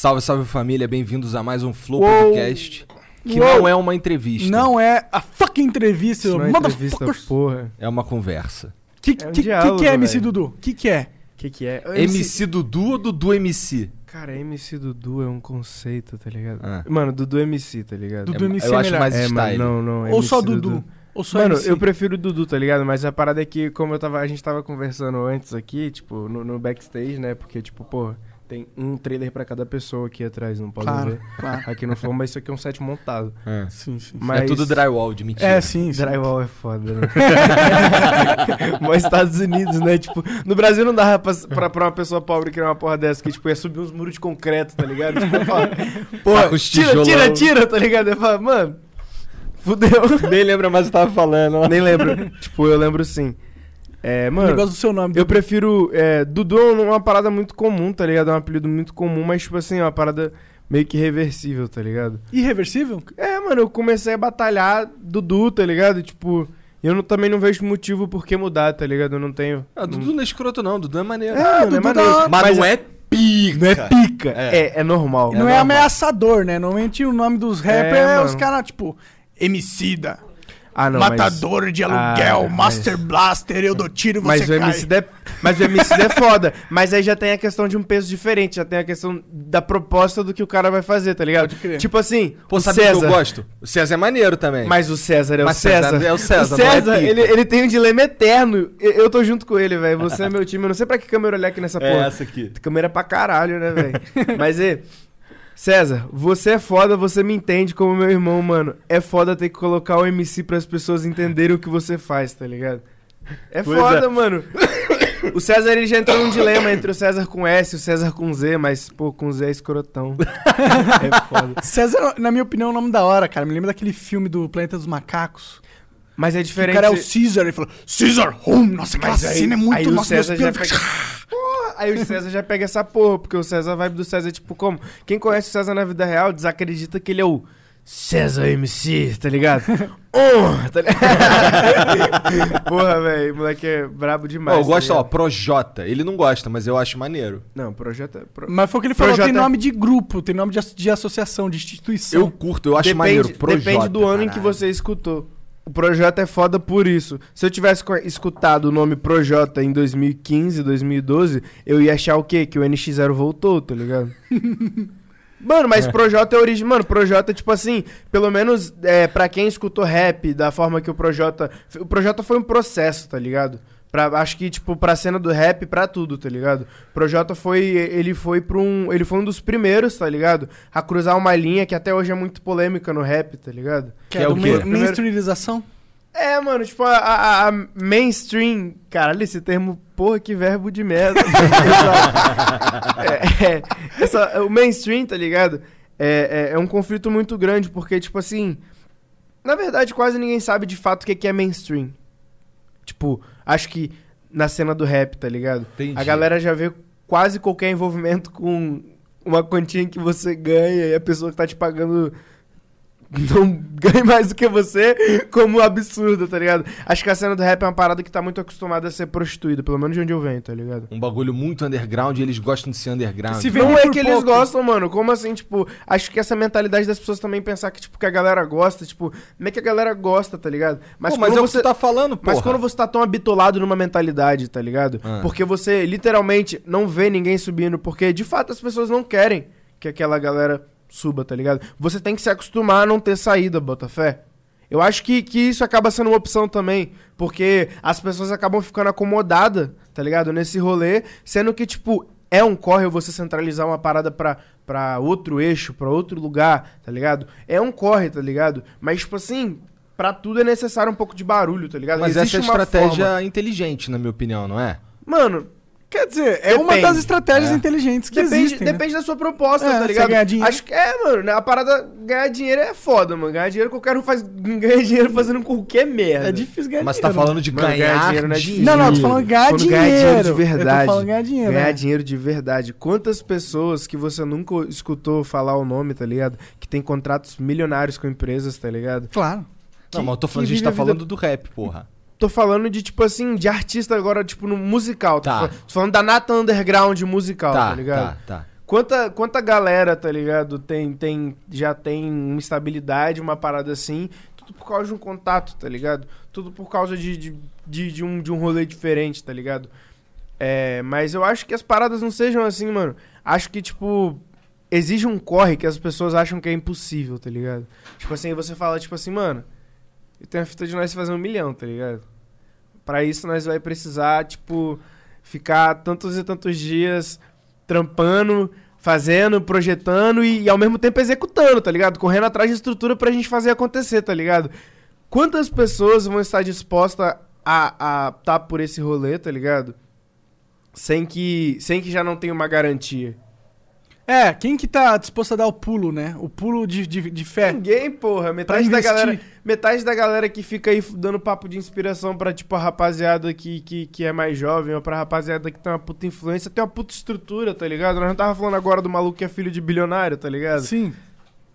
Salve, salve família, bem-vindos a mais um Flow Uou. Podcast. Que Uou. não é uma entrevista. Não é a fucking entrevista, Isso não é entrevista, motherfuckers. porra. É uma conversa. Que, É um que, diálogo, que, que é MC velho. Dudu? Que que é? O que que é? MC Dudu ou Dudu MC? Cara, MC Dudu é um conceito, tá ligado? Ah. Mano, Dudu MC, tá ligado? Dudu É- MC eu é acho melhor. mais é, style. mano, não, não. Ou MC só Dudu? Ou só Mano, MC? eu prefiro Dudu, tá ligado? Mas a parada é que, como eu tava, a gente tava conversando antes aqui, tipo, no, no backstage, né? Porque, tipo, pô, tem um trailer pra cada pessoa aqui atrás, não pode Claro, ver. claro. Aqui no Flow, mas isso aqui é um set montado. É. Sim, sim. Mas É tudo drywall de mentira. É, sim, sim. Drywall é foda, né? Mas Estados Unidos, né? Tipo, no Brasil não dava pra, pra, pra uma pessoa pobre criar uma porra dessa, que, tipo, ia subir uns muros de concreto, tá ligado? Tipo, eu falo, Tá porra, os tira, tijolão. tira, tira, tá ligado? Eu falo, mano, fudeu. Nem lembra mais o que eu tava falando. Nem lembro. tipo, eu lembro sim. É, O mano, negócio do seu nome. eu Dudu. prefiro. É, Dudu é uma parada muito comum, tá ligado? É um apelido muito comum, mas, tipo assim, é uma parada meio que reversível, tá ligado? Irreversível? É, mano, eu comecei a batalhar Dudu, tá ligado? Tipo, eu não- também não vejo motivo por que mudar, tá ligado? Eu não tenho. Ah, Dudu não é escroto não, Dudu é maneiro. É, mano, é Dudu maneiro. da- Mas, não é, é pica. não é pica. É. É, é, normal. não é, ameaçador, né? Normalmente o nome dos rappers é, mano. os caras, tipo, Emicida, Ah, não, Matador de aluguel, Ah, Master Blaster, eu dou tiro e Mas, você mas, o cai. MC é, mas o MC é foda. Mas aí já tem a questão de um peso diferente, já tem a questão da proposta do que o cara vai fazer, tá ligado? Pode crer. Tipo assim, Pô, o sabe o que César. eu gosto? O César é maneiro também. Mas o César é Mas o César. César é o César, O não é César, pica. ele, ele tem um dilema eterno. Eu, eu tô junto com ele, velho. Você é meu time. Eu não sei pra que câmera olhar aqui nessa é porra. essa aqui. Câmera pra caralho, né, velho? Mas, e, César, você é foda, você me entende como meu irmão, mano. É foda ter que colocar o MC para as pessoas entenderem o que você faz, tá ligado? É Pois foda, é. mano. O César, ele já entrou num dilema entre o César com S e o César com Z, mas, pô, com Z é escrotão. é foda. César, na minha opinião, é um nome da hora, cara. Me lembra daquele filme do Planeta dos Macacos. Mas é diferente. o cara é o Caesar, ele falou, Caesar Home, nossa, aquela Mas aí- cena é aí muito, o nossa, meus César já pega- Porra, Aí o César já pega essa porra, porque o César, a vibe do César é tipo como? Quem conhece o César na vida real desacredita que ele é o César MC, tá ligado? oh, tá ligado? porra, velho, moleque é brabo demais. eu gosto, tá ó? Projota. Ele não gosta, mas eu acho maneiro. Não, projeto é... Pro... Mas foi o que ele falou, Projota- tem nome de grupo, tem nome de, de associação, de instituição. Eu curto, eu acho maneiro. Projota. depende do ano em que caralho. você escutou. O Projota é foda por isso. Se eu tivesse escutado o nome Projota em 2015, 2012, eu ia achar o quê? Que o NX0 voltou, tá ligado? Mano, mas Projota é origem. Mano, Projota, tipo assim, pelo menos é, pra quem escutou rap da forma que o Projota. O Projota foi um processo, tá ligado? Pra, acho que, tipo, pra cena do rap, pra tudo, tá ligado? Projota foi. Ele foi pra um. Ele foi um dos primeiros, tá ligado? A cruzar uma linha que até hoje é muito polêmica no rap, tá ligado? Que Que é é o quê? ma- mainstreamização. É, mano, tipo, a, a- a mainstream. Caralho, esse termo, porra, que verbo de merda. é, é, essa- o mainstream, tá ligado? É, é, é um conflito muito grande, porque, tipo assim. Na verdade, quase ninguém sabe de fato o que que é mainstream. Tipo, acho que na cena do rap, tá ligado? Entendi. A galera já vê quase qualquer envolvimento com uma quantia que você ganha e a pessoa que tá te pagando não ganha mais do que você como absurdo, tá ligado? Acho que a cena do rap é uma parada que tá muito acostumada a ser prostituída, pelo menos de onde eu venho, tá ligado? Um bagulho muito underground e eles gostam de ser underground. Se vê- Não é que eles pouco. gostam, mano. Como assim, tipo, acho que essa mentalidade das pessoas também pensar que, tipo, que a galera gosta, tipo, não é que a galera gosta, tá ligado? Mas, Mas, Pô, mas quando é o que você você tá falando, pô. Mas quando você tá tão habitolado numa mentalidade, tá ligado? Ah. Porque você literalmente não vê ninguém subindo, porque de fato as pessoas não querem que aquela galera suba, tá ligado? Você tem que se acostumar a não ter saída, Botafé. Eu acho que, que isso acaba sendo uma opção também, porque as pessoas acabam ficando acomodadas, tá ligado? Nesse rolê, sendo que, tipo, é um corre você centralizar uma parada pra, pra outro eixo, pra outro lugar, tá ligado? É um corre, tá ligado? Mas, tipo assim, pra tudo é necessário um pouco de barulho, tá ligado? Mas Existe essa é uma estratégia forma. inteligente, na minha opinião, não é? Mano, Quer dizer, é uma Depende. das estratégias É. inteligentes que depende, existem. né? depende da sua proposta, É, tá ligado? ganhar dinheiro. Acho que é, mano, né? a parada ganhar dinheiro é foda, mano. Ganhar dinheiro qualquer um faz ganha dinheiro fazendo qualquer merda. É difícil ganhar Mas você tá dinheiro. falando de Mano, ganhar, ganhar dinheiro não é difícil. Não, não, tô falando ganhar Quando dinheiro. ganhar dinheiro de Eu verdade. tô falando ganhar dinheiro. Ganhar né? dinheiro de verdade. Quantas pessoas que você nunca escutou falar o nome, tá ligado? Que tem contratos milionários com empresas, tá ligado? Claro. Não, mas eu tô que falando, a gente tá vida- falando do rap, porra. Tô falando de, tipo assim, de artista agora, tipo, no musical. Tô Tá. falando- Tô falando da Nata Underground musical, tá, Tá, ligado? tá, tá. Quanta, quanta galera, tá ligado? Tem, tem, já tem uma estabilidade, uma parada assim. Tudo por causa de um contato, tá ligado? Tudo por causa de, de, de, de um, de um rolê diferente, tá ligado? É, mas eu acho que as paradas não sejam assim, mano. Acho que, tipo, exige um corre que as pessoas acham que é impossível, tá ligado? Tipo assim, você fala, tipo assim, mano, eu tenho a fita de nós fazer um milhão, tá ligado? Pra isso nós vai precisar, tipo, ficar tantos e tantos dias trampando, fazendo, projetando e, e ao mesmo tempo executando, tá ligado? Correndo atrás de estrutura pra gente fazer acontecer, tá ligado? Quantas pessoas vão estar dispostas a a tá por esse rolê, tá ligado? Sem que, sem que já não tenha uma garantia. É, quem que tá disposto a dar o pulo, né? O pulo de, de, de fé. Ninguém, porra. Metade da galera, metade da galera que fica aí dando papo de inspiração pra, tipo, a rapaziada que, que, que é mais jovem ou pra rapaziada que tem uma puta influência, tem uma puta estrutura, tá ligado? Nós não tava falando agora do maluco que é filho de bilionário, tá ligado? Sim.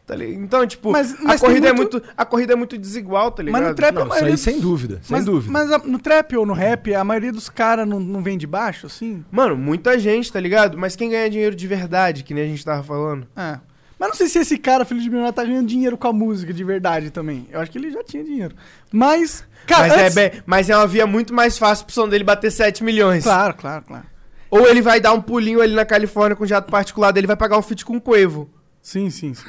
Tá? Então, tipo, Mas- a, mas tem corrida muito- é muito, a corrida é muito desigual, tá ligado? Mas no trap a Não, isso maioria aí dos- sem dúvida, sem mas, dúvida. Mas a- no trap ou no rap, a maioria dos caras não, não vem de baixo, assim? Mano, muita gente, tá ligado? Mas quem ganha dinheiro de verdade, que nem a gente tava falando? É. Mas não sei se esse cara, filho de milionário, tá ganhando dinheiro com a música de verdade também. Eu acho que ele já tinha dinheiro. Mas, cara, mas, antes- é bem- mas é uma via muito mais fácil pro som dele bater 7 milhões. Claro, claro, claro. Ou ele vai dar um pulinho ali na Califórnia com jato particular dele, vai pagar um feat com o Quavo. Sim, sim, sim.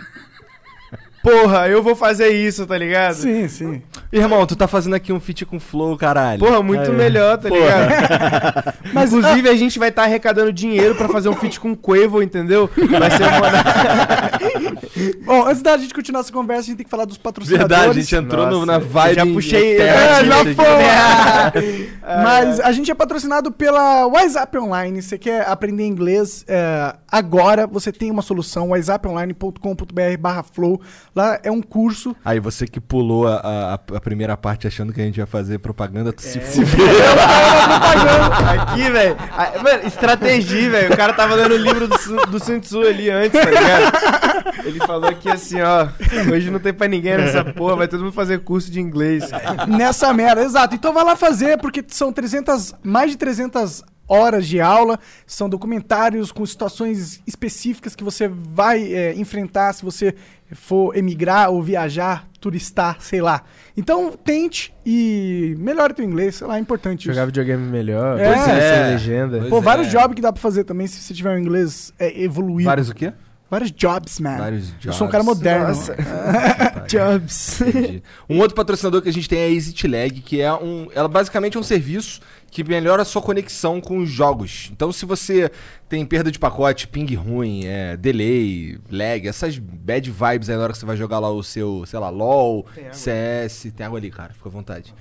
Porra, eu vou fazer isso, tá ligado? Sim, sim. Irmão, tu tá fazendo aqui um feat com flow, caralho. Porra, muito Aí. melhor, tá Porra. ligado? Mas, Inclusive, a gente vai estar arrecadando dinheiro pra fazer um feat com o Quavo, entendeu? Vai ser uma... Bom, antes da gente continuar essa conversa, a gente tem que falar dos patrocinadores. Verdade, a gente entrou no- na Nossa, vibe. já puxei- É, já foi. Mas a gente é patrocinado pela WhatsApp Online. Você quer aprender inglês é, agora? Você tem uma solução, whatsapponline.com.br barra flow. Lá é um curso. Aí você que pulou a, a- a primeira parte achando que a gente ia fazer propaganda, tu É. se fudeu. Aqui, velho. Mano, estratégia, velho. O cara tava dando o livro do, Sun- do Sun Tzu ali antes, tá ligado? Ele falou aqui assim, ó. Hoje não tem pra ninguém nessa porra, vai todo mundo fazer curso de inglês. Nessa merda, exato. Então vai lá fazer, porque são 300, mais de 300 horas de aula, são documentários com situações específicas que você vai é, enfrentar se você for emigrar ou viajar, turistar, sei lá. Então tente e melhore teu inglês, sei lá, é importante Jogar isso. videogame melhor, É. pois é. sem legenda. Pois Pô, é. vários jobs que dá pra fazer também se você tiver um inglês é, evoluído. Vários o quê? Vários jobs, man. Vários Eu sou um cara jobs. moderno. Nossa. Jobs. Entendi. Um outro patrocinador que a gente tem é a EasyTlag, que é um. Ela basicamente é um serviço que melhora a sua conexão com os jogos. Então, se você tem perda de pacote, ping ruim, é, delay, lag, essas bad vibes aí na hora que você vai jogar lá o seu, sei lá, LOL, Tem. CS, tem água ali, cara, fica à vontade.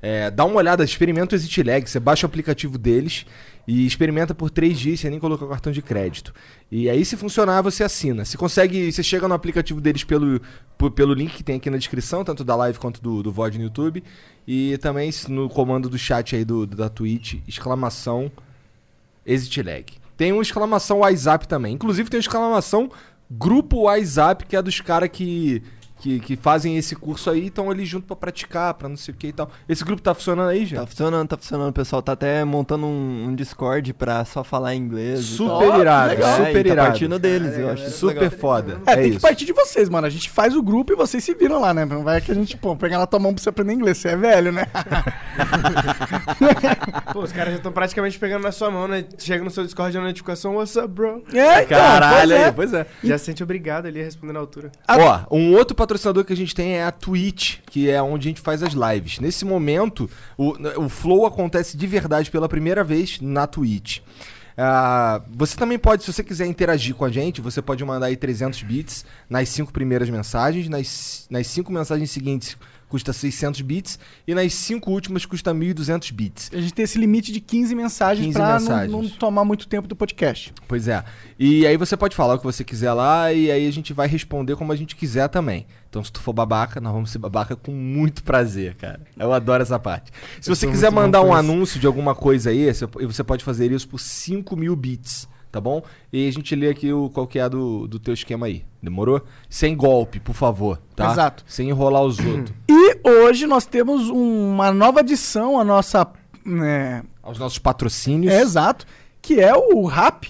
É, dá uma olhada, experimenta o EasyTlag, você baixa o aplicativo deles e experimenta por três dias sem nem colocar o cartão de crédito. E aí, se funcionar, você assina. Se consegue, você chega no aplicativo deles pelo, pelo link que tem aqui na descrição, tanto da live quanto do, do VOD no YouTube. E também no comando do chat aí do, da Twitch, exclamação ExitLag. Tem um exclamação WhatsApp também. Inclusive tem um exclamação grupo WhatsApp, que é dos caras que, que, que fazem esse curso aí, estão ali junto pra praticar, pra não sei o que e tal. Esse grupo tá funcionando aí, já? Tá funcionando, tá funcionando. O pessoal tá até montando um, um Discord pra só falar inglês. e Super tal. irado, Legal, super e tá irado. partindo deles, eu acho isso Super legal. foda. É, tem que isso. partir de vocês, mano. A gente faz o grupo e vocês se viram lá, né? Não vai que a gente, pô, pegar na tua mão pra você aprender inglês. Você é velho, né? Pô, os caras já estão praticamente pegando na sua mão, né? Chega no seu Discord a notificação, what's up, bro? É, então, Caralho, pois é. aí, pois é. Já se sente obrigado ali a responder na altura. A- Ó, um outro patrocinador que a gente tem é a Twitch, que é onde a gente faz as lives. Nesse momento, o, o Flow acontece de verdade pela primeira vez na Twitch. Ah, você também pode, se você quiser interagir com a gente, você pode mandar aí 300 bits nas cinco primeiras mensagens, nas, nas cinco mensagens seguintes custa 600 bits e nas cinco últimas custa 1.200 bits. A gente tem esse limite de 15 mensagens 15 pra não-. Não, tomar muito tempo do podcast. Pois é. E aí você pode falar o que você quiser lá e aí a gente vai responder como a gente quiser também. Então se tu for babaca, nós vamos ser babaca com muito prazer, cara. Eu adoro essa parte. Se Eu você quiser mandar um anúncio de alguma coisa aí, você pode fazer isso por 5 mil bits, tá bom? E a gente lê aqui o, qual que é do, do teu esquema aí. Demorou? Sem golpe, por favor, tá? Exato. Sem enrolar os outros. E hoje nós temos uma nova adição à nossa. né, Aos nossos patrocínios. é exato. Que é o Rap.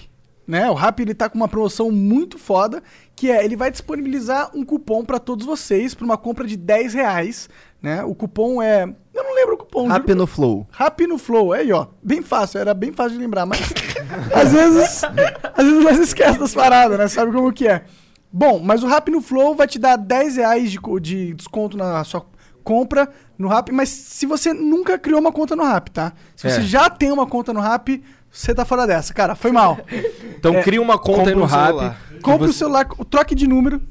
né? O Rappi ele tá com uma promoção muito foda, que é ele vai disponibilizar um cupom pra todos vocês para uma compra de 10 reais, né? O cupom é, eu não lembro o cupom. Rap no Flow. Rap no Flow, aí ó, bem fácil, era bem fácil de lembrar, mas às vezes, às vezes nós esquece das paradas, né? Sabe como que é? Bom, mas o Rap no Flow vai te dar 10 reais de, de desconto na sua compra no Rap, mas se você nunca criou uma conta no Rap, tá? Se você É. já tem uma conta no Rap, você tá fora dessa, cara, foi mal. Então É, cria uma conta aí compra no Rap. Compre o celular, troque de número.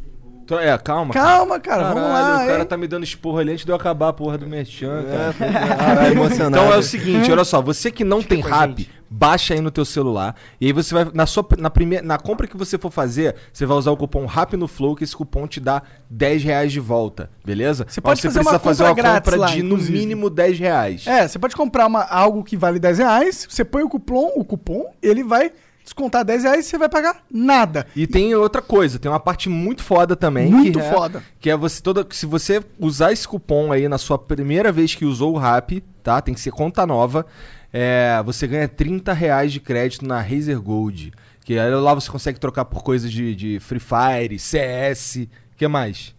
É, calma. Calma, cara, Caralho, vamos lá. o cara hein? tá me dando esporro ali antes de eu acabar a porra do merchan, cara. Caralho, emocionado. Então é o seguinte, olha só, você que não tem rap, baixa aí no teu celular e aí você vai na sua na primeira na compra que você for fazer, você vai usar o cupom RAP no Flow que esse cupom te dá 10 reais de volta, beleza? Você pode Mas fazer uma precisa fazer compra uma compra lá, de no inclusive. mínimo 10 reais. É, você pode comprar uma, algo que vale 10 reais, você põe o cupom, o cupom, ele vai descontar 10 reais e você vai pagar nada. E tem outra coisa, tem uma parte muito foda também. Muito que é- foda. Que é você toda. Se você usar esse cupom aí na sua primeira vez que usou o Rap, tá? Tem que ser conta nova. é, você ganha 30 reais de crédito na Razer Gold. Que aí lá você consegue trocar por coisas de, de Free Fire, CS. O que mais?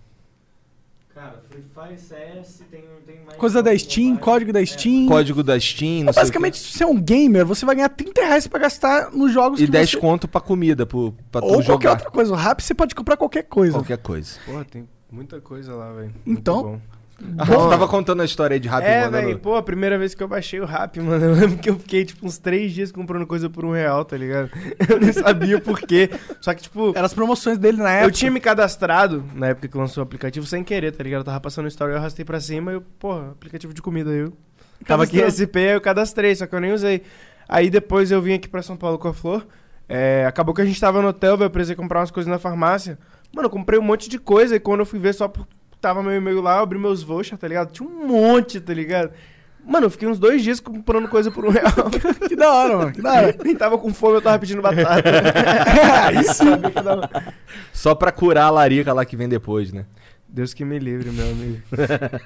Cara, Free Fire CS tem, tem mais. Coisa da Steam, código da Steam. Código da Steam, não É, sei o basicamente, se você é um gamer, você vai ganhar 30 reais pra gastar nos jogos quê. E que 10 você... conto pra comida, pro, pra tu Ou qualquer outra coisa. O Rap você pode comprar qualquer coisa. Qualquer coisa. Porra, tem muita coisa lá, velho. Então, Muito bom. Ah, você tava contando a história aí de Rap É, mandando- velho, pô, a primeira vez que eu baixei o rap, mano, eu lembro que eu fiquei, tipo, uns três dias comprando coisa por um real, tá ligado? Eu nem sabia por quê. Só que, tipo, Eram as promoções dele na época. eu tinha me cadastrado na época que lançou o aplicativo sem querer, tá ligado? Eu tava passando o story, eu arrastei pra cima e eu, porra, aplicativo de comida, eu. Tava aqui em. SP, eu cadastrei, só que eu nem usei. Aí depois eu vim aqui pra São Paulo com a Flor. É, acabou que a gente tava no hotel, velho, eu precisei comprar umas coisas na farmácia. Mano, eu comprei um monte de coisa e quando eu fui ver só por... tava meu e-mail lá, eu abri meus vouchers, tá ligado? Tinha um monte, tá ligado? Mano, eu fiquei uns dois dias comprando coisa por um real. Que da hora, mano. Que da hora. Nem tava com fome, eu tava pedindo batata. Aí sim. Só pra curar a larica lá que vem depois, né? Deus que me livre, meu amigo.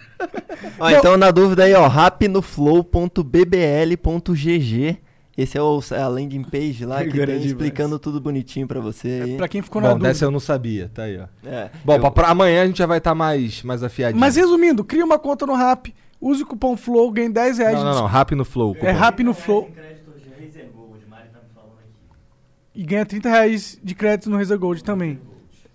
Ó, então, na dúvida aí, ó, rapnoflow.bbl.gg. Esse é o, a landing page lá que Agora é tem demais. explicando tudo bonitinho pra você aí. Pra quem ficou na Bom, dúvida. dessa eu não sabia, tá aí, ó. É, Bom, eu- pra, pra amanhã a gente já vai estar mais, mais afiadinho. Mas resumindo, cria uma conta no Rap, use o cupom FLOW, ganhe 10 reais Não, não, não. Rap no Flow. É cupom. Rap no Flow Mari tá e ganha 30 reais de crédito no Razer Gold também.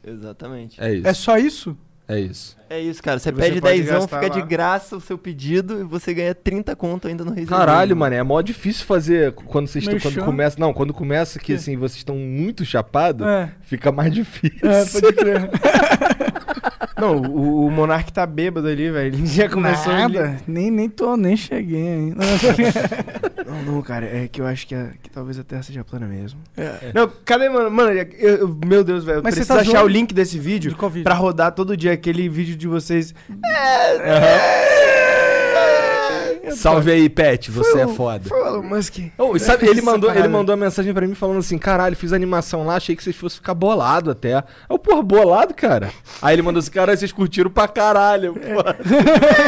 Exatamente. É isso. É só isso? É isso. É isso, cara. Você Você pede pode 10, gastar fica de lá. graça o seu pedido e você ganha 30 conto ainda no Razer Caralho, mano, é mó difícil fazer quando vocês estão. Quando começa. Não, quando começa que Que? assim, vocês estão muito chapados, É. fica mais difícil. É, pode crer. Não, o, o Monark tá bêbado ali, velho. Ele já começou... Nada, nem, nem tô, nem cheguei ainda. Não, não, cara, é que eu acho que, a- que talvez a Terra seja plana mesmo. É. Não, cadê, mano? Mano, eu- eu- meu Deus, velho. Eu Mas você preciso tá achar zoando? o link desse vídeo De pra rodar todo dia aquele vídeo de vocês. Salve aí, Pet, você Foi é o- foda. Foi o Elon Musk. Oh, sabe, ele mandou, ele mandou uma mensagem pra mim falando assim: caralho, fiz animação lá, achei que vocês fossem ficar bolado até. Eu, porra, bolado, cara. Aí ele mandou assim: caralho, vocês curtiram pra caralho. Porra.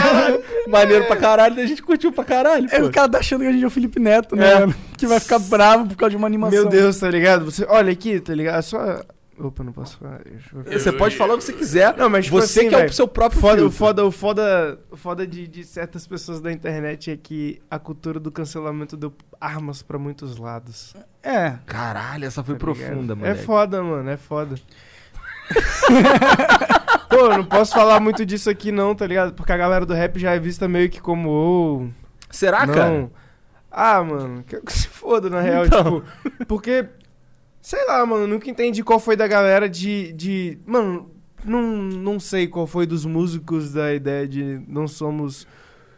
Caralho, Maneiro pra caralho, a gente curtiu pra caralho. É, pô. o cara tá achando que a gente é o Felipe Neto, né? É. Que vai ficar bravo por causa de uma animação. Meu Deus, tá ligado? Você, olha aqui, tá ligado? É Só. Opa, não posso falar. Deixa eu ver. Você pode falar o que você quiser. Não, mas tipo você assim, que é o seu próprio Foda, o filtro. foda, o foda, o foda de, de certas pessoas da internet é que a cultura do cancelamento deu armas pra muitos lados. É. Caralho, essa foi tá profunda, mano. É foda, mano, é foda. Pô, eu não posso falar muito disso aqui não, tá ligado? Porque a galera do rap já é vista meio que como... ô, Será, não. cara? Ah, mano, que que se foda, na real, Então. tipo... Porque, sei lá, mano, nunca entendi qual foi da galera de... de mano, não, não sei qual foi dos músicos da ideia de não somos...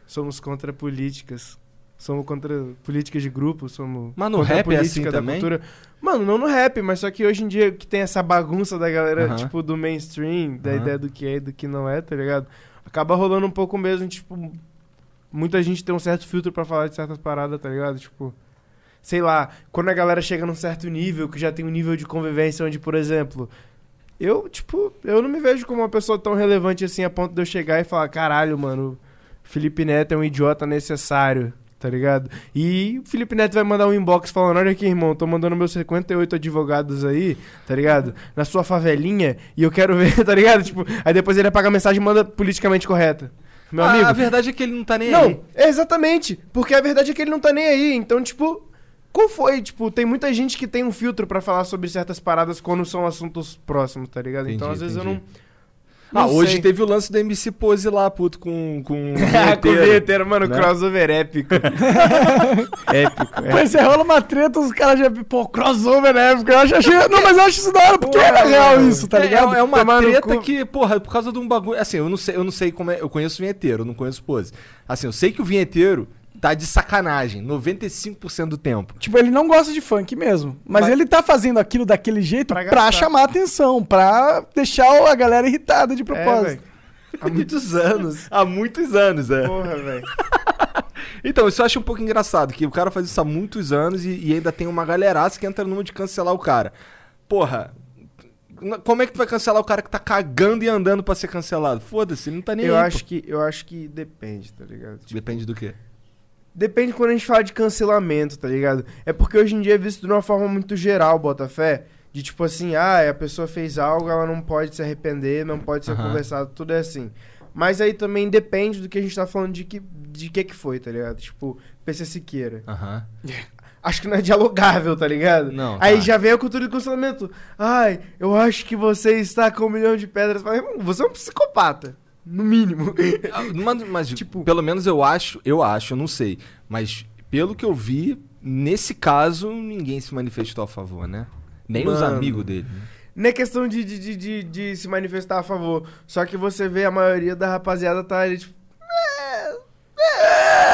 Somos contra políticas. Somos contra políticas de grupo, somos Mas no rap é política assim da também? cultura. Mano, não no rap, mas só que hoje em dia que tem essa bagunça da galera, tipo, do mainstream, da ideia do que é e do que não é, tá ligado? Acaba rolando um pouco mesmo, tipo, muita gente tem um certo filtro pra falar de certas paradas, tá ligado? Tipo, sei lá, quando a galera chega num certo nível, que já tem um nível de convivência onde, por exemplo, eu, tipo, eu não me vejo como uma pessoa tão relevante assim a ponto de eu chegar e falar, caralho, mano, Felipe Neto é um idiota necessário, tá ligado? E o Felipe Neto vai mandar um inbox falando: Olha aqui, irmão, tô mandando meus 58 advogados aí, tá ligado? Na sua favelinha, e eu quero ver, tá ligado? Tipo, aí depois ele apaga a mensagem e manda politicamente correta. Meu Ah, amigo. a verdade é que ele não tá nem aí. Não, exatamente. Porque a verdade é que ele não tá nem aí. Então, tipo, qual foi? Tipo, tem muita gente que tem um filtro pra falar sobre certas paradas quando são assuntos próximos, tá ligado? então, Entendi, às vezes eu entendi. não. Ah, não hoje sei. teve o lance da MC Pose lá, puto, com, com com o vinheteiro. mano, né? crossover épico. épico, é. Mas você rola uma treta, os caras já. Pô, crossover né? Porque eu acho, achei- Não, mas eu acho isso da hora, porque Porra, é real isso, tá É, ligado? É, uma Tomar no treta cu. que, porra, por causa de um bagulho. Assim, eu não sei, eu não sei como é. Eu conheço o vinheteiro, eu não conheço pose. Assim, eu sei que o vinheteiro tá de sacanagem 95% do tempo. Tipo, ele não gosta de funk mesmo. Mas, Mas- ele tá fazendo aquilo daquele jeito Pra pra, chamar atenção, pra deixar a galera irritada de É, propósito. velho. Há muitos anos. Há muitos anos, é. Porra, velho. Então, isso eu acho um pouco engraçado, que o cara faz isso há muitos anos e, e ainda tem uma galeraça que entra numa de cancelar o cara. Porra, como é que tu vai cancelar o cara que tá cagando e andando pra ser cancelado? Foda-se, ele não tá nem Eu aí. acho, pô. que, eu acho que depende, tá ligado? Tipo, Depende do quê? Depende quando a gente fala de cancelamento, tá ligado? É porque hoje em dia é visto de uma forma muito geral, Botafé. De tipo assim, ah, a pessoa fez algo, ela não pode se arrepender, não pode ser Aham. conversado, tudo é assim. Mas aí também depende do que a gente tá falando de que, de que que foi, tá ligado? Tipo, PC Siqueira. Aham. Acho que não é dialogável, tá ligado? Não, Aí tá. já vem a cultura do cancelamento. Ai, eu acho que você está com um milhão de pedras. Você é um psicopata. No mínimo. Ah, Mas, mas, Tipo- pelo menos eu acho, eu acho, eu não sei. Mas pelo que eu vi, nesse caso, ninguém se manifestou a favor, né? Nem os Mano. amigos dele. né? Não é questão de, de, de, de, de se manifestar a favor. Só que você vê a maioria da rapaziada tá ali, tipo.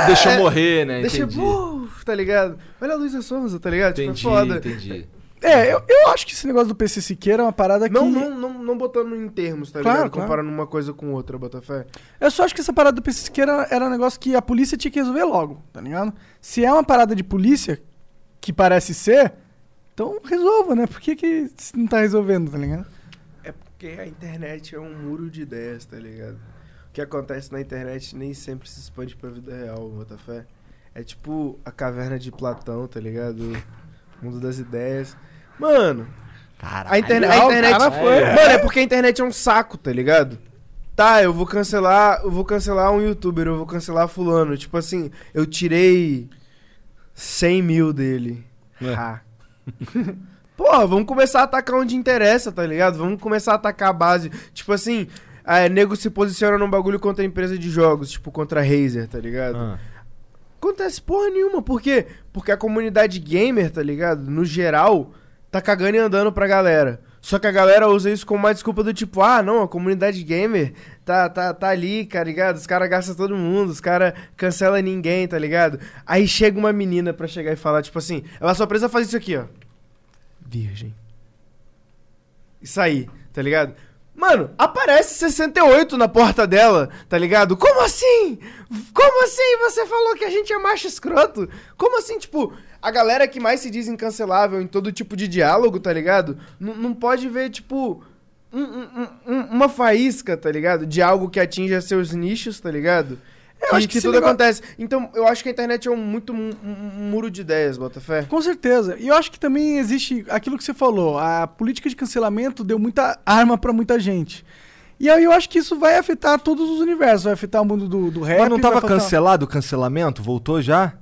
Deixa eu morrer, né? É, Deixa Entendi. Buf, tá ligado? Olha a Luísa Souza, tá ligado? Entendi, tipo, é foda. entendi. É, eu, eu acho que esse negócio do PC Siqueira é uma parada que. Não, não, não, não botando em termos, tá Claro, ligado? claro. Comparando uma coisa com outra, Botafé. Eu só acho que essa parada do PC Siqueira era um negócio que a polícia tinha que resolver logo, tá ligado? Se é uma parada de polícia, que parece ser, então resolva, né? Por que, que não tá resolvendo, tá ligado? É porque a internet é um muro de ideias, tá ligado? O que acontece na internet nem sempre se expande pra vida real, Botafé. É tipo a caverna de Platão, tá ligado? O mundo das ideias. Mano, Caralho. a, interne a Ah, internet. cara foi. Mano, é porque a internet é um saco, tá ligado? Tá, eu vou cancelar. Eu vou cancelar um youtuber, eu vou cancelar fulano. Tipo assim, eu tirei 100 mil dele. É. Ah. Porra, vamos começar a atacar onde interessa, tá ligado? Vamos começar a atacar a base. Tipo assim, a nego se posiciona num bagulho contra a empresa de jogos, tipo contra a Razer, tá ligado? Ah. Acontece porra nenhuma. Por quê? Porque a comunidade gamer, tá ligado? No geral, tá cagando e andando pra galera. Só que a galera usa isso como uma desculpa do tipo, ah, não, a comunidade gamer tá, tá, tá ali, tá ligado? Os caras gastam todo mundo, os caras cancelam ninguém, tá ligado? Aí chega uma menina pra chegar e falar, tipo assim, ela só precisa fazer isso aqui, ó. Virgem. Isso aí, tá ligado? Mano, aparece 68 na porta dela, tá ligado? Como assim? Como assim você falou que a gente é macho escroto? Como assim, tipo, a galera que mais se diz incancelável em todo tipo de diálogo, tá ligado? N- não pode ver, tipo, um- um- um- uma faísca, tá ligado? De algo que atinja seus nichos, tá ligado? Eu acho que que, tudo negócio- acontece. Então, eu acho que a internet é um muito um, um muro de ideias, Botafé. Com certeza. E eu acho que também existe aquilo que você falou. A política de cancelamento deu muita arma pra muita gente. E aí eu acho que isso vai afetar todos os universos. Vai afetar o mundo do, do rap. Mas não tava afetar- cancelado o cancelamento? Voltou já?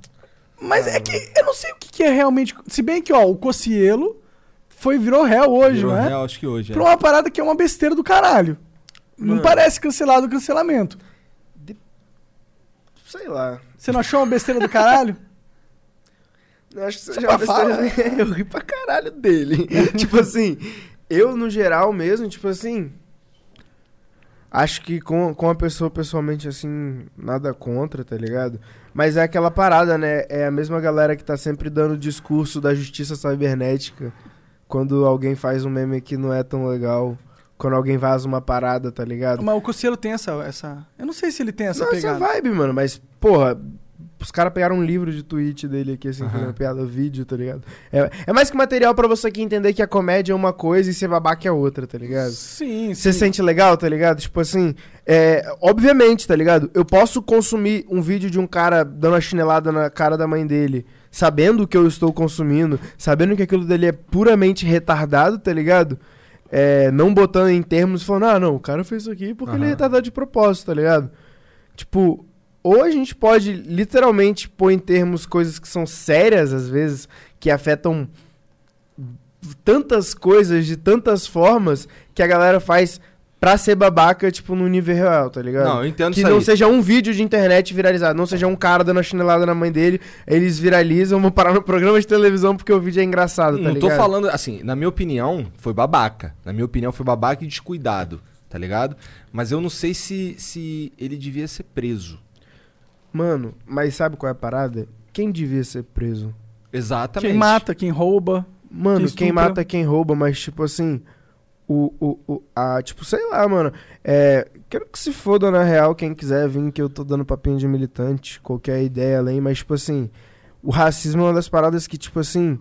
Mas é que eu não sei o que, que é realmente. Se bem que, ó, o Cocielo foi, virou réu hoje, Virou não é? real, acho que hoje. é. Pra uma parada que é uma besteira do caralho. Não Mano. parece cancelado o cancelamento. Sei lá. Você não achou uma besteira do caralho? Eu acho que você já besteira- falar. Eu ri pra caralho dele. tipo assim, eu no geral mesmo, tipo assim. Acho que com, com a pessoa pessoalmente, assim, nada contra, tá ligado? Mas é aquela parada, né? É a mesma galera que tá sempre dando discurso da justiça cibernética quando alguém faz um meme que não é tão legal. Quando alguém vaza uma parada, tá ligado? Mas o Cocielo tem essa, essa. Eu não sei se ele tem essa Não, essa pegada. vibe, mano, mas, porra, Os caras pegaram um livro de tweet dele aqui, assim, fazendo piada, vídeo, tá ligado? É, é mais que material pra você aqui entender que a comédia é uma coisa e ser babaca é outra, tá ligado? Sim, Você sente legal, tá ligado? Tipo assim, é, obviamente, tá ligado? Eu posso consumir um vídeo de um cara dando uma chinelada na cara da mãe dele, sabendo o que eu estou consumindo, sabendo que aquilo dele é puramente retardado, tá ligado? É, não botando em termos falando, ah, não, o cara fez isso aqui porque ele é retardado de propósito, tá ligado? Tipo, ou a gente pode literalmente pôr em termos coisas que são sérias, às vezes, que afetam tantas coisas de tantas formas que a galera faz pra ser babaca, tipo, no nível real, tá ligado? Não, eu entendo que isso não aí. seja um vídeo de internet viralizado, não seja um cara dando a chinelada na mãe dele, eles viralizam, vão parar no programa de televisão porque o vídeo é engraçado, tá não ligado? tô falando, assim, na minha opinião, foi babaca. Na minha opinião, foi babaca e descuidado, tá ligado? Mas eu não sei se, se ele devia ser preso. Mano, mas sabe qual é a parada? Quem devia ser preso? Exatamente. Quem mata, quem rouba. Mano, Quem quem, mata é quem rouba, mas tipo assim. O, o, o, a, tipo, sei lá, mano. É, quero que se foda na real quem quiser vir, que eu tô dando papinho de militante, qualquer ideia além, mas tipo assim. O racismo é uma das paradas que, tipo assim,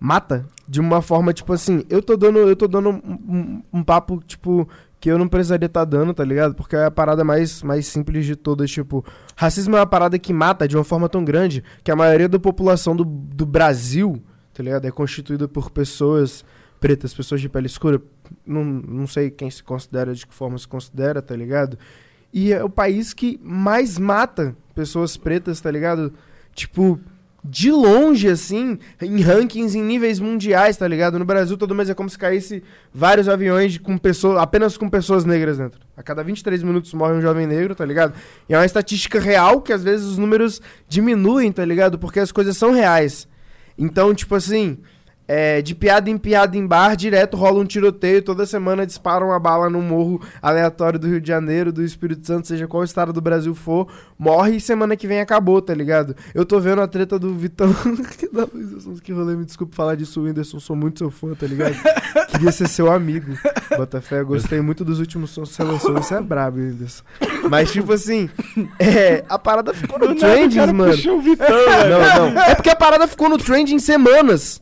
mata de uma forma, tipo assim, eu tô dando, eu tô dando um, um- um papo, tipo, que eu não precisaria estar dando, tá ligado? Porque é a parada mais, mais simples de todas, tipo, racismo é uma parada que mata de uma forma tão grande que a maioria da população do, do Brasil, tá ligado? É constituída por pessoas pretas, pessoas de pele escura, não, não sei quem se considera, de que forma se considera, tá ligado? E é o país que mais mata pessoas pretas, tá ligado? Tipo, de longe, assim, em rankings em níveis mundiais, tá ligado? No Brasil, todo mês é como se caísse vários aviões com pessoas, apenas com pessoas negras dentro. A cada 23 minutos morre um jovem negro, tá ligado? E é uma estatística real que às vezes os números diminuem, tá ligado? Porque as coisas são reais. Então, tipo assim, é, de piada em piada em bar, direto rola um tiroteio, toda semana disparam uma bala num morro aleatório do Rio de Janeiro, do Espírito Santo, seja qual estado do Brasil for, morre e semana que vem acabou, tá ligado? Eu tô vendo a treta do Vitão da que rolê, me desculpe falar disso, Whindersson, sou muito seu fã, tá ligado? Queria ser seu amigo, Botafé, gostei muito dos últimos sons que você lançou, você é brabo, Whindersson. Mas, tipo assim, é, a parada ficou no trending, mano. Não, não. É porque a parada ficou no trending semanas.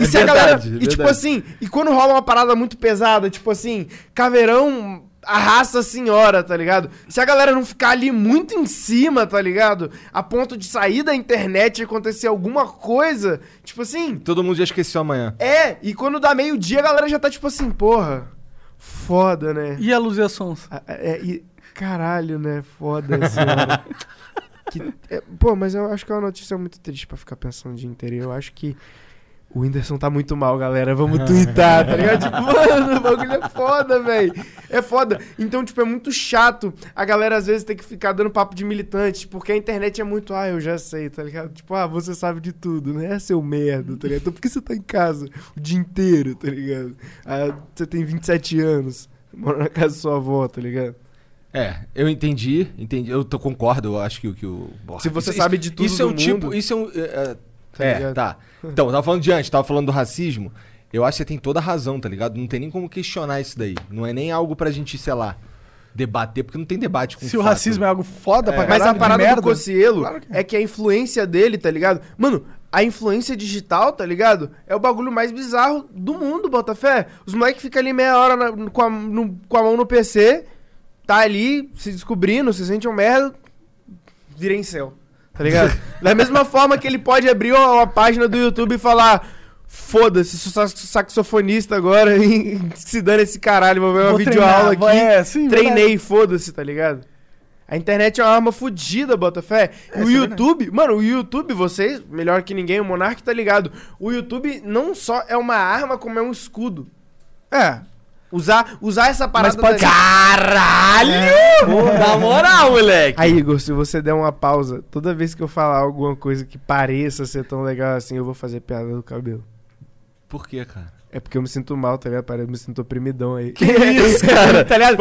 E se a verdade, galera. é E tipo verdade. assim, e quando rola uma parada muito pesada, tipo assim, caveirão arrasta a senhora, tá ligado? Se a galera não ficar ali muito em cima, tá ligado? A ponto de sair da internet e acontecer alguma coisa, tipo assim. Todo mundo já esqueceu amanhã. É, e quando dá meio-dia a galera já tá tipo assim, porra, foda, né? E a Luzia Sons? Ah, É, e, caralho, né? Foda, senhora. Que- é, pô, mas eu acho que é uma notícia muito triste pra ficar pensando o dia inteiro. Eu acho que o Whindersson tá muito mal, galera. Vamos twittar, tá ligado? Tipo, mano, o bagulho é foda, velho. É foda. Então, tipo, é muito chato a galera às vezes ter que ficar dando papo de militante, porque a internet é muito, ah, eu já sei, tá ligado? Tipo, ah, você sabe de tudo, né? É seu merda, tá ligado? Então por que você tá em casa o dia inteiro, tá ligado? Ah, você tem 27 anos, mora na casa da sua avó, tá ligado? É, eu entendi, entendi. Eu tô, concordo, eu acho que, o- que o. Porra, Se você isso- sabe de tudo Isso é um tipo. Isso é um. É, é, Tá é, ligado? tá. Então, eu tava falando de antes, tava falando do racismo. Eu acho que você tem toda a razão, tá ligado? Não tem nem como questionar isso daí. Não é nem algo pra gente, sei lá, debater, porque não tem debate com Se o fato. racismo é algo foda pra Mas caralho, a parada merda, do Cocielo Claro que é. que a influência dele, tá ligado? Mano, a influência digital, tá ligado? É o bagulho mais bizarro do mundo, Botafé. Os moleques ficam ali meia hora na- com, a, no- com a mão no PC, tá ali se descobrindo, se sente um merda, vira em céu, tá ligado? da mesma forma que ele pode abrir uma, página do YouTube e falar. Foda-se, sou sax- saxofonista agora e se dane esse caralho, vou ver uma Vou videoaula treinar, aqui. é, sim, Treinei, foda-se, tá ligado? A internet é uma arma fodida, Botafé. É, o é YouTube, mano, o YouTube, vocês, melhor que ninguém, o Monark tá ligado. O YouTube não só é uma arma, como é um escudo. É. Usar, usar essa parada. Mas pode da- Caralho! Na moral, moleque! Aí, Igor, se você der uma pausa, toda vez que eu falar alguma coisa que pareça ser tão legal assim, eu vou fazer piada do cabelo. Por quê, cara? É porque eu me sinto mal, tá ligado? Eu me sinto oprimidão aí. Que isso, cara? tá ligado?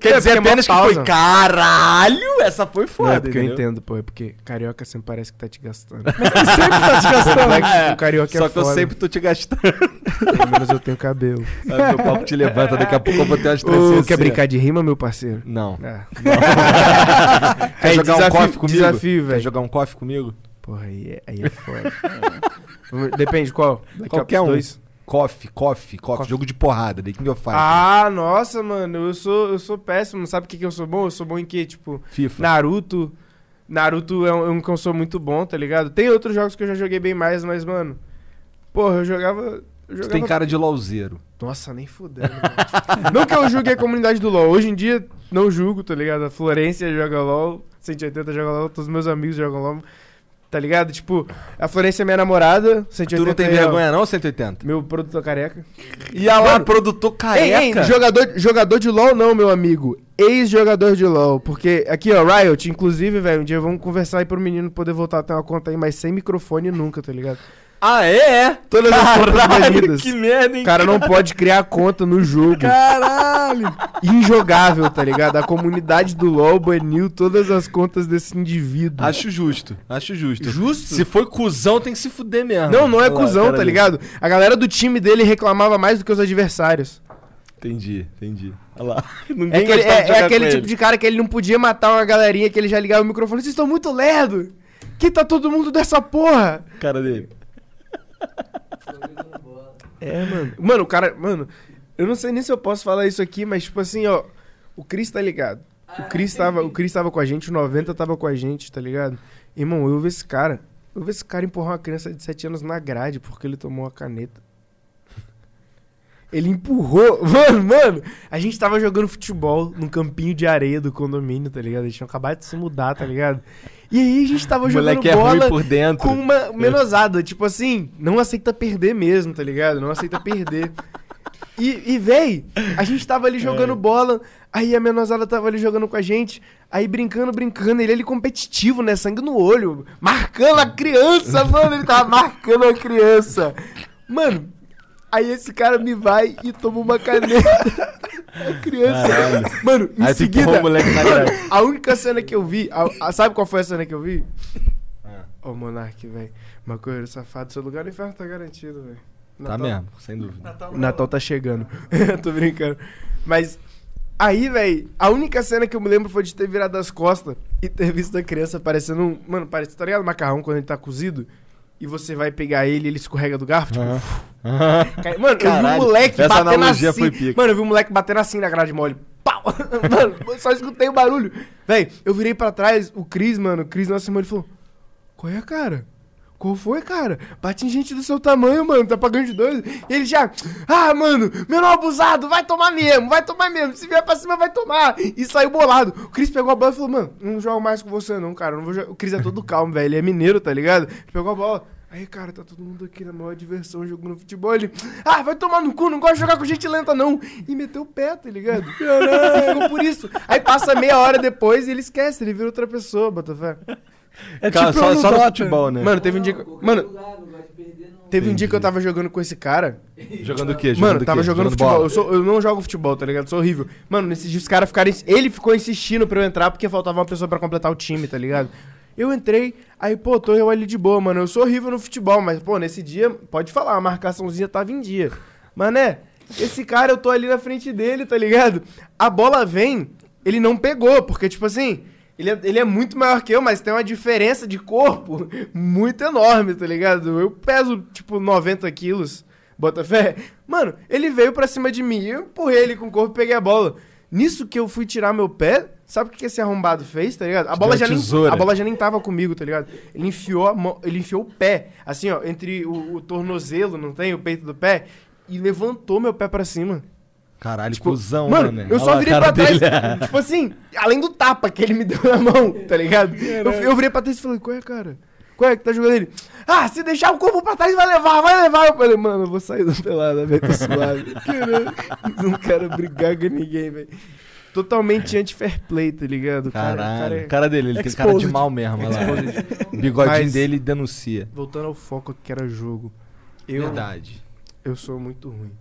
Quer É, dizer é apenas que foi caralho, essa foi Não, foda, é porque eu entendeu? entendo, pô. É porque carioca sempre parece que tá te gastando. Sempre tá te gastando. Complexo do carioca Só é que eu foda. sempre tô te gastando. Pelo menos eu tenho cabelo. Aí meu papo te levanta, daqui a pouco eu vou ter umas trancinhas quer assim, brincar de rima, meu parceiro? Não. Ah. Quer Aí, jogar um desafio- coffee comigo? desafio, Quer velho. jogar um coffee comigo? Porra, aí é, aí é foda. Depende, qual? Daqui Qualquer um. dois. Coffee, coffee, coffee, jogo de porrada, The King of Fighters. Ah, nossa, mano, eu sou, eu sou péssimo. Sabe o que, que eu sou bom? Eu sou bom em quê? Tipo, FIFA. Naruto. Naruto é um, é um que eu sou muito bom, tá ligado? Tem outros jogos que eu já joguei bem mais, mas, mano. Porra, eu jogava. Eu Tu jogava... tem cara de LOLzeiro. Nossa, nem fudendo. mano. não que eu julgue a comunidade do LoL. Hoje em dia, não julgo, tá ligado? A Florência joga LoL, 180 joga LoL, todos os meus amigos jogam LoL. Tá ligado? Tipo, a Florência é minha namorada, 180 Tu não tem vergonha não, 180? Meu produtor careca. E a lá, produtor Ei, ei, careca. jogador, jogador de LoL não, meu amigo. Ex-jogador de LoL. Porque aqui, ó, Riot, inclusive, velho, um dia vamos conversar aí pro menino poder voltar a ter uma conta aí, mas sem microfone nunca, tá ligado? Ah, é? é? Todas as contas Caralho, banidas. que merda, hein? O cara não pode criar conta no jogo. Caralho! Injogável, tá ligado? A comunidade do LoL baniu todas as contas desse indivíduo. Acho justo, acho justo. Justo? Se foi cuzão, tem que se fuder mesmo. Não, não é Olha lá, cuzão, tá ligado? A galera do time dele reclamava mais do que os adversários. Entendi, entendi. Olha lá. É Ninguém aquele, é, de é jogar aquele tipo ele. de cara que ele não podia matar uma galerinha que ele já ligava o microfone. Vocês estão muito lerdo! Que tá todo mundo dessa porra? Cara dele. É, mano. Mano, o cara. Mano, eu não sei nem se eu posso falar isso aqui, mas tipo assim, ó. O Chris tá ligado. O Chris tava, o Chris tava com a gente, o 90 tava com a gente, tá ligado? Irmão, eu vi esse cara. Eu vi esse cara empurrar uma criança de 7 anos na grade porque ele tomou uma caneta. Ele empurrou. Mano, mano, a gente tava jogando futebol num campinho de areia do condomínio, tá ligado? A gente tinha acabado de se mudar, tá ligado? E aí a gente tava jogando moleque é bola ruim por dentro. com uma menosada. Tipo assim, não aceita perder mesmo, tá ligado? Não aceita perder. E, e véi, a gente tava ali jogando bola, aí a menosada tava ali jogando com a gente, aí brincando, brincando, ele ali competitivo, né? Sangue no olho, marcando a criança, mano, ele tava marcando a criança. Mano, aí esse cara me vai e toma uma caneta. A criança. Caralho. Mano, em Aí tu empurrou seguida. o moleque na mano, grade. a única cena que eu vi. a- a- sabe qual foi a cena que eu vi? Ah. Ó, o Monark, velho. Maconheiro safado, seu lugar no inferno tá garantido, velho. Tá mesmo, sem dúvida. Natal, O Natal tá chegando. Tô brincando. Mas aí, velho, a única cena que eu me lembro foi de ter virado as costas e ter visto a criança parecendo um. Mano, parece, tá ligado? Macarrão quando ele tá cozido. E você vai pegar ele e ele escorrega do garfo, tipo. cai- Mano, eu vi Caralho, um moleque essa batendo analogia assim. foi pica. Mano, eu vi um moleque batendo assim na grade mole. Pau! Mano, eu só escutei o barulho. Véi, eu virei pra trás, o Cris, mano, o Cris, nossa irmã, ele falou: Qual é, cara? Qual foi, cara? Bate em gente do seu tamanho, mano. Tá pagando de dois. Ele já. Ah, mano, menor abusado, vai tomar mesmo, vai tomar mesmo. Se vier pra cima, vai tomar. E saiu bolado. O Cris pegou a bola e falou, mano, não jogo mais com você, não, cara. Não vou. O Cris é todo calmo, velho. Ele é mineiro, tá ligado? Pegou a bola. Aí, cara, tá todo mundo aqui na maior diversão jogando futebol. Ele. Ah, vai tomar no cu, não gosto de jogar com gente lenta, não. E meteu o pé, tá ligado? E ficou por isso. Aí passa meia hora depois e ele esquece, ele vira outra pessoa, Botafé. É Cara, tipo só, só no futebol, né? Mano, teve um dia que. Mano, teve um dia que eu tava jogando com esse cara. jogando o quê? Jogando Mano, tava quê? jogando futebol. bola? Eu, sou, eu não jogo futebol, tá ligado? Sou horrível. Mano, nesses dias os caras ficaram. Ele ficou insistindo pra eu entrar porque faltava uma pessoa pra completar o time, tá ligado? Eu entrei, aí, pô, tô eu ali de boa, mano. Eu sou horrível no futebol, mas, pô, nesse dia, pode falar, a marcaçãozinha tava em dia. Mané, esse cara, eu tô ali na frente dele, tá ligado? A bola vem, ele não pegou, porque, tipo assim, ele é, ele é muito maior que eu, mas tem uma diferença de corpo muito enorme, tá ligado? Eu peso, tipo, 90 quilos, bota fé. Mano, ele veio pra cima de mim, eu empurrei ele com o corpo e peguei a bola. Nisso que eu fui tirar meu pé, sabe o que esse arrombado fez, tá ligado? A bola, já nem, a bola já nem tava comigo, tá ligado? Ele enfiou, a mão, ele enfiou o pé, assim, ó, entre o, o tornozelo, não tem? O peito do pé, e levantou meu pé pra cima. Caralho, Tipo, cuzão, mano, né? eu só virei pra trás. dele. tipo assim, além do tapa que ele me deu na mão, tá ligado? Eu, eu virei pra trás e falei, qual é, cara? Qual é que tá jogando ele? Ah, se deixar o corpo pra trás, vai levar, vai levar. Eu falei, mano, eu vou sair da pelada, velho, tô suave. Caralho, não quero brigar com ninguém, velho. Totalmente anti-fair play, tá ligado? O cara- o Caralho, cara é- cara dele, ele tem cara de Exposed. mal mesmo, lá. Bigodinho Mas- dele denuncia. Voltando ao foco que era jogo. Eu, Verdade. Eu sou muito ruim.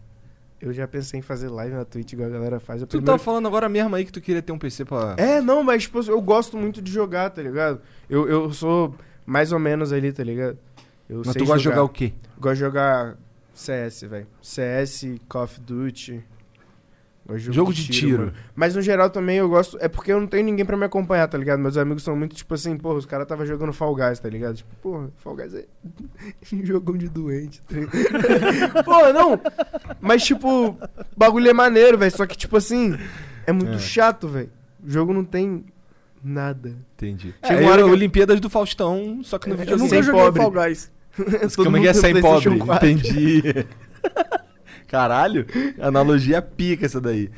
Eu já pensei em fazer live na Twitch igual a galera faz. Eu Tu primeiro- tava falando agora mesmo aí que tu queria ter um PC pra. É, não, mas tipo, eu gosto muito de jogar, tá ligado? Eu, eu sou mais ou menos ali, tá ligado? Eu Mas tu gosta de jogar o quê? Gosto de jogar CS, velho. CS, Call of Duty. Gosto Jogo de tiro. mano. Mas no geral também eu gosto. É porque eu não tenho ninguém pra me acompanhar, tá ligado? Meus amigos são muito tipo assim, porra, os caras tava jogando Fall Guys, tá ligado? Tipo, porra, Fall Guys é jogão de doente. Tá porra, não. Mas tipo, bagulho é maneiro, velho. Só que tipo assim, é muito É. chato, velho. O jogo não tem nada. Entendi. Chega É, uma hora eu- Olimpíadas do Faustão, só que no Eu videogame. nunca sem joguei pobre. Fall Guys. Como é que é sem pobre? PlayStation 4. Entendi. Caralho, analogia pica essa daí.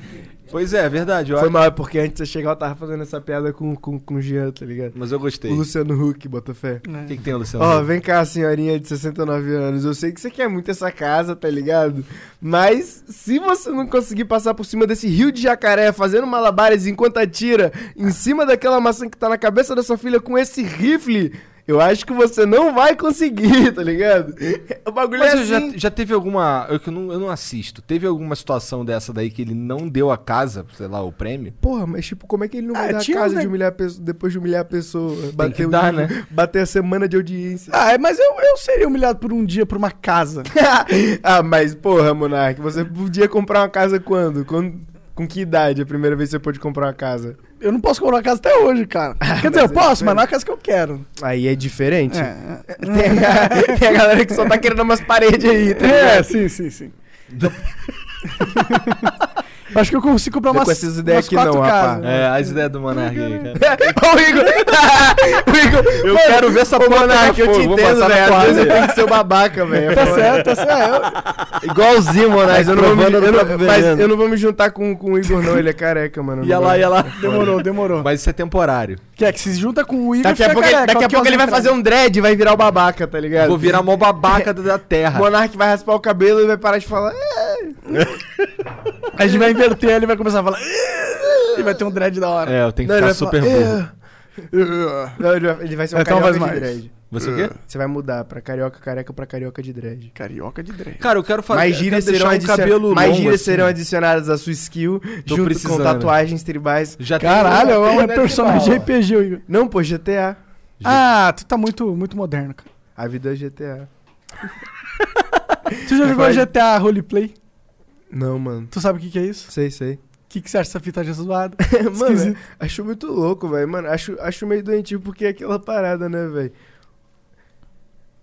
Pois é, é verdade. Foi acho- mal, porque antes de você chegar eu tava fazendo essa piada com, com, com o Jean, tá ligado? Mas eu gostei. O O Luciano Huck, bota fé. que, que tem, Luciano? Ó, vem cá, senhorinha de 69 anos. Eu sei que você quer muito essa casa, tá ligado? Mas se você não conseguir passar por cima desse rio de jacaré fazendo malabares enquanto atira em cima daquela maçã que tá na cabeça da sua filha com esse rifle, eu acho que você não vai conseguir, tá ligado? O bagulho Mas é eu já, assim. já teve alguma. Eu, que não, eu não assisto. Teve alguma situação dessa daí que ele não deu a casa, sei lá, o prêmio? Porra, mas tipo, como é que ele não Ah, vai dar a casa né? de humilhar a pessoa, depois de humilhar a pessoa? Bater, que o- dar, né? bater a semana de audiência. Ah, é, mas eu, eu seria humilhado por um dia por uma casa. ah, mas porra, Monark, você podia comprar uma casa quando? Com, com que idade a primeira vez que você pôde comprar uma casa? Eu não posso comprar uma casa até hoje, cara. Quer dizer, eu é posso, mas não é a casa que eu quero. Aí é diferente. É, é. Tem, a, tem a galera que só tá querendo umas paredes aí, tá É, sim, sim, sim. Eu Acho que eu consigo comprar umas, com essas ideias aqui quatro não, rapaz. É, as ideias do Monark aí, cara. Ô, Igor! o Igor! Eu Mano, quero ver essa porra Monark, eu te entendo, velho. Às vezes eu tenho que ser o babaca, velho. Tá certo, tá certo. Igualzinho, Monark. Mas eu, não vou me, eu, não, mas eu não vou me juntar com, com o Igor, não. Ele é careca, mano. Ia vou- lá, ia lá. Demorou, demorou. Mas isso é temporário. Que é que se junta com o Igor Daqui a fica pouco, careca, daqui a pouco ele vai atrás. fazer um dread e vai virar o babaca, tá ligado? Vou virar mó babaca da O terra. Monark vai raspar o cabelo e vai parar de falar. "É". A gente vai inverter, ele vai começar a falar. "Ih", E vai ter um dread da hora. É, eu tenho que Não, ficar super falar, burro. Não, ele vai, ser um Então carioca de mais. dread. Você o quê? Você vai mudar pra carioca careca pra carioca de dread. Carioca de dread. Cara, eu quero fazer. mais gírias serão, um adicion... cabelo mais longo, gírias assim. serão adicionadas à sua skill, Tô junto precisando. com tatuagens tribais. Já tem- Caralho, é um de personagem. RPG, Igor. Não, pô, GTA. Ah, tu tá muito, muito moderno, cara. A vida é GTA. Tu já jogou. GTA Roleplay? Não, mano. Tu sabe o que, que é isso? Sei, sei. O que, que você acha dessa fita de zoada? mano, acho muito louco, velho. Mano, acho, acho meio doentio porque é aquela parada, né, velho?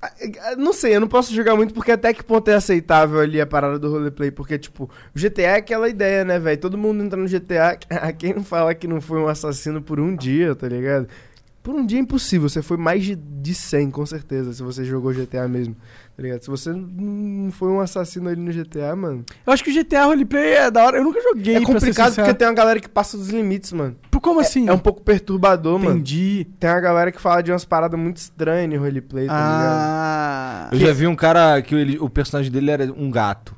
Ah, Não sei, eu não posso jogar muito porque até que ponto é aceitável ali a parada do roleplay. Porque, tipo, o GTA é aquela ideia, né, velho? Todo mundo entra no GTA. Quem não fala que não foi um assassino por um dia, tá ligado? Por um dia é impossível. Você foi mais de, de 100, com certeza, se você jogou GTA mesmo. Tá ligado? Se você não foi um assassino ali no GTA, mano. Eu acho que o GTA Roleplay é da hora. Eu nunca joguei, É complicado porque tem uma galera que passa dos limites, mano. Pô, Como assim? É um pouco perturbador, mano. Entendi. Tem uma galera que fala de umas paradas muito estranhas no roleplay, tá ligado? Ah. Eu já vi um cara que ele- o personagem dele era um gato.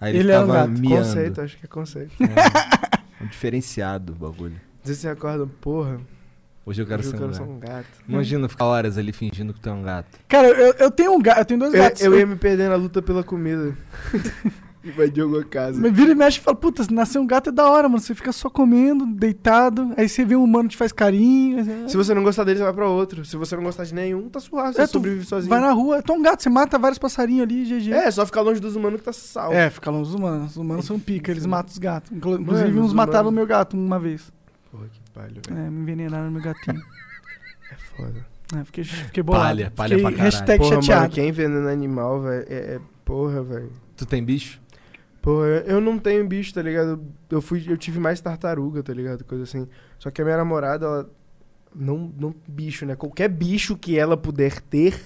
Aí ele, Ele era um ficava gato. miando. Conceito, acho que é conceito. É, um diferenciado o bagulho. Às vezes você acorda, porra, Hoje eu quero hoje ser eu um quero ser gato. um gato. Imagina ficar horas ali fingindo que tu é um gato. Cara, eu, eu tenho um gato, eu tenho dois Eu, gatos. eu ia me perder na luta pela comida. Invadir alguma casa. Mas vira e mexe e fala, puta, nascer um gato é da hora, mano. Você fica só comendo, deitado, aí você vê um humano que te faz carinho. aí- Se você não gostar dele, você vai pra outro. Se você não gostar de nenhum, tá suave, você É, sobrevive sozinho. Vai na rua, é um gato, você mata vários passarinhos ali, GG. É, só ficar longe dos humanos que tá salvo. É, fica longe dos humanos. Os humanos são pica, eles matam os gatos. Inclu- Inclusive, Mano, uns mataram o humanos- meu gato uma vez. Porra, que palha, velho. É, me envenenaram meu gatinho. É foda. É, fiquei, fiquei bolado. Palha, palha fiquei pra caralho. Hashtag Porra, chateado. mano, quem envenena animal, velho, é, é... Porra, velho. Tu tem bicho? Eu não tenho bicho, tá ligado? Eu fui, eu tive mais tartaruga, tá ligado? Coisa assim. Só que a minha namorada, ela não, não bicho, né? Qualquer bicho que ela puder ter,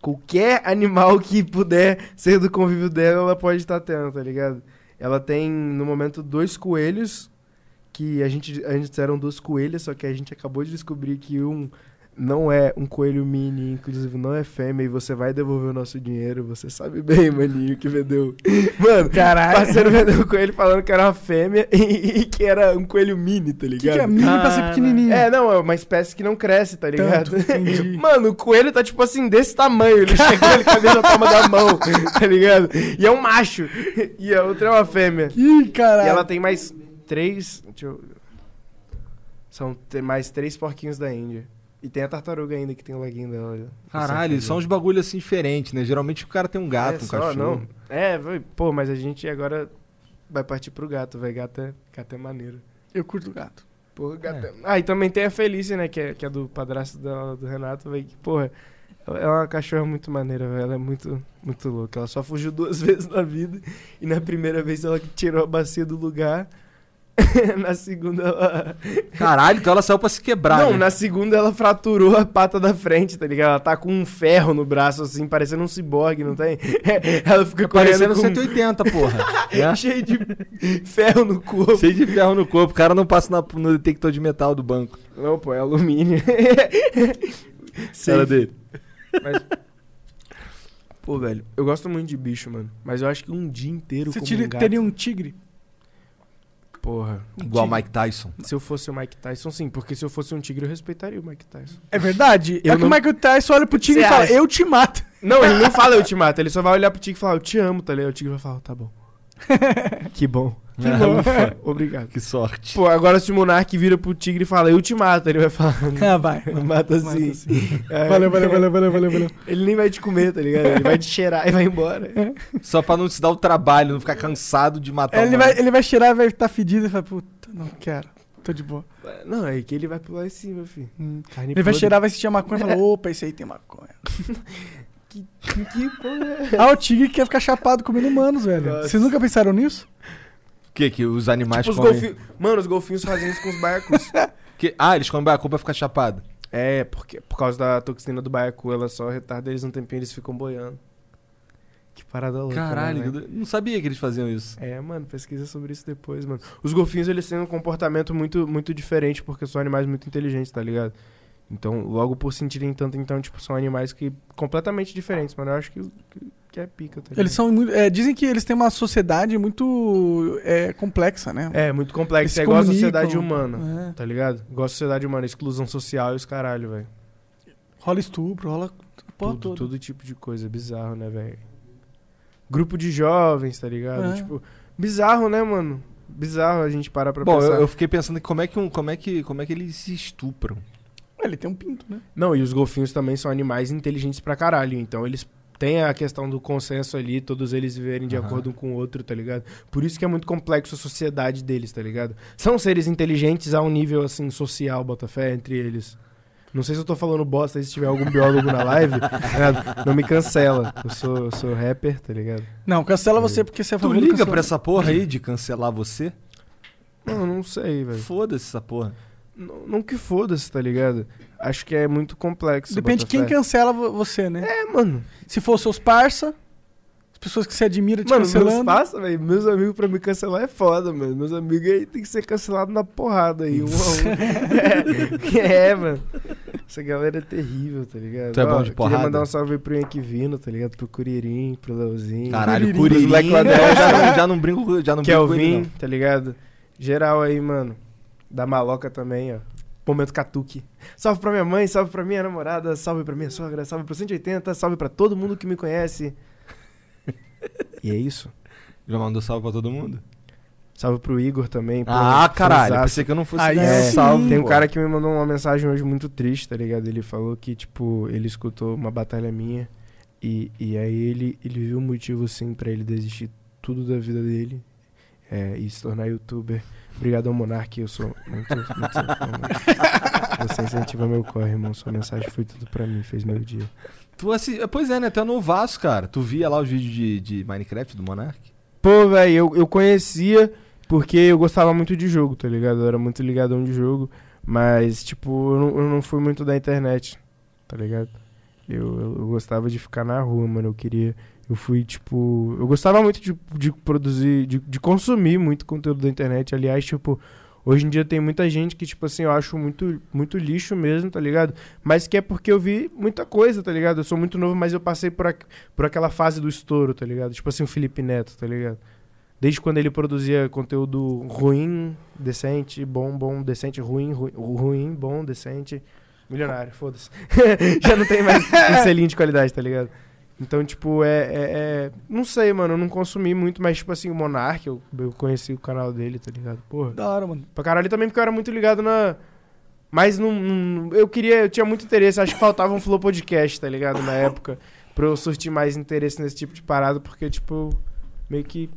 qualquer animal que puder ser do convívio dela, ela pode estar tendo, tá ligado? Ela tem no momento dois coelhos que a gente a gente eram duas coelhas, só que a gente acabou de descobrir que um não é um coelho mini, inclusive não é fêmea, e você vai devolver o nosso dinheiro. Você sabe bem, maninho, que vendeu. Mano, Caralho. parceiro vendeu o coelho falando que era uma fêmea e, e que era um coelho mini, tá O que, ligado? que é mini pra ser pequenininho? É, não, é uma espécie que não cresce, tá ligado? Tanto. Mano, o coelho tá tipo assim, desse tamanho. Ele chegou, ele cabia na palma da mão, tá ligado? E é um macho. E a outra é uma fêmea. Ih, caralho. E ela tem mais três. Deixa eu. São mais três porquinhos da Índia. E tem a tartaruga ainda que tem o leguinho dela. Caralho, são uns bagulho assim diferentes, né? Geralmente o cara tem um gato, é, um só, cachorro. Não. É, pô, mas a gente agora vai partir pro gato, velho. Gato é, gato é maneiro. Eu curto gato. Porra, gato é... Ah, e também tem a Felícia, né? Que é, que é do padrasto da- do Renato, velho. que, Porra, ela é uma cachorra muito maneira, velho. Ela é muito, muito louca. Ela só fugiu duas vezes na vida. E na primeira vez ela tirou a bacia do lugar. na segunda ela. Caralho, então ela saiu pra se quebrar. Não, né? na segunda ela fraturou a pata da frente, tá ligado? Ela tá com um ferro no braço, assim, parecendo um ciborgue, não tem? ela fica Parecendo correndo com 180, porra. né? cheio de ferro no corpo. Cheio de ferro no corpo. O cara não passa na- no detector de metal do banco. Não, pô, é alumínio. Cara dele. Mas... Pô, velho, eu gosto muito de bicho, mano. Mas eu acho que um dia inteiro Você como tira- um gato... teria um tigre? Porra. Igual Mike Tyson. Se eu fosse o Mike Tyson, sim. Porque se eu fosse um tigre, eu respeitaria o Mike Tyson. É verdade? Eu é que não- o Michael Tyson olha pro tigre Você e fala, acha? eu te mato. Não, ele não fala eu te mato. Ele só vai olhar pro tigre e falar, eu te amo, tá ligado? O tigre vai falar, tá bom. que bom. Que bom. Ufa, Obrigado. Que sorte. Pô, agora se o Monark vira pro tigre e fala, eu te mato, ele vai falar, Ah, vai. mata Mata assim. assim. É, Valeu, valeu, valeu, valeu, valeu, valeu. Ele nem vai te comer, tá ligado? Ele vai te cheirar e vai embora. Só pra não se dar o trabalho, não ficar cansado de matar É, ele, o vai, ele vai cheirar, vai estar fedido e vai, puta, não quero. Tô de boa. Não, é que ele vai pular em cima, filho. Hum. Ele vai cheirar, vai sentir a maconha e falar, opa, esse aí tem maconha. Que, que porra é? Ah, o tigre quer ficar chapado comendo humanos, velho. Nossa. Vocês nunca pensaram nisso? O que? Que os animais Tipo, os comem... golfinhos. Mano, os golfinhos fazem isso com os baiacus. Que... Ah, eles comem baiacu pra ficar chapado. é, porque por causa da toxina do baiacu, ela só retarda eles um tempinho eles ficam boiando. Que parada louca. né, Caralho, eu não sabia que eles faziam isso. É, mano, pesquisa sobre isso depois, mano. Os golfinhos, eles têm um comportamento muito, muito diferente, porque são animais muito inteligentes, tá ligado? Então, logo por sentirem tanto, então, tipo, são animais que completamente diferentes, mano. Eu acho que, que, que é pica, tá ligado? Eles são muito. é, dizem que eles têm uma sociedade muito é, complexa, né? É, muito se É igual a sociedade humana, É. tá ligado? Igual a sociedade humana, exclusão social e os caralho, velho. Rola estupro, rola. Porra Tudo, todo tipo de coisa. Bizarro, né, velho? Grupo de jovens, tá ligado? É. Tipo, bizarro, né, mano? Bizarro a gente parar pra Bom, pensar. eu, eu fiquei pensando como é que, um, como é que, como é que eles se estupram. Ele tem um pinto, né? Não, e os golfinhos também são animais inteligentes pra caralho. Então eles têm a questão do consenso ali, todos eles viverem de Aham. acordo um com o outro, tá ligado? Por isso que é muito complexo a sociedade deles, tá ligado? São seres inteligentes a um nível, assim, social, botafé, entre eles. Não sei se eu tô falando bosta aí, se tiver algum biólogo na live, tá ligado? não me cancela. Eu sou, eu sou rapper, tá ligado? Não, cancela você porque você é a Tu liga pra essa porra aí de cancelar você? Não, não sei, velho. Foda-se essa porra. Não, não que foda-se, tá ligado? Acho que é muito complexo. Depende de quem cancela vo- você, né? É, mano. Se for seus parça, as pessoas que você admira te Mano, meus cancelando. passa, velho. Meus amigos pra me cancelar é foda, mano. Meus amigos aí tem que ser cancelado na porrada aí, um a um. é, é, mano. Essa galera é terrível, tá ligado? Tu é bom de Queria porrada? mandar um salve aí pro Henrique Vino, tá ligado? Pro Curirim, pro Leozinho. Caralho, Curirim. Black já, não, já não brinco, já não brinco com ele, Kelvin, não. tá ligado? Geral aí, mano. Da maloca também, ó. Momento catuque. Salve pra minha mãe, salve pra minha namorada, salve pra minha sogra, salve pro 180, salve pra todo mundo que me conhece. e é isso. Já mandou salve pra todo mundo? Salve pro Igor também. Ah, caralho. Pensei que eu não fosse Aí sim. salve. Tem um cara que me mandou uma mensagem hoje muito triste, tá ligado? Ele falou que, tipo, ele escutou uma batalha minha e, e aí ele, ele viu um motivo, assim, pra ele desistir tudo da vida dele é, e se tornar youtuber. Obrigado ao Monark, eu sou muito, muito fã. Você incentiva meu corre, irmão. Sua mensagem foi tudo pra mim, fez meu dia. Tu assi... Pois é, né? Tu é novaço, cara. Tu via lá os vídeos de, de Minecraft do Monark? Pô, velho, eu, eu conhecia porque eu gostava muito de jogo, tá ligado? Eu era muito ligadão de jogo, mas, tipo, eu não, eu não fui muito da internet, tá ligado? Eu, eu, eu gostava de ficar na rua, mano. Eu queria. Eu fui, tipo. Eu gostava muito de, de produzir, de, de consumir muito conteúdo da internet. Aliás, tipo, Hoje em dia tem muita gente que, tipo assim, eu acho muito, muito lixo mesmo, tá ligado? Mas que é porque eu vi muita coisa, tá ligado? Eu sou muito novo, mas eu passei por, aqu- por aquela fase do estouro, tá ligado? Tipo assim, o Felipe Neto, tá ligado? Desde quando ele produzia conteúdo ruim, decente, bom, bom, decente, ruim, ruim, ruim bom, decente, milionário, foda-se. Já não tem mais um selinho de qualidade, tá ligado? Então, tipo, é, é, é- Não sei, mano, eu não consumi muito, mas, tipo assim, o Monark, eu, eu conheci o canal dele, tá ligado? Porra. Da hora, mano. Pra caralho também, porque eu era muito ligado na. Mas não. não- eu queria. Eu tinha muito interesse. Acho que faltava um Flow Podcast, tá ligado? Na época. Pra eu surtir mais interesse nesse tipo de parada, porque, tipo, meio que.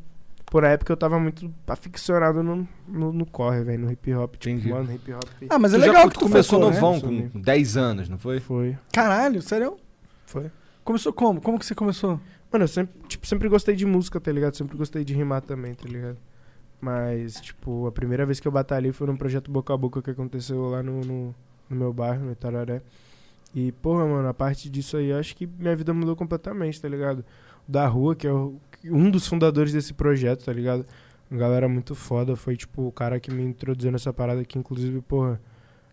Por a época eu tava muito aficionado no, no, no corre, velho, no hip hop. Tipo, Entendi. mano, hip hop. Ah, mas é Tu já legal co- que tu começou né? novão, Sumi. com 10 anos, não foi? Foi. Caralho, sério? Foi. Começou como? Como que você começou? Mano, eu sempre, tipo, sempre gostei de música, tá ligado? Sempre gostei de rimar também, tá ligado? Mas, tipo, a primeira vez que eu batalhei foi num projeto boca a boca que aconteceu lá no, no, no meu bairro, no Itararé. E, porra, mano, a parte disso aí, eu acho que minha vida mudou completamente, tá ligado? Da Rua, que é o- um dos fundadores desse projeto, tá ligado? Uma galera muito foda, foi, tipo, o cara que me introduziu nessa parada aqui, inclusive, porra,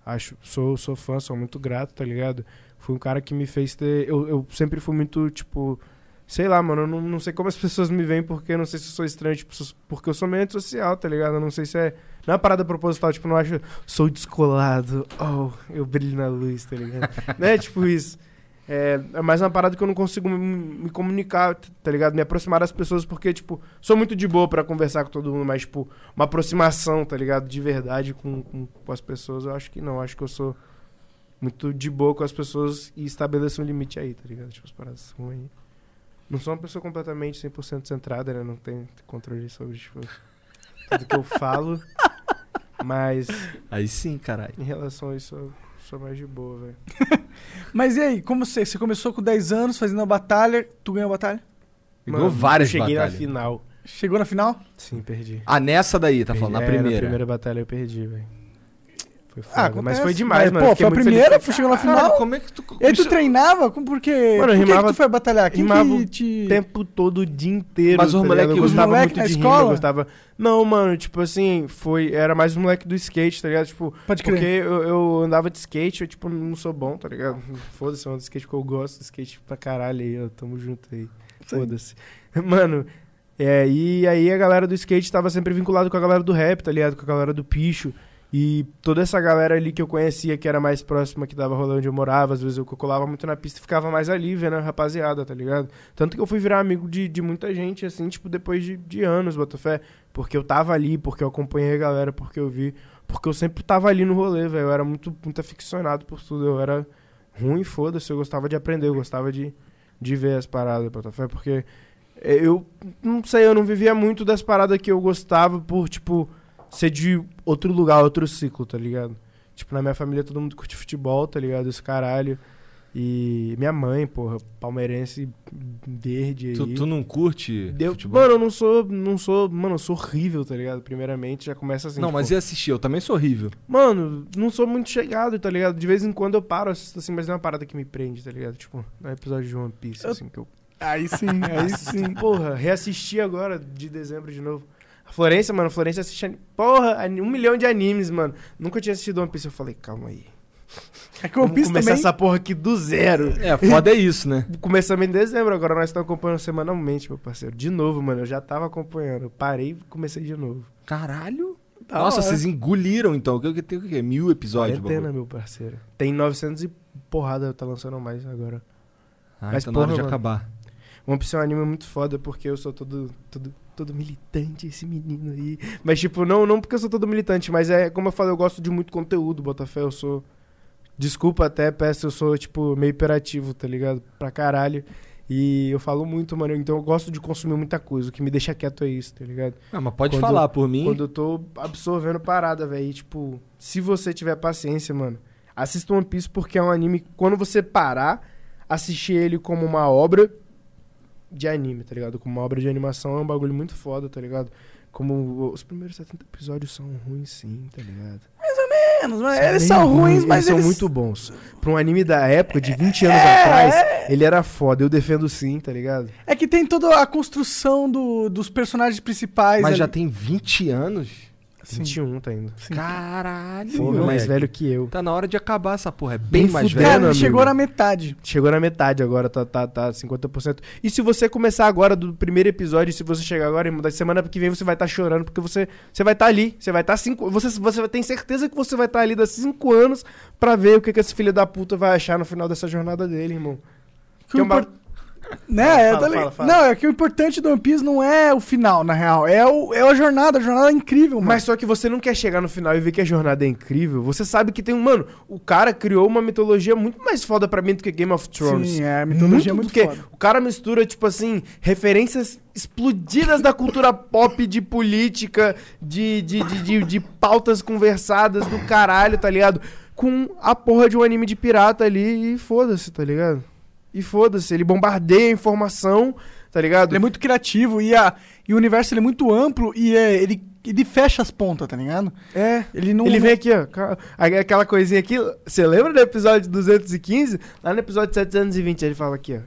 acho, sou, sou fã, sou muito grato, tá ligado? Foi um cara que me fez ter. Eu, eu sempre fui muito, tipo. Sei lá, mano, eu não, não sei como as pessoas me veem, porque eu não sei se eu sou estranho, tipo, porque eu sou meio antissocial, tá ligado? Eu não sei se é. Não é uma parada proposital, tipo, não acho. Sou descolado, oh, eu brilho na luz, tá ligado? não é tipo isso. É, é mais uma parada que eu não consigo me, me comunicar, tá ligado? Me aproximar das pessoas, porque, tipo, sou muito de boa pra conversar com todo mundo, mas, tipo, uma aproximação, tá ligado? De verdade com, com, com as pessoas, eu acho que não. Acho que eu sou muito de boa com as pessoas e estabeleço um limite aí, tá ligado? Tipo, as paradas são aí. Não sou uma pessoa completamente 100% centrada, né? Não tenho controle sobre, tipo, tudo que eu falo. Mas, Aí sim, caralho. em relação a isso, eu sou mais de boa, velho. Mas e aí, como você? Você começou com 10 anos fazendo a batalha, tu ganhou a batalha? Ganhou várias cheguei batalhas. na final. Chegou na final? Sim, perdi. Ah, nessa daí, tá falando, na É, primeira. Na primeira batalha eu perdi, velho. Foi Ah, foda. mas acontece. foi demais, Mas, mano. Pô, foi a primeira, feliz. foi chegou na final. como é que tu... E tu isso- treinava? Como- Por quê? Mano, Por que, que rimava- tu foi batalhar? Quem rimava que o te... o tempo todo, o dia inteiro. Mas os tá moleque- ligado? eu os gostava moleque muito na de rima, escola? eu gostava... Não, mano, tipo assim, foi... Era mais um moleque do skate, tá ligado? Tipo, Pode crer. porque eu, eu andava de skate, eu, tipo, não sou bom, tá ligado? Foda-se, eu ando de skate porque eu gosto de skate pra caralho aí, ó. Tamo junto aí. Foda-se. Mano, é, e aí a galera do skate tava sempre vinculado com a galera do rap, tá ligado? Com a galera do picho. E toda essa galera ali que eu conhecia, que era mais próxima, que dava rolê onde eu morava, às vezes eu colava muito na pista e ficava mais ali, vendo a rapaziada, tá ligado? Tanto que eu fui virar amigo de, de muita gente, assim, tipo, depois de, de anos, Botafé. Porque eu tava ali, porque eu acompanhei a galera, porque eu vi. Porque eu sempre tava ali no rolê, velho. Eu era muito, muito aficionado por tudo. Eu era ruim, foda-se. Eu gostava de aprender, eu gostava de, de ver as paradas, Botafé. Porque eu não sei, eu não vivia muito das paradas que eu gostava por, tipo, ser de outro lugar, outro ciclo, tá ligado? Tipo, na minha família todo mundo curte futebol, tá ligado? Esse caralho. E minha mãe, porra, palmeirense verde aí. Tu, tu não curte Deu- futebol? Mano, eu não sou, não sou, mano, eu sou horrível, tá ligado? Primeiramente, já começa assim. não, tipo, mas e assistir? Eu também sou horrível. Mano, não sou muito chegado, tá ligado? De vez em quando eu paro, assisto assim, mas não é uma parada que me prende, tá ligado? Tipo, no episódio de One Piece, Eu- assim, que eu Aí sim, aí sim. Porra, reassisti agora de dezembro de novo. A Florência, mano, a Florência assiste. Porra, um milhão de animes, mano. Nunca tinha assistido One Piece. Eu falei, calma aí. É que o One Piece começar também... essa porra aqui do zero. É, foda é isso, né? Começamos em dezembro, agora nós estamos acompanhando semanalmente, meu parceiro. De novo, mano, eu já tava acompanhando. Eu parei e comecei de novo. Caralho. Da Nossa, hora. vocês engoliram então. O que tem o quê? Mil episódios? Quarentena, meu parceiro. Tem 900 e porrada, tá lançando mais agora. Ah, Mas, então na hora porra, de mano. acabar. One Piece é um anime muito foda porque eu sou todo, todo, todo militante, esse menino aí. Mas, tipo, não, não porque eu sou todo militante, mas é, como eu falei, eu gosto de muito conteúdo, Botafé. Eu sou. Desculpa até, peço, eu sou, tipo, meio hiperativo, tá ligado? Pra caralho. E eu falo muito, mano. Então eu gosto de consumir muita coisa. O que me deixa quieto é isso, tá ligado? Ah, mas pode Quando- falar por mim. Quando eu tô absorvendo parada, velho. Tipo, se você tiver paciência, mano, assista One Piece porque é um anime. Quando você parar, assistir ele como uma obra de anime, tá ligado? Como uma obra de animação é um bagulho muito foda, tá ligado? Como os primeiros 70 episódios são ruins, sim, tá ligado? Menos, mas São eles são ruins, mas são eles... muito bons. Pra um anime da época, de 20 anos É, atrás, ele era foda. Eu defendo sim, tá ligado? É que tem toda a construção do- dos personagens principais. Mas ali. já tem 20 anos? Sim. 21 tá indo. Sim. Caralho. Pô, moleque. mais velho que eu. Tá na hora de acabar essa porra. É bem Nem mais fudendo, velho. Cara, amigo. chegou na metade. Chegou na metade agora, tá, tá, tá 50%. E se você começar agora do primeiro episódio, se você chegar agora, irmão, da semana que vem você vai estar chorando, porque você, você vai estar ali. Você vai estar cinco. Você, você tem certeza que você vai estar ali daqui cinco anos pra ver o que, que esse filho da puta vai achar no final dessa jornada dele, irmão. Que o é um impor- Né, Fala, fala, fala. Não, é que o importante do One Piece não é o final, na real. É, o, é a jornada, a jornada é incrível, mano. Mas só que você não quer chegar no final e ver que a jornada é incrível. Você sabe que tem um. Mano, o cara criou uma mitologia muito mais foda pra mim do que Game of Thrones. Sim, é, a mitologia é muito porque foda. O cara mistura, tipo assim, referências explodidas da cultura pop, de política, de, de, de, de, de pautas conversadas do caralho, tá ligado? Com a porra de um anime de pirata ali e foda-se, tá ligado? E foda-se, ele bombardeia a informação, tá ligado? Ele é muito criativo e, a, e o universo ele é muito amplo e é, ele, ele fecha as pontas, tá ligado? É. Ele não. Ele vem aqui, ó. Aquela coisinha aqui. Você lembra do episódio 215? Lá no episódio 720 ele fala aqui, ó.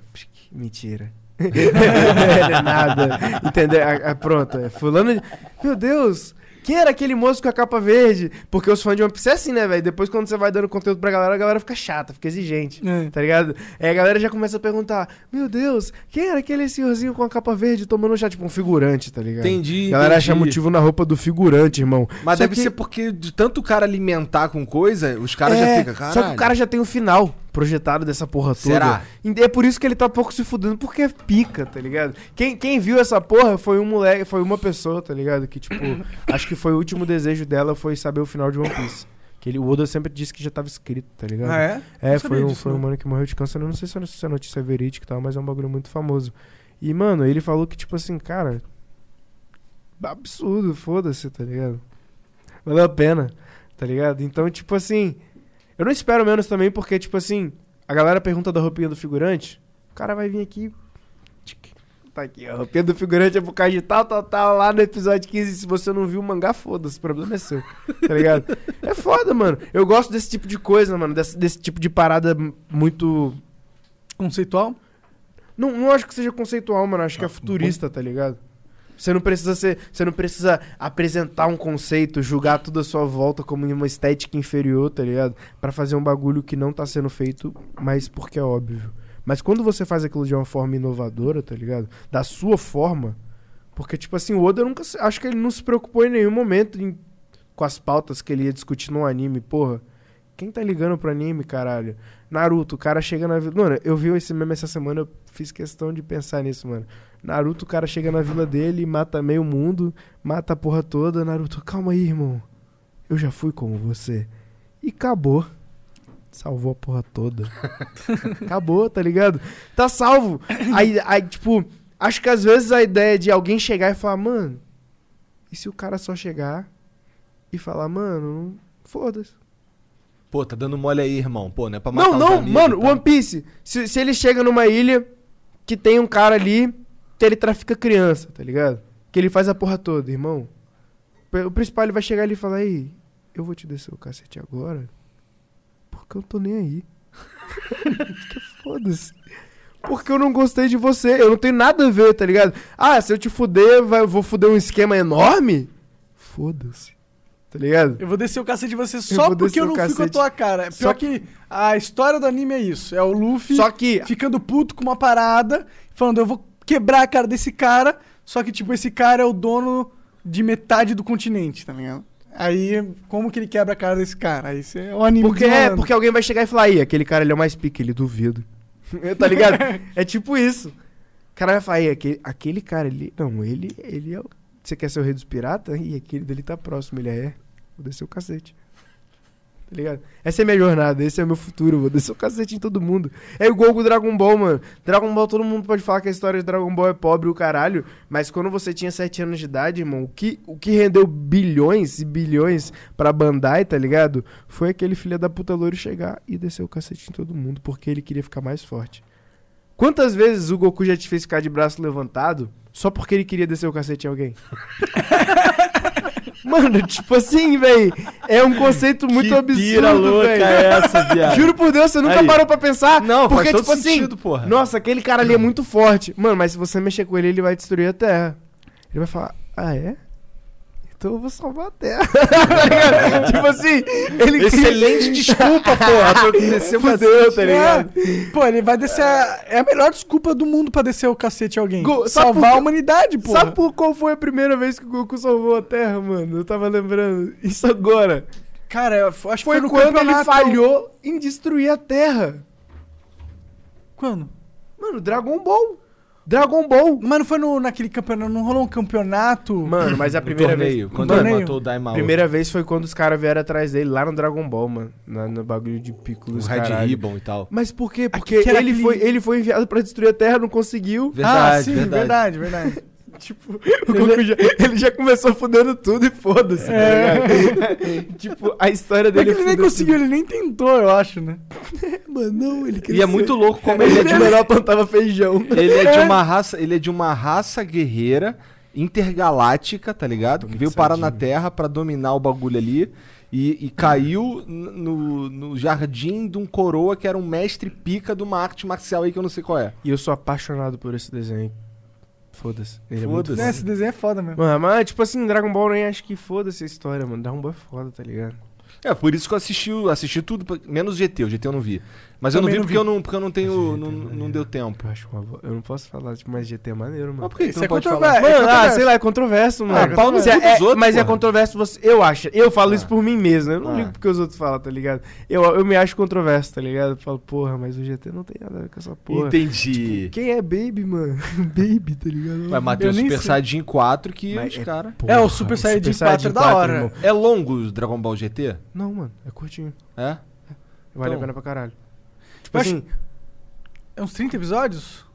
Mentira. É nada. Entendeu? Ah, ah, pronto. é Fulano. de- Meu Deus! Quem era aquele moço com a capa verde? Porque os fãs de One Piece é assim, né, velho? Depois, quando você vai dando conteúdo pra galera, a galera fica chata, fica exigente. É. Tá ligado? Aí a galera já começa a perguntar: Meu Deus, quem era aquele senhorzinho com a capa verde tomando chá? Tipo um figurante, tá ligado? Entendi. A galera entendi. acha motivo na roupa do figurante, irmão. Mas Só deve que- ser porque de tanto o cara alimentar com coisa, os caras já É, ficam, caralho. Só que o cara já tem o final projetado dessa porra toda. Será? É por isso que ele tá pouco se fudendo, porque é pica, tá ligado? Quem, quem viu essa porra foi um moleque, foi uma pessoa, tá ligado? Que, tipo, acho que foi o último desejo dela foi saber o final de One Piece. Que ele, o Oda sempre disse que já tava escrito, tá ligado? Ah, é? É, foi um, disso, foi um mano que morreu de câncer. Eu não sei se essa- se a notícia é verídica e tal, mas é um bagulho muito famoso. E, mano, ele falou que, tipo assim, cara. Absurdo, foda-se, tá ligado? Valeu a pena, tá ligado? Então, tipo assim. Eu não espero menos também, porque, tipo assim, a galera pergunta da roupinha do figurante. O cara vai vir aqui. Tá aqui, a roupinha do figurante é por causa de tal, tal, tal, lá no episódio 15. Se você não viu o mangá, foda-se, o problema é seu. Tá ligado? É foda, mano. Eu gosto desse tipo de coisa, mano. Desse, desse tipo de parada muito. Conceitual? Não, não acho que seja conceitual, mano. Acho que é futurista, tá ligado? Você não precisa ser. Você não precisa apresentar um conceito, julgar tudo à sua volta como uma estética inferior, tá ligado? Pra fazer um bagulho que não tá sendo feito, mas porque é óbvio. Mas quando você faz aquilo de uma forma inovadora, tá ligado? Da sua forma. Porque, tipo assim, o Oda nunca. Acho que ele não se preocupou em nenhum momento em- com as pautas que ele ia discutir no anime, porra. Quem tá ligando pro anime, caralho? Naruto, o cara chega na vila. Mano, eu vi esse meme essa semana, eu fiz questão de pensar nisso, mano. Naruto, o cara chega na vila dele, mata meio mundo, mata a porra toda. Naruto, calma aí, irmão. Eu já fui como você. E acabou. Salvou a porra toda. acabou, tá ligado? Tá salvo. Aí, aí, tipo, acho que às vezes a ideia de alguém chegar e falar, mano, e se o cara só chegar e falar, mano, foda-se. Pô, tá dando mole aí, irmão. Pô, não é pra matar Não, não, amigos mano, tal. One Piece. Se, se ele chega numa ilha que tem um cara ali que ele trafica criança, tá ligado? Que ele faz a porra toda, irmão. O principal ele vai chegar ali e falar: Ei, eu vou te descer o cacete agora porque eu tô nem aí. porque foda-se. Porque eu não gostei de você. Eu não tenho nada a ver, tá ligado? Ah, se eu te fuder, vai- eu vou fuder um esquema enorme? Foda-se. Tá ligado? Eu vou descer o cacete de você só porque eu não fui com a tua cara. É Só Pior que a história do anime é isso. É o Luffy Só que ficando puto com uma parada, falando, eu vou quebrar a cara desse cara, só que, tipo, esse cara é o dono de metade do continente, tá ligado? Aí, como que ele quebra a cara desse cara? Aí você é o anime Porque, é, porque alguém vai chegar e falar, aí, aquele cara ele é o mais pique, ele duvido. tá ligado? é tipo isso. O cara vai falar, aí, aquele, aquele cara ali. Não, ele, ele é o. Você quer ser o rei dos piratas? E aquele dele tá próximo, ele é. Vou descer o cacete. Tá ligado? Essa é a minha jornada, esse é o meu futuro. Vou descer o cacete em todo mundo. É igual com o Dragon Ball, mano. Dragon Ball, todo mundo pode falar que a história de Dragon Ball é pobre o caralho. Mas quando você tinha 7 anos de idade, irmão, o que, o que rendeu bilhões e bilhões pra Bandai, tá ligado? Foi aquele filho da puta loiro chegar e descer o cacete em todo mundo, porque ele queria ficar mais forte. Quantas vezes o Goku já te fez ficar de braço levantado só porque ele queria descer o cacete em alguém? Mano, tipo assim, velho. É um conceito muito que absurdo, velho. é essa, viado? Juro por Deus, você nunca Aí. parou pra pensar? Não, porque, faz todo tipo assim, sentido, porra. nossa, aquele cara ali é muito forte. Mano, mas se você mexer com ele, ele vai destruir a Terra. Ele vai falar, ah, é? Então eu vou salvar a Terra. tá? Tipo assim, ele Excelente desculpa, porra, pra eu descer o fudeu, tá ligado? É. Pô, ele vai descer. A... É a melhor desculpa do mundo pra descer o cacete em alguém. Go- Salvar por a humanidade, pô. Sabe por qual foi a primeira vez que o Goku salvou a Terra, mano? Eu tava lembrando. Isso agora. Cara, eu acho que Foi quando ele campeonato- falhou em destruir a Terra. Quando? Mano, Dragon Ball. Dragon Ball. Mas não foi no, naquele campeonato. Não rolou um campeonato. Mano, mas a No primeira torneio, vez. quando Mano, ele matou o Daimao. primeira vez foi quando os caras vieram atrás dele lá no Dragon Ball, mano. Na- No, bagulho de pico o Red caralho. Ribbon e tal. Mas por quê? Porque ele, aquele- foi, ele foi enviado pra destruir a Terra, não conseguiu. Verdade, ah, sim, verdade. verdade, verdade. Tipo, o Goku já, ele já começou fudendo tudo e foda-se, É. tá tipo, a história Mas dele ele nem conseguiu, ele nem tentou, eu acho, né? tudo. Mano, não, ele E é muito louco como ele Ele é é de menor plantava feijão. Ele é de uma raça, ele é de uma raça guerreira intergaláctica, tá ligado? Que veio parar na Terra pra dominar o bagulho ali e, e caiu no, no jardim de um coroa que era um mestre pica de uma arte marcial aí que eu não sei qual é. E eu sou apaixonado por esse desenho. Foda-se. Ele é muito Foda-se. É, foda. esse desenho é foda mesmo. Mano, mas tipo assim, Dragon Ball eu nem acho que foda-se a história, mano. Dragon Ball é foda, tá ligado? É, por isso que eu assisti, o- assisti tudo, menos GT, o GT eu não vi. Mas eu não vi não porque vi. eu não, porque eu não tenho, não, é não maneiro. deu tempo. Eu acho uma Eu não posso falar, tipo, mas GT é maneiro, mano. Mas por que, Isso não é pode controverso. falar? É, Mano, ah, controverso. sei lá, é controverso, mano. Ah, pau no Mas cu é, dos outros, mas é porra. controverso, você, eu acho. Eu falo isso Ah. por mim mesmo. Eu não Ah. ligo porque os outros falam, tá ligado? Eu, eu me acho controverso, tá ligado? Eu falo, porra, mas o GT não tem nada a ver com essa porra. Entendi. Quem é Baby, mano? Baby, tá ligado? Vai matar o Eu nem Super. Saiyajin 4 que Mas os é- caras... É, o Super Saiyajin 4 é da hora. É longo o Dragon Ball GT? Não, mano, é curtinho. É? Vale Então. a pena pra caralho. Tipo Eu acho- assim, É uns 30 episódios?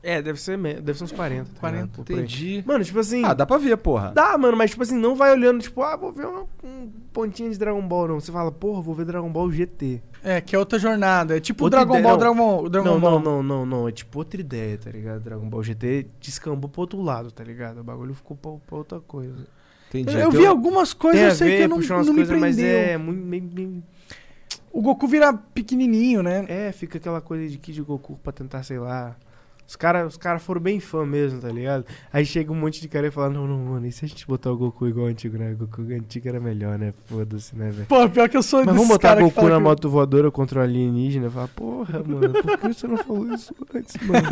é, deve ser, me- deve ser uns 40. tá 40, ligado? Por aí. Entendi. Mano, tipo assim. Ah, dá pra ver, porra. Dá, mano, mas tipo assim, não vai olhando, tipo, ah, vou ver uma, um pontinho de Dragon Ball, não. Você fala, porra, vou ver Dragon Ball GT. É, que é outra jornada. É tipo o Outra Dragon ideia, Ball, não. Dragon Ball. Dragon não, Ball. não, não, não, não. É tipo outra ideia, tá ligado? Dragon Ball GT descambou pro outro lado, tá ligado? O bagulho ficou pra, pra outra coisa. Entendi. Eu, eu Então- vi algumas coisas, eu sei ver, que eu não, umas não me coisas, mas prendeu. é muito. meio- meio- O Goku vira pequenininho, né? É, fica aquela coisa de Kid Goku pra tentar, sei lá. Os caras os cara foram bem fã mesmo, tá ligado? Aí chega um monte de cara e fala: Não, não, mano, e se a gente botar o Goku igual o antigo, né? O Goku antigo era melhor, né? Foda-se, né, velho? Pô, pior que eu sou Mas vamos botar que Goku na moto voadora contra o alienígena? Fala, porra, mano, por que você não falou isso antes, mano?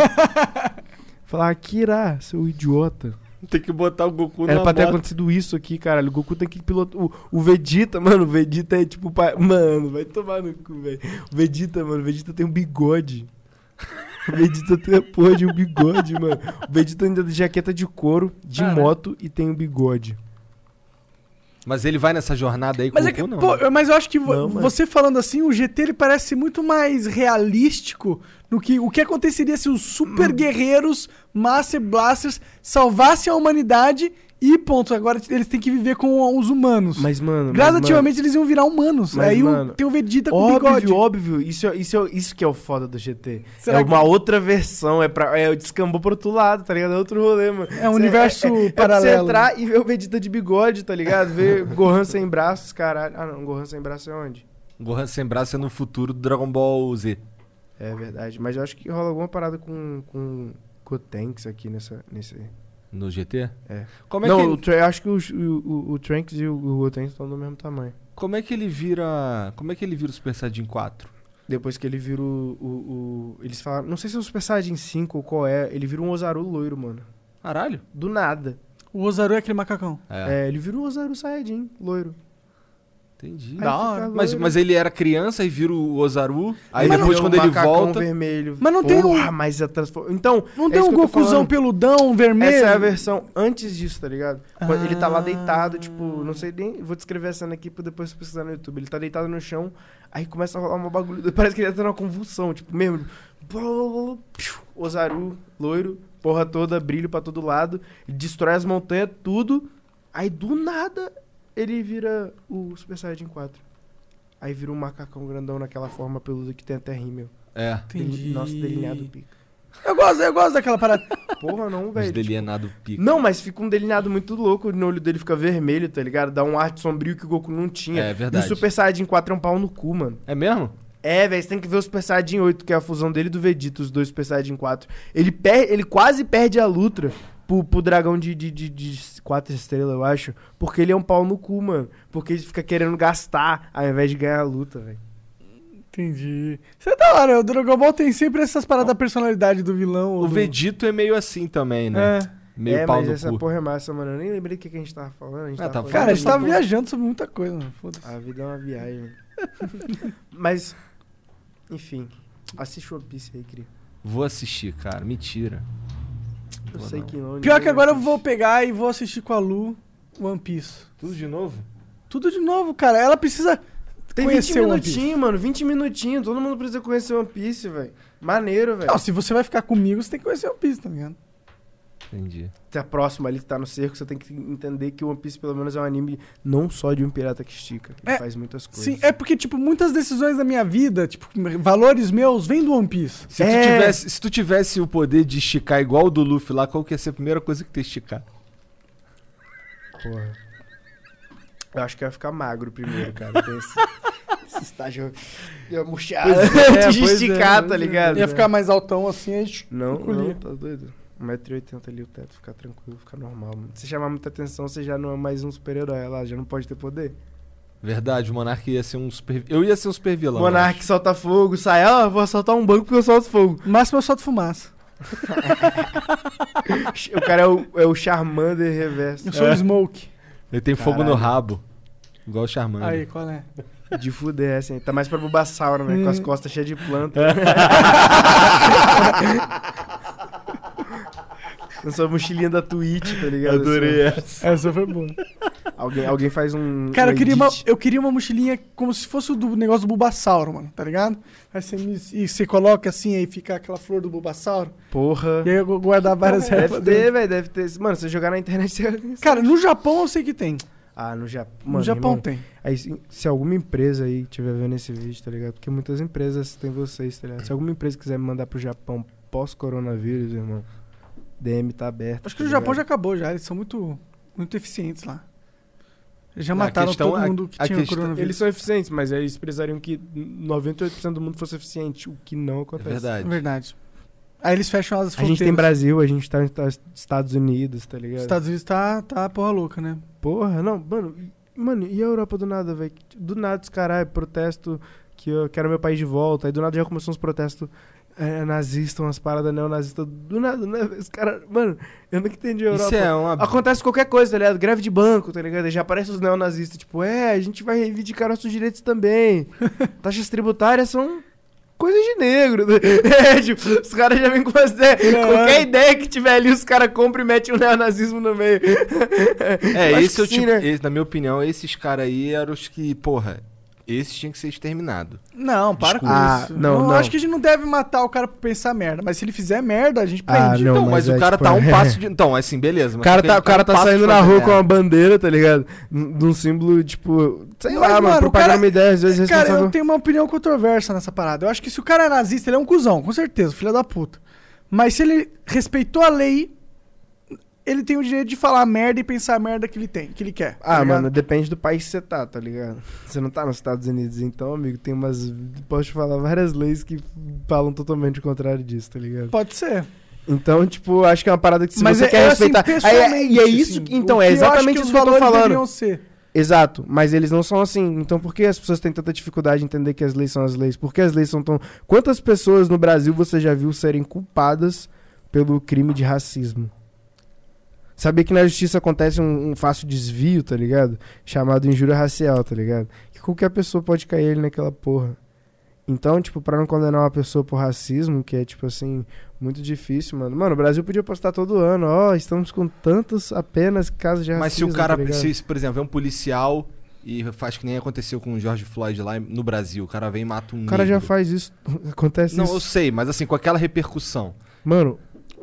Falar, Akira, seu idiota. Tem que botar o Goku Era na pra ter moto. acontecido isso aqui, caralho. O Goku tem que pilotar. O, o Vegeta, mano, o Vegeta é tipo. pa- Mano, vai tomar no cu, velho. O Vegeta, mano, o Vegeta tem um bigode. O Vegeta tem a porra de um bigode, mano. O Vegeta ainda de jaqueta de couro, de Cara. moto e tem um bigode. Mas ele vai nessa jornada aí com Mas, o é que, Goku, não. pô, eu- mas eu acho que Não, você falando assim, o GT ele parece muito mais realístico no que o que aconteceria se os super Hum. guerreiros Master Blasters salvassem a humanidade e ponto. Agora eles têm que viver com os humanos. Mas, mano. mas, Gradativamente eles iam virar humanos. Mas, Aí mano, tem o Vegeta com Óbvio, bigode. óbvio. Isso, é- isso, é- isso que é o foda do GT. Será é que- uma outra versão. É, pra, é descambou pro outro lado, tá ligado? É outro rolê, mano. É um Cê- universo é, é, É pra paralelo. você entrar e ver o Vegeta de bigode, tá ligado? Ver Gohan sem braços, caralho. Ah, não. Gohan sem braço é onde? Gohan sem braço é no futuro do Dragon Ball Z. É verdade. Mas eu acho que rola alguma parada com, com, com o Tanks aqui nessa, nesse... No GT? É. Como é, não, que, o Tra- eu acho que os- o, o, o Trunks e o, o Gotenks estão do mesmo tamanho. como é que ele vira. Como é que ele vira o Super Saiyajin 4? Depois que ele vira o, o, o- Eles falaram... Não sei se é o Super Saiyajin 5 ou qual é. Ele vira um Ozaru loiro, mano. Caralho. Do nada. O Ozaru é aquele macacão. É, É, ele vira um Ozaru Saiyajin loiro. Entendi. Da hora. Mas, mas ele era criança e vira o Ozaru. Aí Mas depois, não- quando o ele volta. vermelho. Mas não tem um- mas a transforma... Então, Não É tem um Gokuzão peludão, vermelho? essa é a versão antes disso, tá ligado? Quando Ele tá lá Ah. deitado, tipo, não sei nem. Vou descrever a cena aqui pra depois você pesquisar no YouTube. Ele tá deitado no chão, aí começa a rolar uma bagulho. Parece que ele tá tendo uma convulsão, tipo, mesmo. Ozaru, loiro, porra toda, brilho pra todo lado, ele destrói as montanhas, tudo. Aí do nada ele vira o Super Saiyajin 4. Aí vira um macacão grandão naquela forma peluda que tem até rímel. É. Entendi. Nossa, delineado pica. Eu gosto, eu gosto daquela parada. Porra, não, velho. tipo, delineado pica. Não, mas fica um delineado muito louco. No olho dele fica vermelho, tá ligado? Dá um ar de sombrio que o Goku não tinha. É E verdade. o Super Saiyajin 4 é um pau no cu, mano. É mesmo? É, velho, você tem que ver o Super Saiyajin 8, que é a fusão dele e do Vegeta, os dois Super Saiyajin 4. Ele, per ele quase perde a luta. Pro, pro dragão de, de, de, de quatro estrelas, eu acho. Porque ele é um pau no cu, mano. Porque ele fica querendo gastar ao invés de ganhar a luta, velho. Entendi. Isso é da hora. O Dragon Ball tem sempre essas paradas da personalidade do vilão. O do- Vegito é meio assim também, né? É. Meio é, pau mas no essa cu. porra é massa, mano. Eu nem lembrei o que, que a gente tava falando. A gente Ah, tava tá falando Cara, a gente tava viajando sobre muita coisa, mano. Foda-se. A vida é uma viagem. mas, enfim. Assiste One Piece aí, cria. Vou assistir, cara. Mentira. Eu sei não. que não. Pior que agora eu vou pegar e vou assistir com a Lu One Piece. Tudo de novo? Tudo de novo, cara. Ela precisa Tem 20 conhecer One Piece. minutinhos, mano. 20 minutinhos. Todo mundo precisa conhecer One Piece, velho. Maneiro, velho. Não, se você vai ficar comigo, você tem que conhecer One Piece, tá ligado? Entendi. Tá próximo ali, que tá no cerco, você tem que entender que o One Piece, pelo menos, é um anime não só de um pirata que estica. que Ele É, faz muitas coisas. Sim, é porque, tipo, muitas decisões da minha vida, tipo, valores meus, vêm do One Piece. Se, É. tu tivesse, se tu tivesse o poder de esticar igual o do Luffy lá, qual que ia ser a primeira coisa que tu ia esticar? Porra. Eu acho que eu ia ficar magro primeiro, cara. Tem esse, esse estágio. Ia murchar é, de é, esticar, tá é. ligado? Ia ficar mais altão assim, aí... Não, encolhia. não, tá doido. 1,80m ali o teto, ficar tranquilo, ficar normal, mano. Se chamar muita atenção, você já não é mais um super-herói lá, já não pode ter poder. Verdade, o Monark ia ser um super. Eu ia ser um super vilão. Monark solta fogo, sai, ó, vou assaltar um banco porque eu solto fogo. No máximo eu solto fumaça. o cara é o, é o Charmander reverso. Eu sou o Smoke. Ele tem fogo no Caralho. rabo. Igual o Charmander. Aí, qual é? De fuder, assim. Tá mais pra Bulbasauro, né? Com as Hum. costas cheias de planta. Na sua mochilinha da Twitch, tá ligado? Adorei Assim, essa. Essa foi boa. alguém, alguém faz um. Cara, um eu queria, uma, eu queria uma mochilinha como se fosse o do negócio do Bulbasauro, mano, tá ligado? Aí você, me- e você coloca assim, aí fica aquela flor do Bulbasauro. Porra. E aí eu vou guardar várias Deve ervas ter, velho, deve ter. Mano, você jogar na internet, você. Cara, no Japão eu sei que tem. Ah, no Japão. No Japão irmão, tem. Aí, se, se alguma empresa aí estiver vendo esse vídeo, tá ligado? Porque muitas empresas têm vocês, tá ligado? Se alguma empresa quiser me mandar pro Japão pós-coronavírus, irmão, DM tá aberto. Acho que tá no Japão já acabou já, eles são muito, muito eficientes lá. Eles já Não, a mataram questão- todo a- mundo que a tinha questão- coronavírus. Eles são eficientes, mas aí eles precisariam que 98% do mundo fosse eficiente, o que não É acontece. verdade. É verdade. Aí eles fecham as A fronteiras. gente tem Brasil, a gente tá nos Estados Unidos, tá ligado? Estados Unidos tá, tá porra louca, né? Porra, não, mano, e- mano, e a Europa do nada, velho? Do nada os caralho, protesto que eu quero meu país de volta. Aí do nada já começou uns protestos é, nazistas, umas paradas neonazistas. Do nada, né? Os caras, mano, eu nunca entendi a Europa. Isso é uma. Acontece qualquer coisa, tá ligado? Greve de banco, tá ligado? Já aparecem os neonazistas, tipo, é, a gente vai reivindicar nossos direitos também. Taxas tributárias são coisa de negro. É, tipo, os caras já vêm com as ideias. Qualquer ideia que tiver ali, os caras compram e metem o neonazismo no meio. É, Acho esse que é o sim, tipo. né? esse, na minha opinião, esses caras aí eram os que, porra, esses tinham que ser exterminados. Não, para Desculpa. com Ah, isso. não, eu não. acho que a gente não deve matar o cara por pensar merda. Mas se ele fizer merda, a gente Ah, prende. não, Então, mas, mas o é, cara tipo, tá a um é. passo de. Então, assim, beleza. O cara tá, o cara um tá saindo na rua com uma bandeira, tá ligado? De um símbolo, tipo, sei Mas, lá, mano, mano, o propagando cara- uma ideia, às vezes Cara, responsável. eu tenho uma opinião controversa nessa parada. Eu acho que se o cara é nazista, ele é um cuzão, com certeza, filho da puta. Mas se ele respeitou a lei, ele tem o direito de falar merda e pensar a merda que ele tem, que ele quer. tá Ah, ligado? mano, depende do país que você tá, tá ligado? Você não tá nos Estados Unidos, então, amigo, tem umas. Posso te falar várias leis que falam totalmente o contrário disso, tá ligado? Pode ser. Então, tipo, acho que é uma parada que se Mas você é, quer é assim, respeitar. Aí é- e é isso assim, que. Então, é exatamente isso que eu tô falando. ser. Exato, mas eles não são assim. Então por que as pessoas têm tanta dificuldade de entender que as leis são as leis? Por que as leis são tão. Quantas pessoas no Brasil você já viu serem culpadas pelo crime de racismo? Sabia que na justiça acontece um, um fácil desvio, tá ligado? Chamado injúria racial, tá ligado? Que qualquer pessoa pode cair ali naquela porra. Então, tipo, pra não condenar uma pessoa por racismo, que é, tipo assim, muito difícil, mano. Mano, o Brasil podia postar todo ano, ó, estamos com tantos apenas casos de racismo. Mas se o cara, tá se, por exemplo, é um policial e faz que nem aconteceu com o George Floyd lá no Brasil, o cara vem e mata um O cara já negro. faz isso. Acontece Não, isso. eu sei, mas assim, com aquela repercussão. Mano,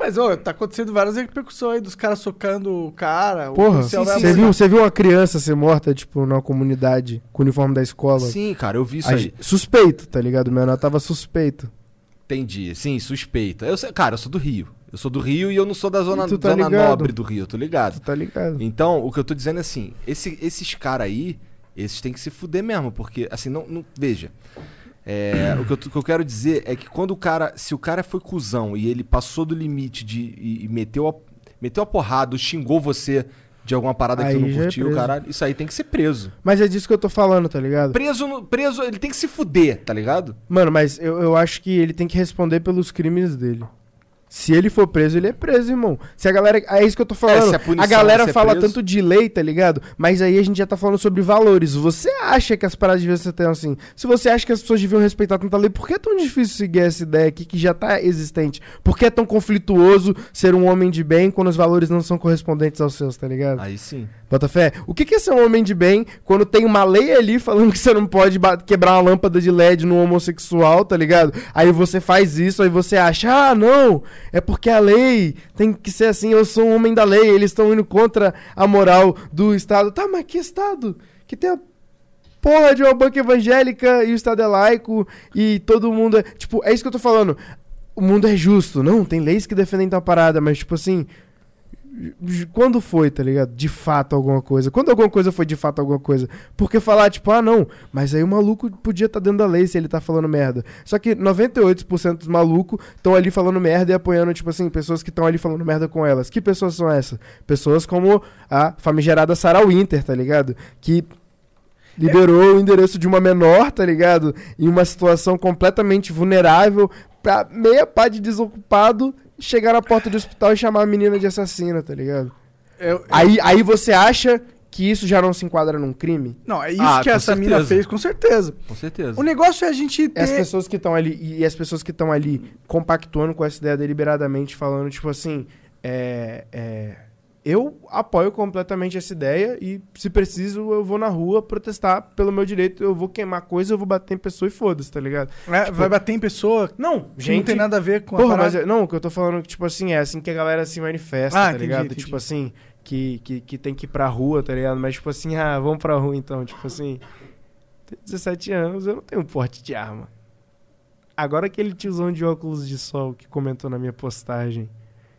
Mas, ô, tá acontecendo várias repercussões aí dos caras socando o cara. porra, você viu, você viu uma criança ser morta, tipo, numa comunidade com o uniforme da escola? Sim, cara, eu vi isso aí. gente- Suspeito, tá ligado? O menor tava suspeito. Entendi. Sim, suspeita. Eu cara, eu sou do Rio. Eu sou do Rio e eu não sou da zona, tu tá zona nobre do Rio, eu tô ligado. Tu tá ligado? Então, o que eu tô dizendo é assim, esse- esses caras aí, esses têm que se fuder mesmo, porque, assim, não. não- veja. É, o, que eu, o que eu quero dizer é que quando o cara. Se o cara foi cuzão e ele passou do limite de. e, e meteu, a, meteu a porrada, xingou você de alguma parada que Aí tu não é curtiu, preso. caralho, isso aí tem que ser preso. Mas é disso que eu tô falando, tá ligado? Preso, no- preso, ele tem que se fuder, tá ligado? Mano, mas eu, eu acho que ele tem que responder pelos crimes dele. Se ele for preso, ele é preso, irmão. Se a galera. É isso que eu tô falando. se a punição a galera é fala preso. tanto de lei, tá ligado? Mas aí a gente já tá falando sobre valores. Você acha que as paradas deviam ser tão assim? Se você acha que as pessoas deviam respeitar tanta lei, por que é tão difícil seguir essa ideia aqui que já tá existente? Por que é tão conflituoso ser um homem de bem quando os valores não são correspondentes aos seus, tá ligado? Aí sim. Bota fé. O que é ser um homem de bem quando tem uma lei ali falando que você não pode quebrar uma lâmpada de LED no homossexual, tá ligado? Aí você faz isso, aí você acha, ah, não, é porque a lei tem que ser assim, eu sou um homem da lei, eles estão indo contra a moral do Estado. Tá, mas que Estado? Que tem a porra de uma banca evangélica e o Estado é laico e todo mundo é. Tipo, é isso que eu tô falando. O mundo é justo, não, tem leis que defendem tal parada, mas tipo assim. Quando foi, tá ligado? De fato alguma coisa. Quando alguma coisa foi de fato alguma coisa. Porque falar, tipo, ah, não, mas aí o maluco podia estar dentro da lei se ele tá falando merda. Só que 98% dos malucos estão ali falando merda e apoiando, tipo assim, pessoas que estão ali falando merda com elas. Que pessoas são essas? Pessoas como a famigerada Sarah Winter, tá ligado? Que liberou o endereço de uma menor, tá ligado? Em uma situação completamente vulnerável pra meia pá de desocupado chegar na porta do hospital e chamar a menina de assassina, tá ligado? Eu- Aí, aí você acha que isso já não se enquadra num crime? Não, é isso Ah, que essa mina certeza. fez, com certeza. Com certeza. O negócio é a gente ter. As pessoas que estão ali e as pessoas que estão ali compactuando com essa ideia deliberadamente, falando tipo assim, é, é, eu apoio completamente essa ideia e se preciso eu vou na rua protestar pelo meu direito, eu vou queimar coisa, eu vou bater em pessoa e foda-se, tá ligado? É, vai bater em pessoa Não, não tem nada a ver com a Porra, parada. mas eu- não, o que eu tô falando que, tipo assim, é assim que a galera se manifesta, Ah, tá entendi, ligado? entendi. Tipo assim, que, que, que tem que ir pra rua, tá ligado? Mas, tipo assim, ah, vamos pra rua então. Tipo assim, tenho 17 anos, eu não tenho porte de arma. Agora aquele tiozão de óculos de sol que comentou na minha postagem.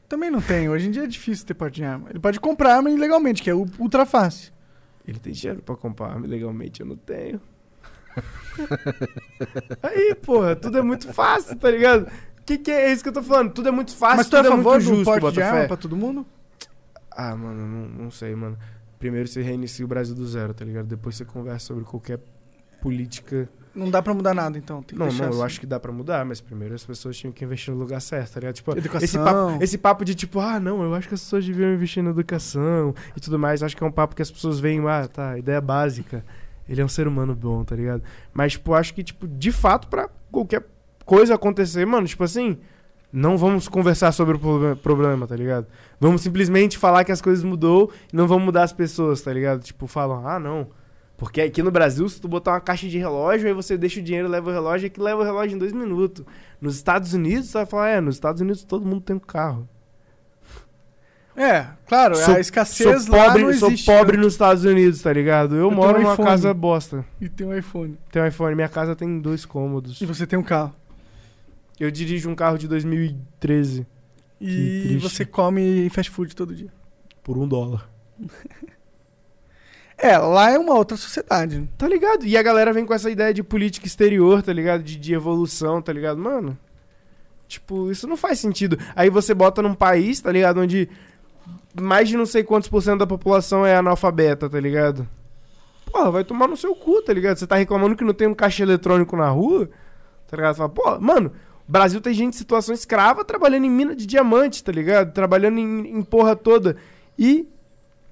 Também não tem. Hoje em dia é difícil ter porte de arma. Ele pode comprar arma ilegalmente, que é ultra fácil. Ele tem dinheiro pra comprar arma legalmente, eu não tenho. Aí, porra, tudo é muito fácil, tá ligado? Que que é isso que eu tô falando? Tudo é muito fácil, Mas tu é a tudo favor muito do justo, porte de arma pra todo mundo? Ah, mano, não, não sei, mano. Primeiro você reinicia o Brasil do zero, tá ligado? Depois você conversa sobre qualquer política. Não dá pra mudar nada, então. Tem que Não, não, eu assim. acho que dá pra mudar, mas primeiro as pessoas tinham que investir no lugar certo, tá ligado? Tipo, Educação. esse papo, esse papo de tipo, ah, não, eu acho que as pessoas deviam investir na educação e tudo mais. Acho que é um papo que as pessoas veem, ah, tá, ideia básica. Ele é um ser humano bom, tá ligado? Mas, tipo, acho que, tipo, de fato, pra qualquer coisa acontecer, mano, tipo assim, não vamos conversar sobre o proble- problema, tá ligado? Vamos simplesmente falar que as coisas mudou e não vamos mudar as pessoas, tá ligado? Tipo, falam, ah, não. Porque aqui no Brasil, se tu botar uma caixa de relógio, aí você deixa o dinheiro, leva o relógio, é que leva o relógio em dois minutos. Nos Estados Unidos, você vai falar, é, nos Estados Unidos todo mundo tem um carro. É, claro, Sou- a escassez Sou lá pobre, não sou existe. pobre né? nos Estados Unidos, tá ligado? Eu, Eu moro um numa iPhone. casa bosta. E tem um iPhone. Tenho um iPhone, minha casa tem dois cômodos. E você tem um carro. Eu dirijo um carro de 2013 E você come fast food todo dia. por um dólar. É, lá é uma outra sociedade. Tá ligado? E a galera vem com essa ideia de política exterior, tá ligado? De, de evolução, tá ligado? Mano, tipo, isso não faz sentido. Aí você bota num país, tá ligado? Onde mais de não sei quantos por cento da população é analfabeta, tá ligado? Porra, vai tomar no seu cu, tá ligado? Você tá reclamando que não tem um caixa eletrônico na rua, tá ligado? Fala, pô, mano, Brasil tem gente em situação escrava trabalhando em mina de diamante, tá ligado? Trabalhando em, em porra toda. E,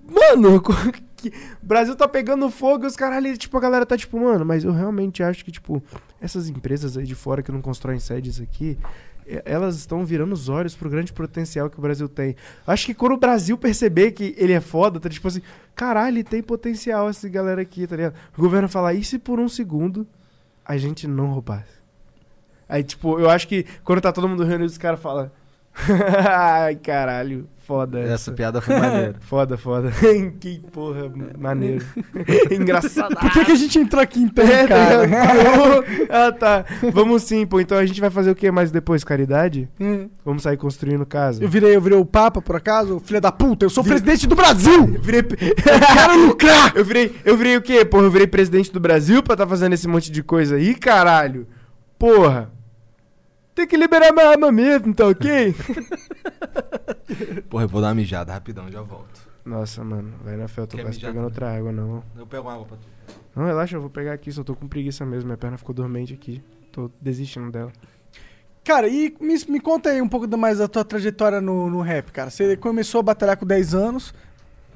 mano, que- o Brasil tá pegando fogo e os caralho, tipo, a galera tá tipo, mano, mas eu realmente acho que, tipo, essas empresas aí de fora que não constroem sedes aqui, elas estão virando os olhos pro grande potencial que o Brasil tem. Acho que quando o Brasil perceber que ele é foda, tá tipo assim, caralho, tem potencial essa galera aqui, tá ligado? O governo fala, e se por um segundo a gente não roubasse? Aí, tipo, eu acho que quando tá todo mundo reunido, os caras falam, ai, caralho, foda essa. Essa piada foi maneira. Foda, foda. que porra, maneiro. Engraçado. Por que, que a gente entrou aqui então, É, cara? tá- ah, tá. Vamos sim, pô. Então a gente vai fazer o que mais depois? Caridade? Hum. Vamos sair construindo casa. Eu virei, eu virei o Papa, por acaso? Filha da puta, eu sou presidente do Brasil! Eu virei. Quero lucrar! Eu virei, eu virei o quê? Porra, eu virei presidente do Brasil pra tá fazendo esse monte de coisa aí, caralho. Porra. Tem que liberar minha arma mesmo, tá ok? Porra, eu vou dar uma mijada rapidão, já volto. Nossa, mano, vai na fé, eu tô Quer quase mijar pegando também? outra água, não. Eu pego água pra tu. Não, relaxa, eu vou pegar aqui, só tô com preguiça mesmo. Minha perna ficou dormente aqui. Tô desistindo dela. Cara, e me, me conta aí um pouco da- mais da tua trajetória no, no rap, cara. Você começou a batalhar com 10 anos,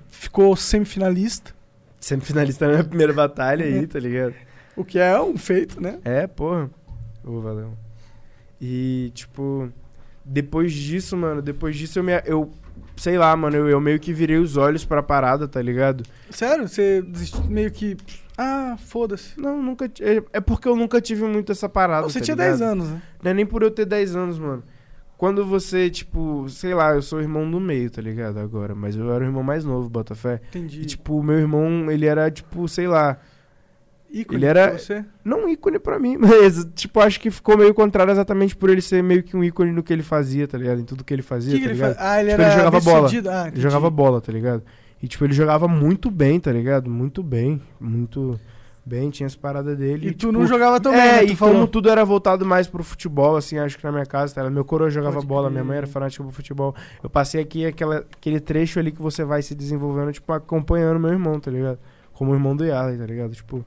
ficou semifinalista, Sempre finalista na minha primeira batalha aí, tá ligado? o que é um feito, né? É, porra. Ô, valeu. E, tipo, depois disso, mano, depois disso eu me. Eu, sei lá, mano, eu, eu meio que virei os olhos pra parada, tá ligado? Sério? Você meio que. Ah, foda-se. Não, nunca. É, é porque eu nunca tive muito essa parada. Você tá tinha ligado? 10 anos, né? Não é nem por eu ter 10 anos, mano. Quando você, tipo, sei lá, eu sou o irmão do meio, tá ligado? Agora, mas eu era o irmão mais novo, Botafé. Entendi. E, tipo, o meu irmão, ele era, tipo, sei lá, Ícone ele era- pra você? não um ícone pra mim, mas, tipo, acho que ficou meio contrário exatamente por ele ser meio que um ícone no que ele fazia, tá ligado? Em tudo que ele fazia, Que que tá ele ligado? fa- Ah, ele Tipo, era ele jogava bola. Ah, Ele jogava bola, tá ligado? E, tipo, ele jogava muito bem, tá ligado? Muito bem, muito bem, tinha as paradas dele. E tu tipo, não jogava tão bem, É, né? e falou. como tudo era voltado mais pro futebol, assim, acho que na minha casa, tá? meu coroa jogava Pode bola, crer. minha mãe era fanática pro futebol. Eu passei aqui aquela, aquele trecho ali que você vai se desenvolvendo, tipo, acompanhando meu irmão, tá ligado? Como o irmão do Yarley, tá ligado? Tipo,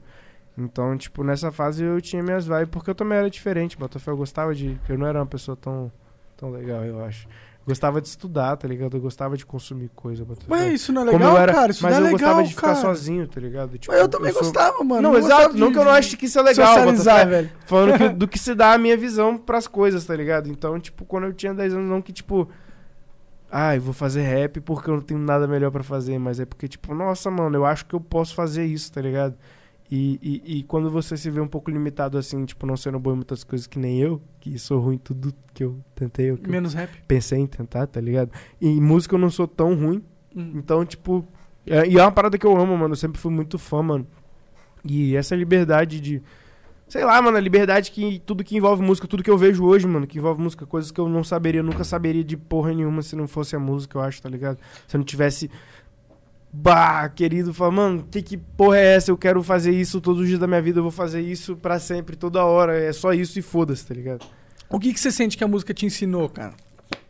então, tipo, nessa fase eu tinha minhas vibes, porque eu também era diferente, Botafé, eu gostava de... Eu não era uma pessoa tão, tão legal, eu acho. Gostava de estudar, tá ligado? Eu gostava de consumir coisa, Botafé. Mas isso não é legal, eu era, cara? Isso mas não é eu legal, gostava de ficar cara. sozinho, tá ligado? Tipo, Mas eu também sou- gostava, mano. Não, gostava exato. de- não que eu não acho que isso é legal, Socializar, Botafé. velho. Falando que- do que se dá a minha visão pras coisas, tá ligado? Então, tipo, quando eu tinha 10 anos, não que, tipo... Ai, vou fazer rap porque eu não tenho nada melhor pra fazer. Mas é porque, tipo, nossa, mano, eu acho que eu posso fazer isso, tá ligado? E, e, e quando você se vê um pouco limitado assim, tipo, não sendo bom em muitas coisas que nem eu, que sou ruim em tudo que eu tentei, que eu Menos rap. pensei em tentar, tá ligado? E em música eu não sou tão ruim, Hum. então, tipo. É, e é uma parada que eu amo, mano. Eu sempre fui muito fã, mano. E essa liberdade de. Sei lá, mano, a liberdade que tudo que envolve música, tudo que eu vejo hoje, mano, que envolve música, coisas que eu não saberia, eu nunca saberia de porra nenhuma se não fosse a música, eu acho, tá ligado? Se eu não tivesse. Bah, querido, falar, mano, que, que porra é essa? Eu quero fazer isso todos os dias da minha vida, eu vou fazer isso pra sempre, toda hora. É só isso e foda-se, tá ligado? O que, que você sente que a música te ensinou, cara?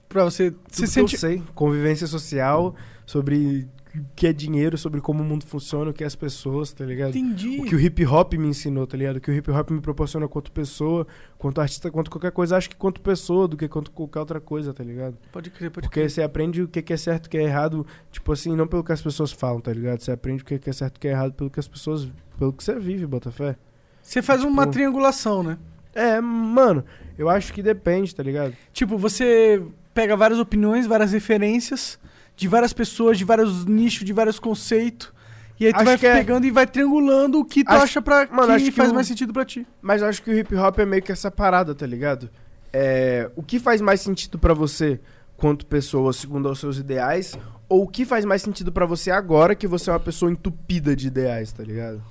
Pra você. Você Tudo sente. que eu sei. Convivência social, sobre que é dinheiro, sobre como o mundo funciona, o que é as pessoas, tá ligado? Entendi. O que o hip hop me ensinou, tá ligado? O que o hip hop me proporciona quanto pessoa, quanto artista, quanto qualquer coisa. Acho que quanto pessoa do que quanto qualquer outra coisa, tá ligado? Pode crer, pode Porque crer. você aprende o que é certo e o que é errado, tipo assim, não pelo que as pessoas falam, tá ligado? Você aprende o que é certo e o que é errado pelo que as pessoas. pelo que você vive, Botafé. Você faz uma tipo- triangulação, né? É, mano, eu acho que depende, tá ligado? Tipo, você pega várias opiniões, várias referências de várias pessoas, de vários nichos, de vários conceitos. E aí tu Acho vai é- pegando e vai triangulando o que tu Acho- acha pra mano, que que faz o- mais sentido pra ti. Mas eu acho que o hip hop é meio que essa parada, tá ligado? É, o que faz mais sentido pra você quanto pessoa, segundo aos seus ideais, ou o que faz mais sentido pra você agora que você é uma pessoa entupida de ideais, tá ligado?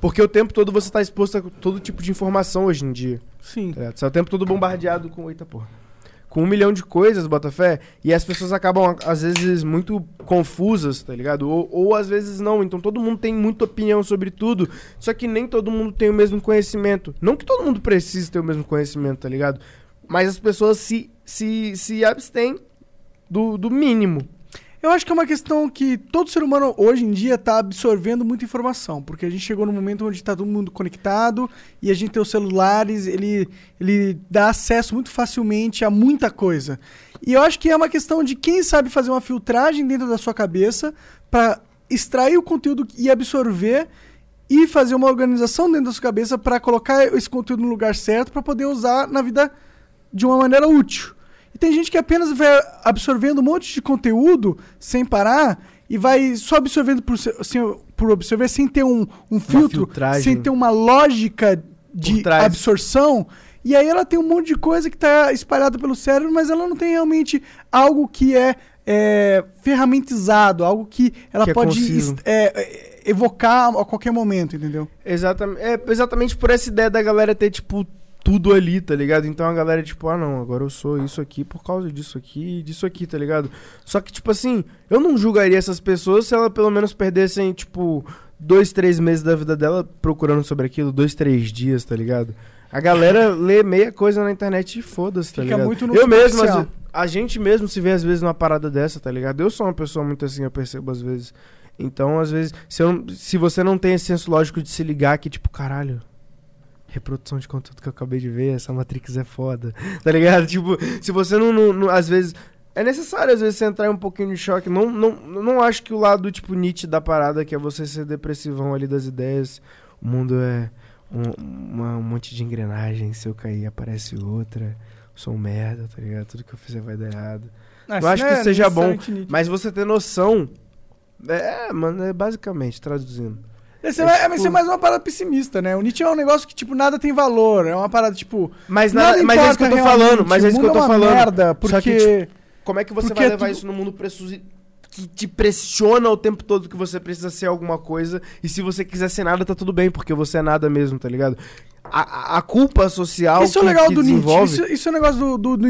Porque o tempo todo você tá exposto a todo tipo de informação hoje em dia. Sim. Tá? Você é o tempo todo bombardeado com. Eita porra. Com um milhão de coisas, Botafé, e as pessoas acabam, às vezes, muito confusas, tá ligado? Ou, ou às vezes não. Então todo mundo tem muita opinião sobre tudo, só que nem todo mundo tem o mesmo conhecimento. Não que todo mundo precise ter o mesmo conhecimento, tá ligado? Mas as pessoas se, se, se abstêm do, do mínimo. Eu acho que é uma questão que todo ser humano hoje em dia tá absorvendo muita informação, porque a gente chegou num momento onde tá todo mundo conectado e a gente tem os celulares, ele, ele dá acesso muito facilmente a muita coisa. E eu acho que é uma questão de quem sabe fazer uma filtragem dentro da sua cabeça para extrair o conteúdo e absorver e fazer uma organização dentro da sua cabeça para colocar esse conteúdo no lugar certo para poder usar na vida de uma maneira útil. E tem gente que apenas vai absorvendo um monte de conteúdo sem parar e vai só absorvendo por, sem- por absorver, sem ter um, um filtro, sem ter uma lógica de absorção. E aí ela tem um monte de coisa que está espalhada pelo cérebro, mas ela não tem realmente algo que é, é, ferramentizado, algo que ela Que é pode é, é, evocar a qualquer momento, entendeu? Exatamente, é exatamente por essa ideia da galera ter, tipo, tudo ali, tá ligado? Então a galera, tipo, ah não, agora eu sou isso aqui por causa disso aqui e disso aqui, tá ligado? Só que, tipo assim, eu não julgaria essas pessoas se elas pelo menos perdessem, tipo, dois, três meses da vida dela procurando sobre aquilo, dois, três dias, tá ligado? A galera lê meia coisa na internet e foda-se, tá Fica ligado? muito no eu mesmo, ve- a gente mesmo se vê às vezes numa parada dessa, tá ligado? Eu sou uma pessoa muito assim, eu percebo às vezes. Então, às vezes, se, eu se você não tem esse senso lógico de se ligar que, tipo, caralho, reprodução de conteúdo que eu acabei de ver, essa Matrix é foda, tá ligado? Tipo, se você não, não- não- às vezes... É necessário, às vezes, você entrar em um pouquinho de choque. Não, não, não acho que o lado, tipo, Nietzsche da parada, que é você ser depressivão ali das ideias, o mundo é um, uma- um monte de engrenagem, se eu cair aparece outra, sou um merda, tá ligado? Tudo que eu fizer vai dar errado. Eu acho que não é seja bom, Nietzsche. Mas você ter noção. É, mano, é basicamente, traduzindo. Esse é, é tipo- isso é mais uma parada pessimista, né? O Nietzsche é um negócio que, tipo, nada tem valor. É uma parada, tipo. Mas, nada nada, mas é isso que eu tô importa falando, realmente, mas é isso que eu tô é uma falando. merda, porque. Só que, Como é que você Porque vai é levar tudo- isso no mundo que te pressiona o tempo todo que você precisa ser alguma coisa e se você quiser ser nada tá tudo bem porque você é nada mesmo, tá ligado? A, a- culpa social Isso é o que, legal que do Nietzsche. desenvolve, Isso, isso é o negócio do, do, do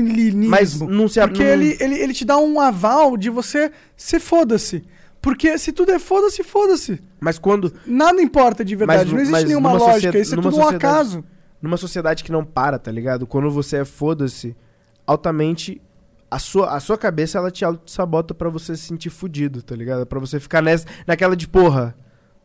mas não se Porque não- ele, ele, ele te dá um aval de você ser foda-se. Porque se tudo é foda-se, foda-se. mas quando Nada importa de verdade. Mas não existe nenhuma lógica. Isso é tudo um acaso. numa sociedade que não para, tá ligado? Quando você é foda-se, altamente a sua, a sua cabeça ela te sabota pra você se sentir fudido, tá ligado? Pra você ficar nessa, naquela de porra,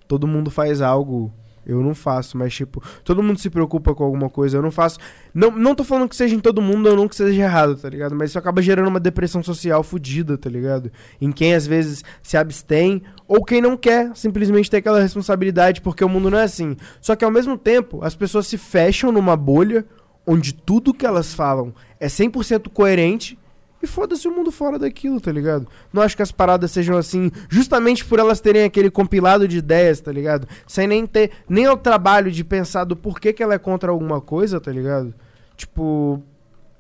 todo mundo faz algo, eu não faço, mas tipo, todo mundo se preocupa com alguma coisa, eu não faço. Não, não tô falando que seja em todo mundo ou não que seja errado, tá ligado? Mas isso acaba gerando uma depressão social fudida, tá ligado? Em quem às vezes se abstém ou quem não quer simplesmente ter aquela responsabilidade, porque o mundo não é assim. Só que ao mesmo tempo, as pessoas se fecham numa bolha onde tudo que elas falam é 100% coerente e foda-se o mundo fora daquilo, tá ligado? Não acho que as paradas sejam assim, justamente por elas terem aquele compilado de ideias, tá ligado? Sem nem ter nem o trabalho de pensar do porquê que ela é contra alguma coisa, tá ligado? Tipo,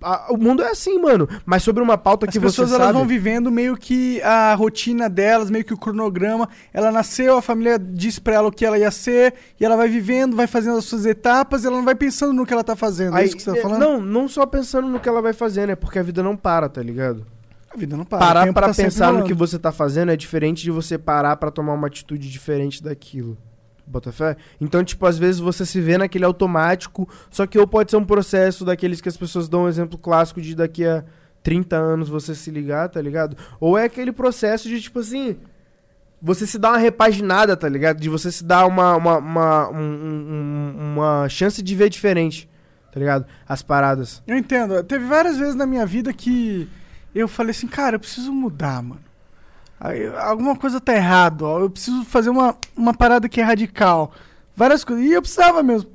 a- o mundo é assim, mano. Mas sobre uma pauta As que pessoas você elas sabe, vão vivendo meio que a rotina delas, meio que o cronograma. Ela nasceu, a família diz pra ela o que ela ia ser, e ela vai vivendo, vai fazendo as suas etapas, e ela não vai pensando no que ela tá fazendo. é Aí, isso que você tá é, falando? Não, não só pensando no que ela vai fazer, né? Porque a vida não para, tá ligado? A vida não para. parar pra tá pensar no que você tá fazendo é diferente de você parar pra tomar uma atitude diferente daquilo. Bota fé? Então, tipo, às vezes você se vê naquele automático, só que ou pode ser um processo daqueles que as pessoas dão um exemplo clássico de daqui a 30 anos você se ligar, tá ligado? Ou é aquele processo de, tipo assim, você se dá uma repaginada, tá ligado? De você se dar uma, uma, uma, um- um- uma chance de ver diferente, tá ligado? As paradas. Eu entendo. Teve várias vezes na minha vida que eu falei assim, cara, eu preciso mudar, mano. Alguma coisa tá errado, ó. Eu preciso fazer uma, uma parada que é radical. Várias coisas. E eu precisava mesmo.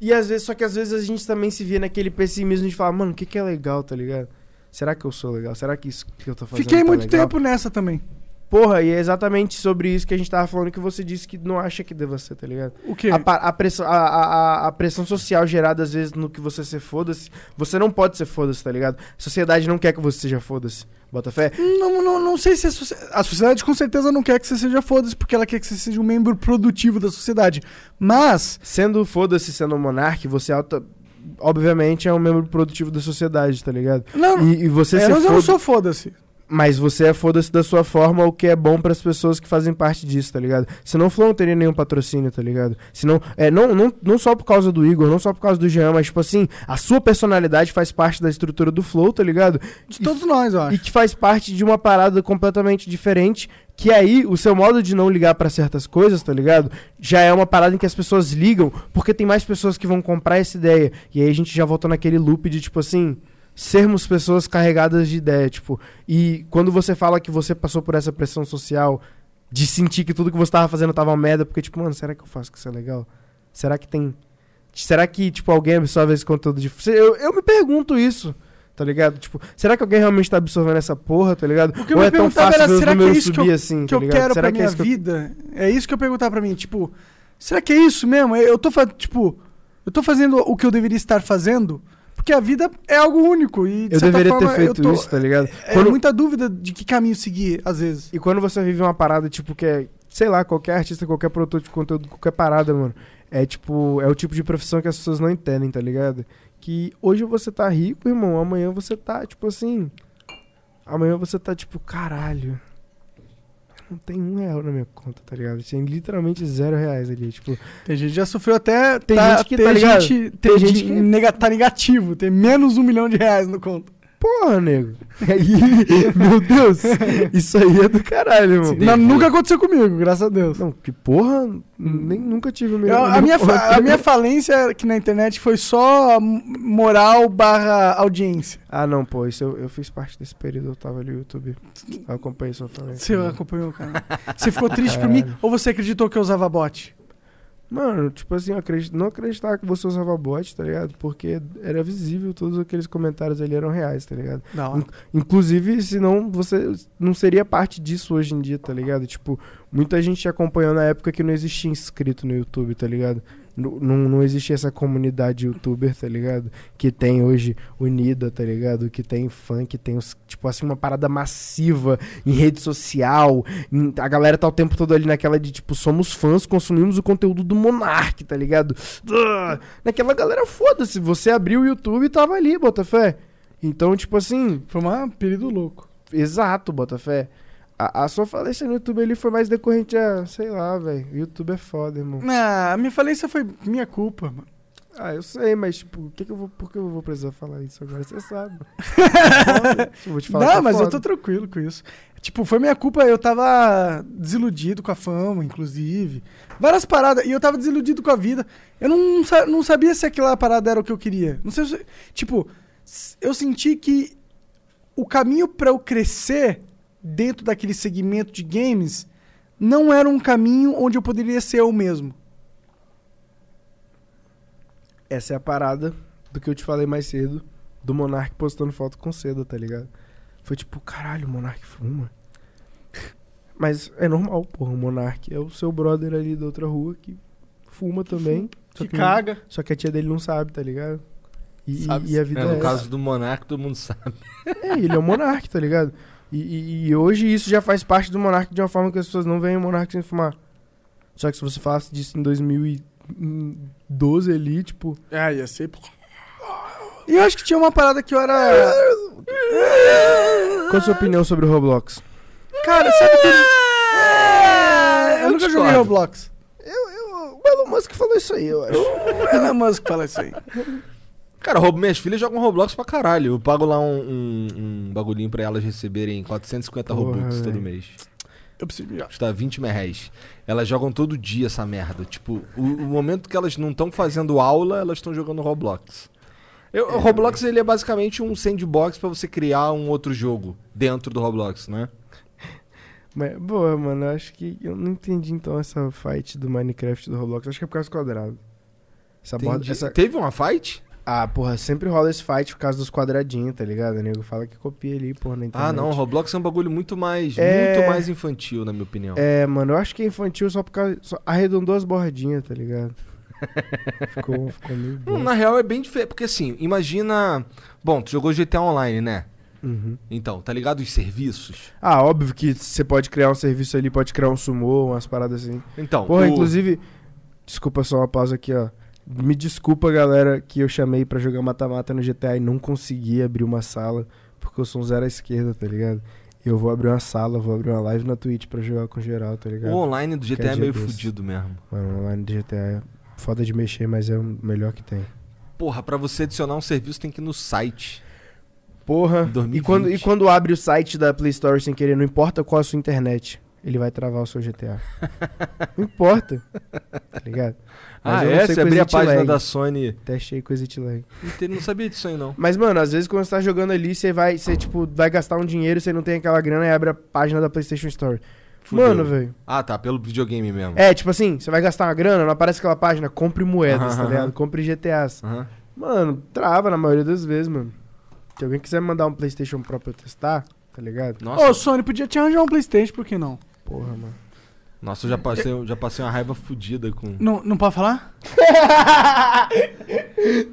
E às vezes, só que às vezes a gente também se vê naquele pessimismo de falar, mano, o que, que é legal, tá ligado? Será que eu sou legal? Será que isso que eu tô fazendo Fiquei tá muito legal? tempo nessa também. Porra, e é exatamente sobre isso que a gente tava falando que você disse que não acha que deva ser, tá ligado? O quê? A, a pressão, a, a- a pressão social gerada às vezes no que você ser foda-se, você não pode ser foda-se, tá ligado? A sociedade não quer que você seja foda-se. Bota fé? Não, não, não sei se a, socie- a sociedade com certeza não quer que você seja foda-se, porque ela quer que você seja um membro produtivo da sociedade. Mas, Sendo foda-se, sendo um monarca, você alta, obviamente é um membro produtivo da sociedade, tá ligado? não, E, e você é, ser mas eu não sou foda-se. Mas você é foda-se da sua forma, o que é bom pras pessoas que fazem parte disso, tá ligado? Senão o Flow não teria nenhum patrocínio, tá ligado? Senão, é, não, não, não só por causa do Igor, não só por causa do Jean, mas tipo assim, a sua personalidade faz parte da estrutura do Flow, tá ligado? De todos nós, eu E que faz parte de uma parada completamente diferente, que aí o seu modo de não ligar pra certas coisas, tá ligado? Já é uma parada em que as pessoas ligam, porque tem mais pessoas que vão comprar essa ideia. E aí a gente já volta naquele loop de tipo assim, sermos pessoas carregadas de ideia, tipo, e quando você fala que você passou por essa pressão social de sentir que tudo que você tava fazendo tava uma merda, porque tipo, mano, será que eu faço que isso é legal? Será que tem Será que, tipo, alguém absorve esse conteúdo de. Eu, eu me pergunto isso, tá ligado? Tipo, será que alguém realmente tá absorvendo essa porra, tá ligado? O que eu Ou é tão fácil era, será que é isso que subir eu- assim, que tá eu ligado? quero será pra que é minha isso que eu- vida. É isso que eu perguntar pra mim, tipo, será que é isso mesmo? Eu tô tipo, eu tô fazendo o que eu deveria estar fazendo? Porque a vida é algo único e de Eu certa deveria ter forma, eu feito tô- isso, tá ligado? É Quando- muita dúvida de que caminho seguir, às vezes. E quando você vive uma parada, tipo, que é, sei lá, qualquer artista, qualquer produtor de conteúdo, qualquer parada, mano, é tipo, é o tipo de profissão que as pessoas não entendem, tá ligado? Que hoje você tá rico, irmão, amanhã você tá, tipo assim. Amanhã você tá, tipo, caralho. Não tem um real na minha conta, tá ligado? Tem literalmente zero reais ali, tipo. Tem gente que já sofreu até. Tem tá, gente que, tem tá ligado? gente, tem Tem gente gente que nega- tá negativo, tem menos um milhão de reais no conto. Porra, nego. Aí, meu Deus, isso aí é do caralho, irmão. Não, nunca aconteceu comigo, graças a Deus. Não, que porra, nem nunca tive o Eu- melhor. a, minha fa- a minha falência aqui na internet foi só moral barra audiência. Ah, não, pô, isso eu, eu fiz parte desse período, eu tava ali no YouTube. Eu acompanhei sua falência. Você acompanhou, cara. Você ficou triste por mim ou você acreditou que eu usava bot? Mano, tipo assim, eu acredit... não acreditava que você usava bot, tá ligado? Porque era visível, todos aqueles comentários ali eram reais, tá ligado? Não. Inclusive, senão você não seria parte disso hoje em dia, tá ligado? Tipo, muita gente te acompanhou na época que não existia inscrito no YouTube, tá ligado? Não, não, existia essa comunidade youtuber, tá ligado? Que tem hoje unida, tá ligado? Que tem fã, que tem, os, tipo assim, uma parada massiva em rede social. em- a galera tá o tempo todo ali naquela de, tipo, somos fãs, consumimos o conteúdo do Monark, tá ligado? Ah, Naquela galera, foda-se. Você abriu o YouTube e tava ali, Botafé. Então, tipo assim, Foi um período louco. Exato, Botafé. A, a sua falência no YouTube ali foi mais decorrente a, sei lá, velho. O YouTube é foda, irmão. Ah, a minha falência foi minha culpa, mano. Ah, eu sei, mas tipo, o que que eu vou, por que eu vou precisar falar isso agora? Você sabe. Foda. eu vou te falar Não, é mas eu foda. tô tranquilo com isso. Tipo, foi minha culpa, eu tava desiludido com a fama, inclusive. Várias paradas, e eu tava desiludido com a vida. Eu não, não sabia se aquela parada era o que eu queria. Não sei se. Tipo, eu senti que o caminho pra eu crescer dentro daquele segmento de games não era um caminho onde eu poderia ser eu mesmo. Essa é a parada do que eu te falei mais cedo, do Monark postando foto com seda, tá ligado? Foi tipo, caralho, o Monark fuma. Mas é normal, porra, o Monark é o seu brother ali da outra rua que fuma também. Só Que que, caga. Só que a tia dele não sabe, tá ligado? E, Sabe e a É, vida é, no essa. caso do Monarca, todo mundo sabe. É, ele é o Monark, tá ligado? E, e- e hoje isso já faz parte do Monark de uma forma que as pessoas não veem o Monark sem fumar. Só que se você falasse disso em 2012 ali, tipo. Ah, ia ser. E eu acho que tinha uma parada que eu era. Qual a sua opinião sobre o Roblox? Cara, sabe que. eu, eu nunca discordo. joguei Roblox. Eu, eu, o Elon Musk falou isso aí, eu acho. O Elon Musk fala isso aí. Cara, roubo- minhas filhas jogam Roblox pra caralho. Eu pago lá um, um, um bagulhinho pra elas receberem 450 Porra, Robux todo mês. Eu preciso mijar. Custa 20 mil reais. Elas jogam todo dia essa merda. Tipo, o, o momento que elas não estão fazendo aula, elas estão jogando Roblox. Eu- o Roblox ele é basicamente um sandbox pra você criar um outro jogo dentro do Roblox, né? Mas, boa, mano, eu acho que eu não entendi então essa fight do Minecraft do Roblox. Acho que é por causa do quadrado. Essa borda, essa... Teve uma fight? Ah, porra, sempre rola esse fight por causa dos quadradinhos, tá ligado? O nego fala que copia ali, porra, na internet. Ah, não. Roblox é um bagulho muito mais, É. muito mais infantil, na minha opinião. É, mano, eu acho que é infantil só por causa. Só arredondou as bordinhas, tá ligado? ficou, ficou meio bom. na real é bem diferente, porque assim, imagina... Bom, tu jogou GTA Online, né? Uhum. Então, tá ligado os serviços? Ah, óbvio que você pode criar um serviço ali, pode criar um sumô, umas paradas assim. Então, Porra, o- inclusive. Desculpa só uma pausa aqui, ó. Me desculpa, galera, que eu chamei pra jogar mata-mata no GTA e não consegui abrir uma sala, porque eu sou um zero à esquerda, tá ligado? Eu vou abrir uma sala, vou abrir uma live na Twitch pra jogar com geral, tá o ligado? online do GTA é meio desse. fudido mesmo. Mano, o online do GTA é foda de mexer, mas é o melhor que tem. Porra, pra você adicionar um serviço tem que ir no site. Porra. 2020. E quando, e quando abre o site da Play Store sem querer, não importa qual a sua internet, ele vai travar o seu GTA. não importa. Tá ligado? Mas ah, eu não é? sei Você com abrir a página lag. da Sony. Testei com exit lag. Não, sabia disso aí, não. Mas, mano, às vezes quando você tá jogando ali, você vai, você, tipo, vai gastar um dinheiro, você não tem aquela grana e abre a página da PlayStation Store. Fudeu. Mano, velho. Ah, tá, pelo videogame mesmo. É, tipo assim, você vai gastar uma grana, não aparece aquela página, compre moedas, tá Aham, ligado? aham. Compre GTAs. Aham. Mano, trava na maioria das vezes, mano. Se alguém quiser mandar um PlayStation Pro pra eu testar, tá ligado? Nossa, Ô, Sony, podia te arranjar um Playstation, por que não? Porra, mano. Nossa, eu já passei, eu já passei uma raiva fudida com. Não, não pode falar?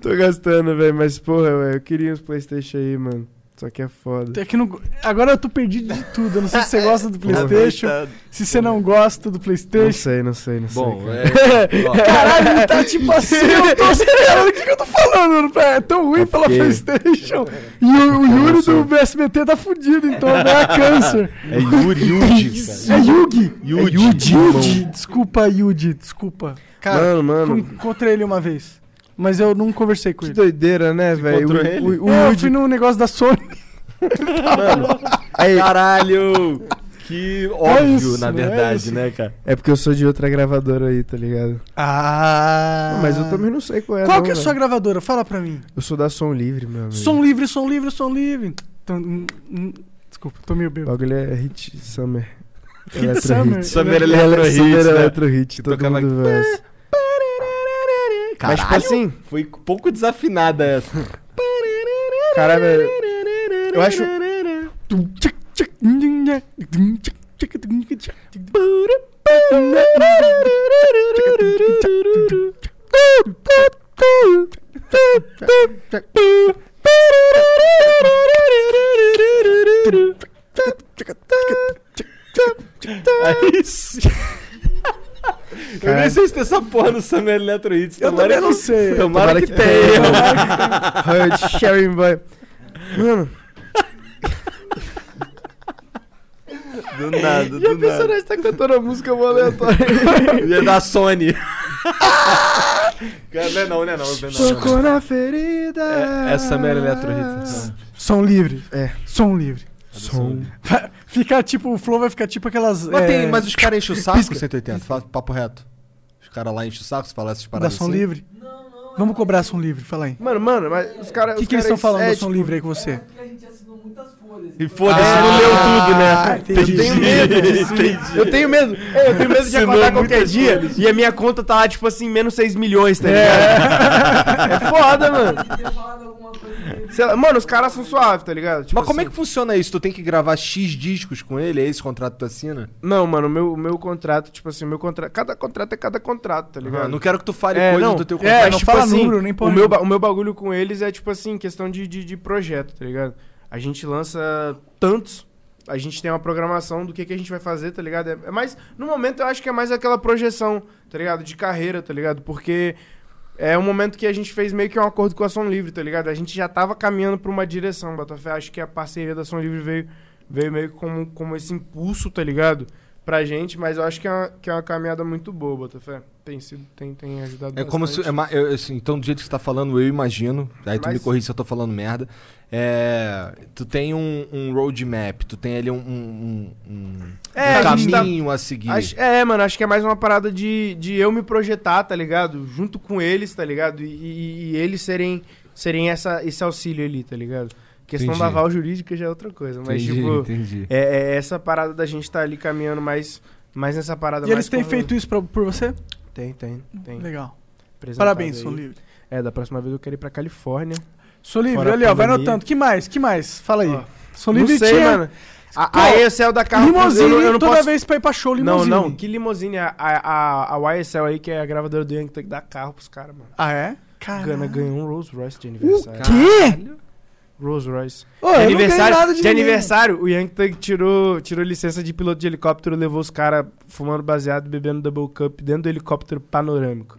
Tô gastando, velho, mas porra, velho, eu queria uns PlayStation aí, mano. Só que é foda. É que não... Agora eu tô perdido de tudo. Eu não sei se você gosta do Playstation, se você não gosta do Não Playstation. sei, não sei, não Bom, sei. cara. é. ó, Caralho, ele tá tipo assim, eu tô esperando o que, que eu tô falando, mano. É tão ruim pela Ok. Playstation. E o, o Yuri do SBT tá fudido, então vai a câncer. é Yuri Yuji. É Yugi. Yuji. É Yuji. Yuji. Desculpa, Yuji, desculpa. Cara, Mano, mano. en- encontrei ele uma vez. Mas eu não conversei com Que ele. doideira, né, velho? O- o- o É, eu fui no negócio da Sony. Aí, Caralho! Que óbvio, isso, na é verdade, isso. né, cara? é porque eu sou de outra gravadora aí, tá ligado? Ah. Mas eu também não sei qual é. Qual não, que é a sua gravadora? Fala pra mim. Eu sou da Som Livre, meu amigo. Som livre, som livre, som livre. Então, hum, hum, desculpa, tô meio O bêbado. bagulho é Hit Summer. Hit Summer. Hit. Summer Ele- Electro Hit, Summer né? Electro Hit, Que todo mundo verso. Mas tipo assim, Foi um pouco desafinada essa. caralho, eu acho... Aí sim. Eu nem sei se tem essa porra no Summer Electro Hits. Eu Tomara também não que- sei. Tomara, que, que tenha. Hurt Sharing Boy. Mano, Do nada, e a do pessoa nada. nós tá cantando a música mó aleatória. E é da Sony. Cara, não é não, não é não. Não é não, Tocou na ferida. É, é Summer Electro Hits. Som livre. É. Som livre. Som. Vai Ficar tipo, o flow vai ficar tipo aquelas. Mas, é, tem, mas os caras enchem o saco pisca. com 180, fala papo reto. Os caras lá enchem o saco se falar essas da paradas som assim. livre. Vamos cobrar som livre, fala aí. Mano, mano, mas os caras. O que, que eles estão falando do som livre aí com você? E foda-se, Ah, não leu tudo, né? entendi. Eu tenho medo disso. Eu tenho medo. É, eu tenho medo de Assinou acordar qualquer muitas dia folhas. e a minha conta tá lá, tipo assim, menos 6 milhões, tá ligado? É, foda, mano. Sei lá, mano, os caras são suaves, tá ligado? Tipo Mas como é assim- que funciona isso? Tu tem que gravar X discos com ele? É esse contrato que tu assina? Não, mano, o meu, o meu contrato, tipo assim, o meu contrato. Cada contrato é cada contrato, tá ligado? Ah, não quero que tu fale É, coisas não, do teu é, contrato. não mas, tipo fala assim, número, nem porra o meu, o meu bagulho com eles é, tipo assim, questão de, de, de projeto, tá ligado? A gente lança tantos, a gente tem uma programação do que, que a gente vai fazer, tá ligado? É, é mais, no momento eu acho que é mais aquela projeção, tá ligado? De carreira, tá ligado? Porque é um momento que a gente fez meio que um acordo com a Som Livre, tá ligado? A gente já tava caminhando pra uma direção, Botafé. Acho que a parceria da Som Livre veio, veio meio como, como esse impulso, tá ligado? Pra gente, mas eu acho que é uma, que é uma caminhada muito boa, Botafé. Tem sido, tem, tem ajudado É como se. bastante. é assim, então, do jeito que você tá falando, eu imagino. Aí tu Mas- me corrige se eu tô falando merda. É, tu tem um, um roadmap, tu tem ali um, um, um- É, um a gente tá- caminho a seguir. Acho- é, mano, acho que é mais uma parada de, de eu me projetar, tá ligado? Junto com eles, tá ligado? E, e- e eles serem, serem essa, esse auxílio ali, tá ligado? questão Entendi. da aval jurídica já é outra coisa. Mas, entendi, tipo, entendi. é, é essa parada da gente tá ali caminhando mais, mais nessa parada E mais eles têm como- feito isso pra- por você? Tem, tem, tem. Legal. Apresentado Parabéns. Som Livre. É, da próxima vez eu quero ir pra Califórnia. Som Livre, Fora a ali, ó, vai anotando. Que mais? Que mais? Fala aí. Ó, Som Não Livre sei, tinha mano. A, Pô, a ESL da carro limousine eu não, eu não toda posso... vez pra ir pra show, Não, limousine. não, que limousine. A, a, a, a YSL aí, que é a gravadora do Young, tem que dar carro pros caras, mano. Ah, é? Caralho. Gana ganhou um Rolls Royce de aniversário. quê? Rolls Royce. Ô, de não aniversário, nada de, de aniversário, o Young Thug tirou, tirou licença de piloto de helicóptero, levou os caras fumando baseado, bebendo double cup dentro do helicóptero panorâmico.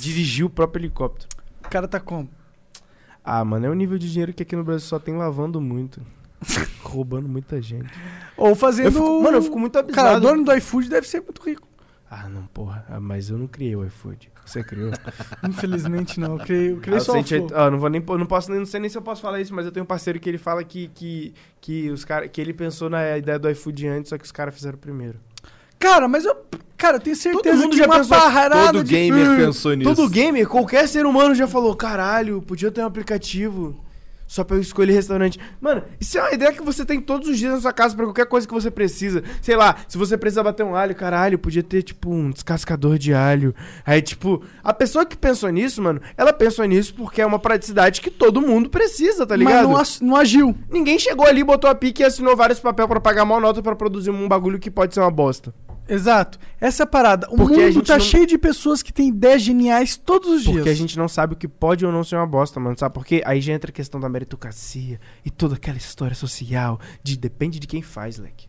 Dirigiu o próprio helicóptero. O cara tá como? Ah, mano, é um nível de dinheiro que aqui no Brasil só tem lavando muito. Roubando muita gente. Ou fazendo... Eu fico- mano, eu fico muito abismado. Cara, o dono do iFood deve ser muito rico. Ah, não, porra. Ah, mas eu não criei o iFood. Você criou? Infelizmente não, eu criei, eu Ah, criei eu só o Flow. ah, não vou nem, não posso nem, não sei nem se eu posso falar isso, mas eu tenho um parceiro que ele fala que, que, que os cara, que ele pensou na ideia do iFood antes, só que os caras fizeram primeiro. Cara, mas eu... Cara, eu tenho certeza mundo que já uma pensou- parada Todo de... gamer "Ah, pensou nisso. Todo gamer, qualquer ser humano já falou, caralho, podia ter um aplicativo só pra eu escolher restaurante. Mano, isso é uma ideia que você tem todos os dias na sua casa pra qualquer coisa que você precisa. Sei lá, se você precisa bater um alho, caralho, podia ter, tipo, um descascador de alho. Aí, tipo, a pessoa que pensou nisso, mano, ela pensou nisso porque é uma praticidade que todo mundo precisa, tá mas ligado? não, ass- não agiu. Ninguém chegou ali, botou a pique e assinou vários papéis pra pagar mal nota pra produzir um bagulho que pode ser uma bosta. Exato. Essa é a parada. O Porque a mundo gente tá não- cheio de pessoas que têm ideias geniais todos os dias. Porque a gente não sabe o que pode ou não ser uma bosta, mano. Sabe por quê? Aí já entra a questão da meritocracia e toda aquela história social de depende de quem faz, leque.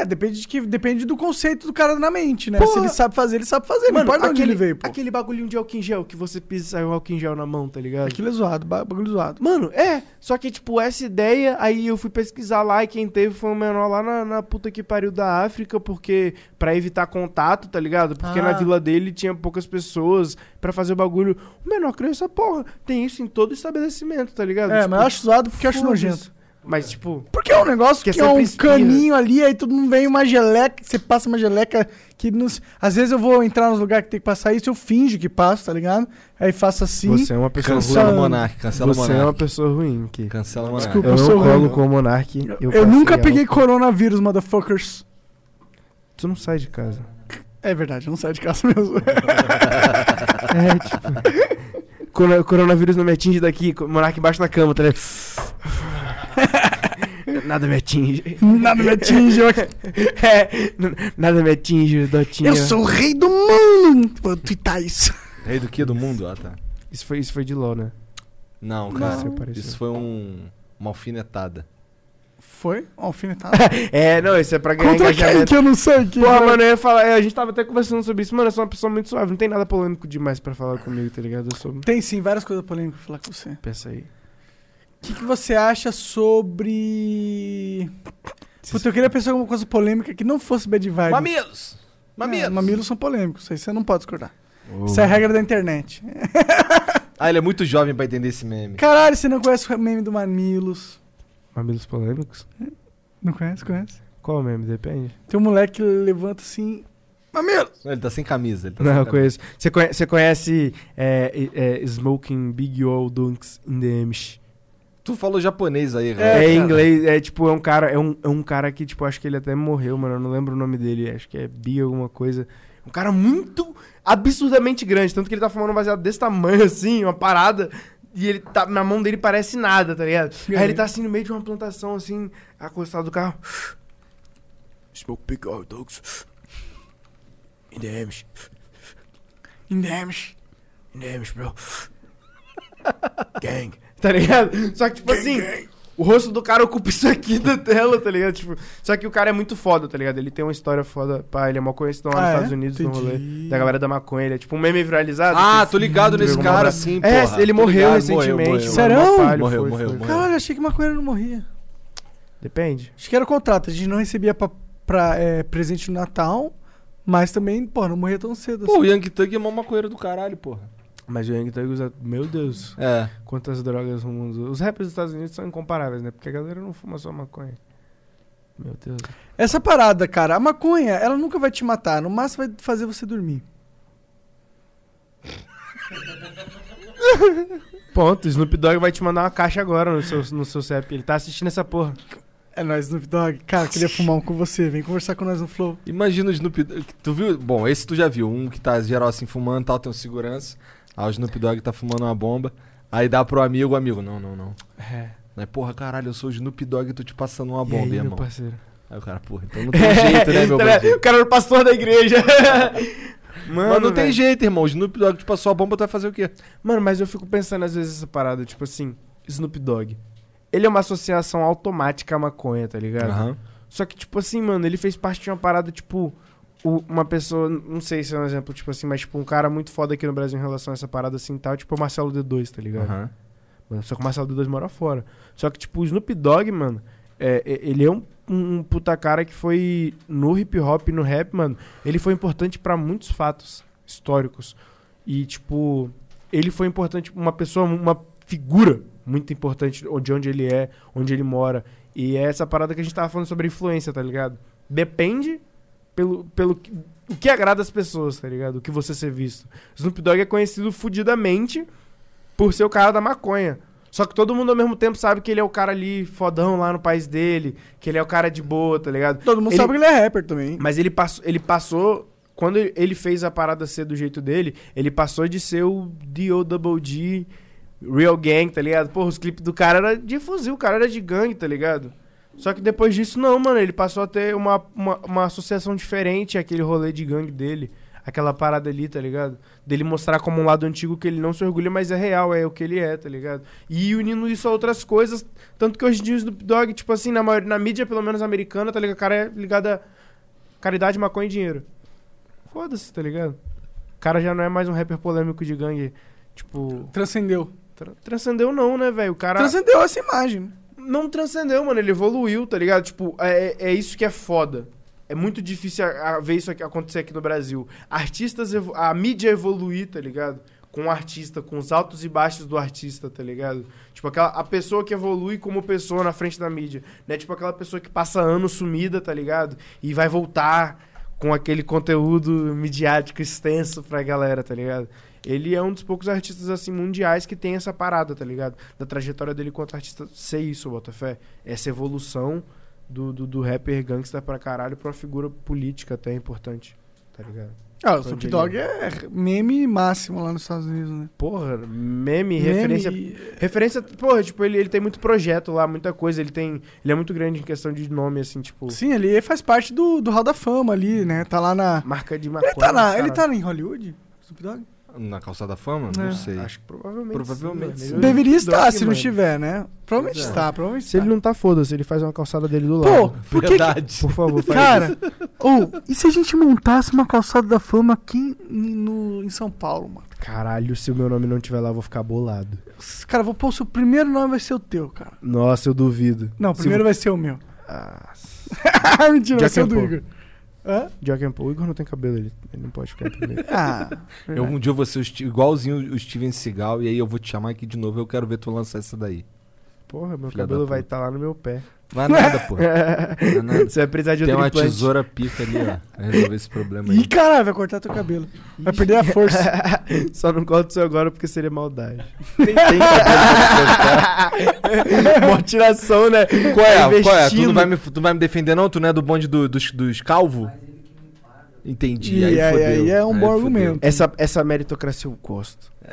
É, depende, de que, depende do conceito do cara na mente, né? Porra. Se ele sabe fazer, ele sabe fazer. não Mano, importa de onde aquele, ele veio, pô. aquele bagulhinho de álcool em gel que você pisa e sai o álcool em gel na mão, tá ligado? Aquilo é zoado, ba- bagulho zoado. Mano, é. Só que, tipo, essa ideia, aí eu fui pesquisar lá e quem teve foi um menor lá na, na puta que pariu da África, porque. pra evitar contato, tá ligado? Porque Ah. na vila dele tinha poucas pessoas pra fazer o bagulho. O menor criou essa porra. Tem isso em todo estabelecimento, tá ligado? É, Tipo, mas eu acho zoado porque eu acho nojento. Mas, tipo. Porque é um negócio Que que, é um espirra. caninho ali, aí todo mundo vem uma geleca, você passa uma geleca que nos... Às vezes eu vou entrar nos lugares que tem que passar isso, eu finjo que passo, tá ligado? Aí faço assim. Você é uma pessoa Cancela o ruim. Monark, cancela o Você é uma pessoa ruim, que. Cancela o Monark. Desculpa. Eu eu não sou colo com o Monark. Eu, Eu, nunca peguei coronavírus, motherfuckers. Tu não sai de casa. É verdade, eu não saio de casa mesmo. É, tipo. Coro- coronavírus não me atinge daqui, o Monark embaixo da cama, tá ligado? Nada me atinge. Nada me atinge. É, nada me atinge, Dotinha. eu sou o rei do mundo. Vou twittar isso. Rei do que do mundo? Ah, tá. Isso foi, isso foi de LOL, né? Não, cara. Isso apareceu. Isso foi um, uma alfinetada. Foi? Ó, alfinetada. É, não, isso é pra ganhar Contra quem que eu não sei? Que Porra, mano, eu ia falar, é, a gente tava até conversando sobre isso, mano, eu sou uma pessoa muito suave, não tem nada polêmico demais pra falar comigo, tá ligado? Eu sou... Tem sim, várias coisas polêmicas pra falar com você. Pensa aí. O que, que você acha sobre. Puta, eu queria pensar em alguma coisa polêmica que não fosse bad vibes. Mamilos! É, mamilos são polêmicos, isso aí você não pode discordar. Isso é a regra da internet. Ah, ele é muito jovem pra entender esse meme. Caralho, você não conhece o meme do Mamilos? Mamilos polêmicos? Não conhece? Conhece? Qual meme? Depende. Tem um moleque que levanta assim. Mamilos! Ele tá sem camisa. Ele tá Não, sem eu camisa. conheço. Você conhece, você conhece é, é, Smoking Big Old Dunks in the Amish? Tu falou japonês aí, É, cara. inglês, é tipo, é um cara, é um, é um cara que, tipo, acho que ele até morreu, mano. Eu não lembro o nome dele, acho que é Bi alguma coisa. Um cara muito absurdamente grande, tanto que ele tá fumando um baseado desse tamanho, assim, uma parada. E ele tá. Na mão dele parece nada, tá ligado? Aí ele tá assim no meio de uma plantação, assim, acostado do carro. Smoke big old dogs. In the Amish. Indemish. In the Amish, bro. Gang. Tá ligado? Só que, tipo assim, o rosto do cara ocupa isso aqui da tela, tá ligado? Tipo, só que o cara é muito foda, tá ligado? Ele tem uma história foda. Pá, ele é mó conhecido lá nos Ah, é? Estados Unidos, no rolê. Entendi. Da galera da maconha. Ele é tipo um meme viralizado. Ah, que- tô ligado nesse cara, sim, É, porra. ele Tô morreu ligado, recentemente. morreu, mano, Sério? mó palha, Morreu, foi, morreu, foi. morreu. Caralho, achei que maconheiro não morria. Depende. Acho que era o contrato. A gente não recebia pra, pra, é, presente no Natal, mas também, pô, não morria tão cedo Pô, o assim. Young Thug é mó maconheiro do caralho, porra. Mas o Young Thug usa... Meu Deus. É. Quantas drogas o mundo... Os rappers dos Estados Unidos são incomparáveis, né? Porque a galera não fuma só maconha. Meu Deus. Essa parada, cara, a maconha, ela nunca vai te matar. No máximo vai fazer você dormir. Ponto. Snoop Dogg vai te mandar uma caixa agora no seu, no seu CEP. Ele tá assistindo essa porra. É nóis, Snoop Dogg. Cara, queria fumar um com você. Vem conversar com nós no Flow. Imagina o Snoop Dogg. Tu viu? Bom, esse tu já viu. Um que tá geral assim fumando tal, tem um segurança. Aí o Snoop Dogg tá fumando uma bomba. Aí dá pro amigo, amigo, não, não, não. É. Aí, porra, caralho, eu sou o Snoop Dogg e tô te passando uma E bomba, aí, meu irmão. parceiro? Aí o cara, porra, então não tem jeito, né, meu ligado? bandido? O cara era o pastor da igreja. Mano, Mas não tem velho. jeito, irmão. O Snoop Dogg te passou a bomba, tu vai fazer o quê? Mano, mas eu fico pensando às vezes essa parada, tipo assim, Snoop Dogg. Ele é uma associação automática à maconha, tá ligado? Aham. Só que, tipo assim, mano, ele fez parte de uma parada, tipo, uma pessoa, não sei se é um exemplo, tipo assim, mas tipo, um cara muito foda aqui no Brasil em relação a essa parada assim e tal, tipo o Marcelo D2, tá ligado? Aham. Mano, Só que o Marcelo D2 mora fora. Só que, tipo, o Snoop Dogg, mano, é, é- ele é um, um, puta cara que foi no hip hop, no rap, mano. Ele foi importante pra muitos fatos históricos. E, tipo, ele foi importante, uma pessoa, uma figura muito importante de onde ele é, onde ele mora. E é essa parada que a gente tava falando sobre influência, tá ligado? Depende pelo, pelo que, o que agrada as pessoas, tá ligado? O que você ser visto. Snoop Dogg é conhecido fudidamente por ser o cara da maconha. Só que todo mundo ao mesmo tempo sabe que ele é o cara ali fodão lá no país dele, que ele é o cara de boa, tá ligado? Todo mundo Ele- sabe que ele é rapper também. Mas ele passou, ele passou quando ele fez a parada ser do jeito dele, ele passou de ser o D.O.Double-G Real Gang, tá ligado? Porra, os clipes do cara era de fuzil, o cara era de gangue, tá ligado? Só que depois disso, não, mano, ele passou a ter uma, uma, uma associação diferente àquele rolê de gangue dele. aquela parada ali, tá ligado? Dele mostrar como um lado antigo que ele não se orgulha, mas é real, é o que ele é, tá ligado? E unindo isso a outras coisas, tanto que hoje em dia o Snoop Dogg, tipo assim, na, maior, na mídia, pelo menos americana, tá ligado? O cara é ligado a caridade, maconha e dinheiro. Foda-se, tá ligado? O cara já não é mais um rapper polêmico de gangue, tipo... Transcendeu. tra- transcendeu não, né, velho? O cara... Transcendeu essa imagem. Não transcendeu, mano. Ele evoluiu, tá ligado? Tipo, é, é isso que é foda. É muito difícil a, a ver isso aqui, acontecer aqui no Brasil. Artistas, a mídia evoluir, tá ligado? Com o artista, com os altos e baixos do artista, tá ligado? Tipo, aquela, a pessoa que evolui como pessoa na frente da mídia. Né? Tipo, aquela pessoa que passa anos sumida, tá ligado? E vai voltar com aquele conteúdo midiático extenso pra galera, tá ligado? Ele é um dos poucos artistas, assim, mundiais que tem essa parada, tá ligado? Da trajetória dele quanto artista ser isso, Botafé. Essa evolução do, do, do rapper gangsta pra caralho pra uma figura política até importante, tá ligado? Ah, o Snoop Dogg é meme máximo lá nos Estados Unidos, né? Porra, meme, Meme referência... Referência, porra, tipo, ele, ele tem muito projeto lá, muita coisa. Ele tem... Ele é muito grande em questão de nome, assim, tipo... Sim, ele faz parte do, do Hall da Fama ali, né? Tá lá na. Marca de maconha. Ele tá, na, caralho. ele tá em Hollywood? Snoop Dogg? Na calçada fama? É. Não sei. Acho que provavelmente Provavelmente sim, sim. Deveria estar, se não estiver, né? Provavelmente é. está, provavelmente Se ele está. não tá, foda-se. Ele faz uma calçada dele do Pô, lado. por que, que Verdade. Por favor, Cara, ou e se a gente montasse uma calçada da fama aqui em, no, em São Paulo, mano? Caralho, se o meu nome não tiver lá, eu vou ficar bolado. Cara, vou pôr o seu primeiro nome vai ser o teu, cara. Nossa, eu duvido. Não, o Se primeiro vai ser o meu. Ah, Mentira, vai Jack ser o do. Igor. Hã? Joaquim Paul. O Igor não tem cabelo, ele, ele não pode ficar em primeiro. Ah, Eu, um dia eu vou ser igualzinho o Steven Seagal e aí eu vou te chamar aqui de novo. Eu quero ver tu lançar essa daí. Porra, meu Filha cabelo vai estar lá no meu pé. Vai nada, pô. Vai nada. Você vai precisar de Tem outro uma implante. tesoura pica ali, ó. Vai resolver esse problema Ih, aí. caralho, vai cortar teu cabelo. Vai perder a força. Só não corta o seu agora porque seria maldade. Tem pra Uma tiração, né? Qual é? Qual é? Tu Investindo. não vai me, tu não vai me defender, não? Tu não é do bonde do- dos, dos calvos? Entendi. E aí, aí- fodeu. aí é um bom fodeu. argumento. Essa, essa meritocracia eu gosto.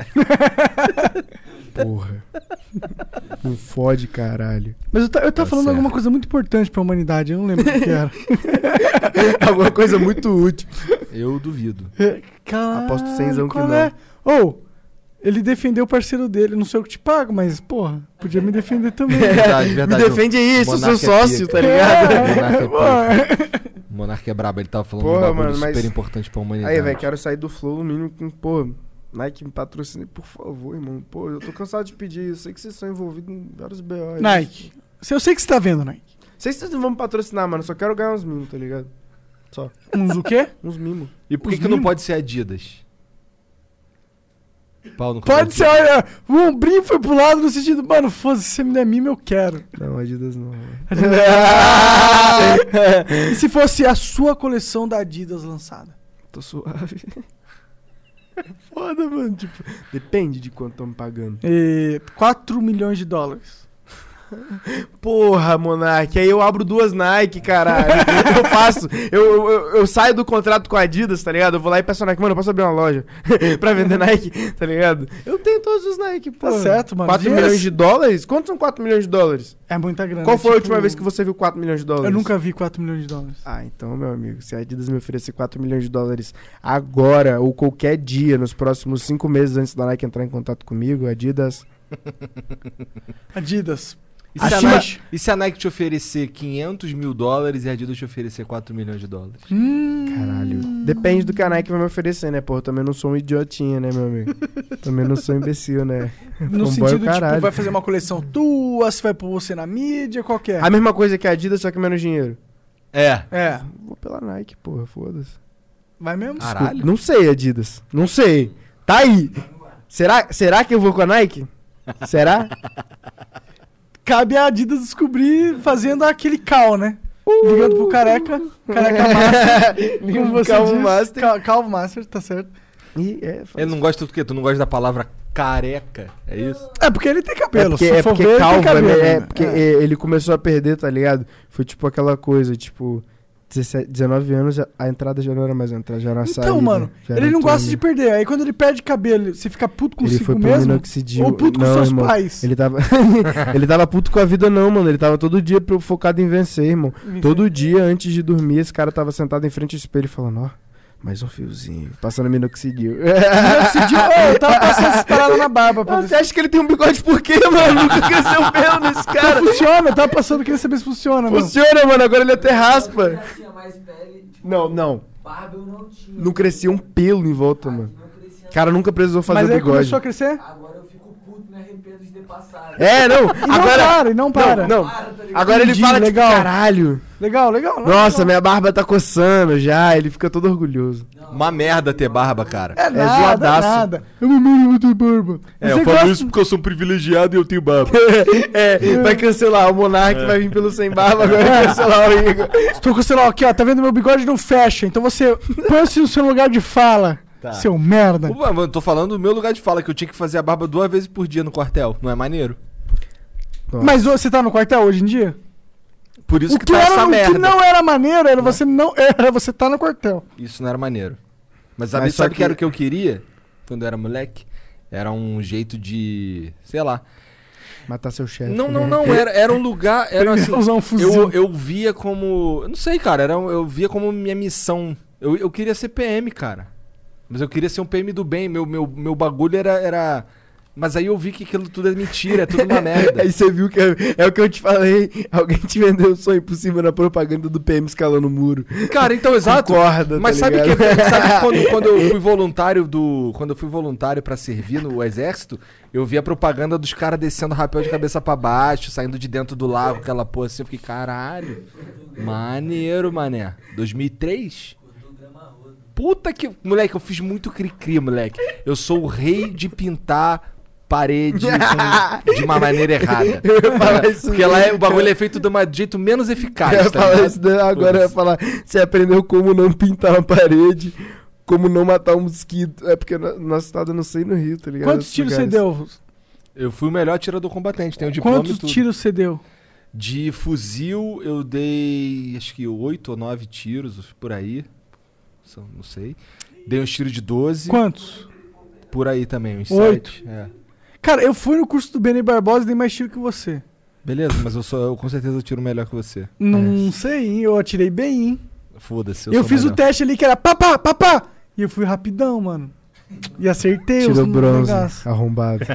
Porra. Não fode, caralho. Mas eu, ta- eu tava Tá falando certo. alguma coisa muito importante pra humanidade, eu não lembro o que que era. Alguma coisa muito útil. Eu duvido. Caralho, Aposto cenzão que qual não. é? Ou, ele defendeu o parceiro dele, não sei o que te pago, mas, porra, podia me defender também. Verdade, verdade. Me defende aí, sou seu é sócio, tá ligado? É Monarca é brabo, ele tava falando Porra, um bagulho mano, mas- super importante pra humanidade. Aí, velho, quero sair do flow no mínimo com, pô, Nike me patrocine, por favor, irmão. Pô, eu tô cansado de pedir. Eu sei que vocês são envolvidos em vários BO. Nike. Se Eu sei que você tá vendo, Nike. Sei que vocês não vão me patrocinar, mano. Só quero ganhar uns mimos, tá ligado? Só. Uns o quê? Uns mimos. E por que, Os que não pode ser Adidas? Pau no Pode ser, Adidas. olha, o ombrinho foi pro lado no sentido, mano, foda-se, se você me der mimo, eu quero. Não, Adidas não. mano. e se fosse a sua coleção da Adidas lançada? Tô suave. Foda, mano. Tipo, depende de quanto me pagando. E 4 milhões de dólares. Porra, Monark, aí eu abro duas Nike, caralho. eu faço. Eu, eu, eu saio do contrato com a Adidas, tá ligado? Eu vou lá e peço a Nike, mano, eu posso abrir uma loja pra vender Nike, tá ligado? Eu tenho todos os Nike, pô. Tá certo, mano. 4 Dinheiro- milhões de dólares? Quantos são 4 milhões de dólares? É muita grana. Qual foi a tipo, última vez que você viu 4 milhões de dólares? Eu nunca vi 4 milhões de dólares. Ah, então, meu amigo, se a Adidas me oferecer 4 milhões de dólares agora ou qualquer dia, nos próximos 5 meses antes da Nike entrar em contato comigo, Adidas. Adidas. E se, a Acima- Nike, e se a Nike te oferecer 500 mil dólares e a Adidas te oferecer 4 milhões de dólares? Hum, Caralho. Depende do que a Nike vai me oferecer, né? Pô, eu também não sou um idiotinha, né, meu amigo? também não sou imbecil, né? No Fanboy sentido, o caralho. tipo, vai fazer uma coleção tua, se vai pôr você na mídia, qual que é? A mesma coisa que a Adidas, só que menos dinheiro. É. É, Vou pela Nike, porra, foda-se. vai mesmo? Caralho. Não sei, Adidas. Não sei. Tá aí. Será, será que eu vou com a Nike? Será? Cabe a Adidas descobrir fazendo aquele cal, né? Ligando pro careca, careca master, como você Calvo diz. Master. Cal- Calvo master, tá certo. E é, faz- Ele não gosta do quê? Tu não gosta da palavra careca? É isso? É porque ele tem É cabelo, porque, se é porque ver, ele calvo, tem cabelo. é, é né? porque É. é, ele começou a perder, tá ligado? Foi tipo aquela coisa, tipo, 17, 19 anos, a entrada já não era mais entrar, já era Então, saída, mano, já era ele não gosta de perder. Aí quando ele perde cabelo, você fica puto Ele consigo foi mesmo? minoxidil. Ou puto com não, seus irmão. pais? Ele tava, ele tava puto com a vida não, mano. Ele tava todo dia focado em vencer, irmão. Todo dia, antes de dormir, esse cara tava sentado em frente ao espelho falando, ó, Mais um fiozinho. Passando minoxidil. Minoxidil, Ô, eu tava passando essas paradas na barba pra ver Você acha que ele tem um bigode por quê, mano? Nunca cresceu pelo nesse se cara. funciona. Eu tava passando, queria saber se funciona, mano. Funciona, mano. Agora ele até Eu raspa. já tinha mais pele, tipo, Não, não. barba eu não tinha. Não crescia um pelo em volta, mano. Não crescia Cara nunca precisou fazer Mas o aí bigode. começou a crescer? Agora me arrependo de ter passado. É, não. E não Agora. para, e não para. Não, não. Para, tá ligado? Agora ele Entendi, fala tipo, legal. caralho. Legal, legal. legal. Nossa, minha barba tá coçando já. Ele fica todo orgulhoso. Uma merda ter barba, cara. É nada, zoadaço. nada. Eu mando de barba. É, Você eu falo gosta- isso porque eu sou um privilegiado e eu tenho barba. é, vai cancelar. O Monark vai vir pelo sem barba, agora vai cancelar o Igor. Estou com o celular aqui, ó. Tá vendo meu bigode não fecha. Então você põe-se no seu lugar de fala. Tá. Seu merda. Mano, eu tô falando do meu lugar de fala, que eu tinha que fazer a barba duas vezes por dia no quartel. Não é maneiro? Mas ô, você tá no quartel hoje em dia? Por isso o que, que, tá era, essa o merda. que não era maneiro era você não era você tá no quartel. Isso não era maneiro. Mas sabe, Mas só sabe o que que- era o que eu queria? Quando eu era moleque? Era um jeito de. sei lá. Matar seu chefe. Não, não, né? não. Era, era um lugar. Era assim. Usar um fuzil. Eu, eu via como. Eu não sei, cara. Era, eu via como minha missão. Eu, eu queria ser PM, cara. Mas eu queria ser um PM do bem. Meu, meu, meu bagulho era, era. Mas aí eu vi que aquilo tudo é mentira, é tudo uma merda. Aí você viu que é, é o que eu te falei. Alguém te vendeu o sonho impossível na propaganda do PM escalando o muro. Cara, então, exato. Corda, Mas tá sabe que sabe quando, quando eu fui voluntário do. Quando eu fui voluntário pra servir no exército, eu vi a propaganda dos caras descendo rapel de cabeça pra baixo, saindo de dentro do lago, aquela porra assim, eu fiquei, caralho. Maneiro, mané. 2003? Puta que. Moleque, eu fiz muito cri-cri, moleque. Eu sou o rei de pintar parede com- de uma maneira errada. Eu ia falar isso Porque lá é, o bagulho é feito de um jeito menos eficaz. Eu ia tá falar ligado? isso daí, agora eu ia falar. Você aprendeu como não pintar uma parede, como não matar um mosquito. É porque no nosso estado eu não sei no Rio, tá ligado? Quantos tiros você deu? Eu fui o melhor atirador combatente, tenho diploma Quantos tiros você deu? De fuzil eu dei acho que oito ou nove tiros por aí. São- Não sei. Dei uns tiros de 12. Quantos? Por aí também, uns Oito. É. Cara, eu fui no curso do Benny Barbosa e dei mais tiro que você. Beleza, mas eu, sou, eu com certeza tiro melhor que você. Não sei, hein? Eu atirei bem, hein? Foda-se, Eu, eu, sou fiz o melhor. teste ali que era papá, papá! E eu fui rapidão, mano. E acertei Tirou os bronze, arrombado.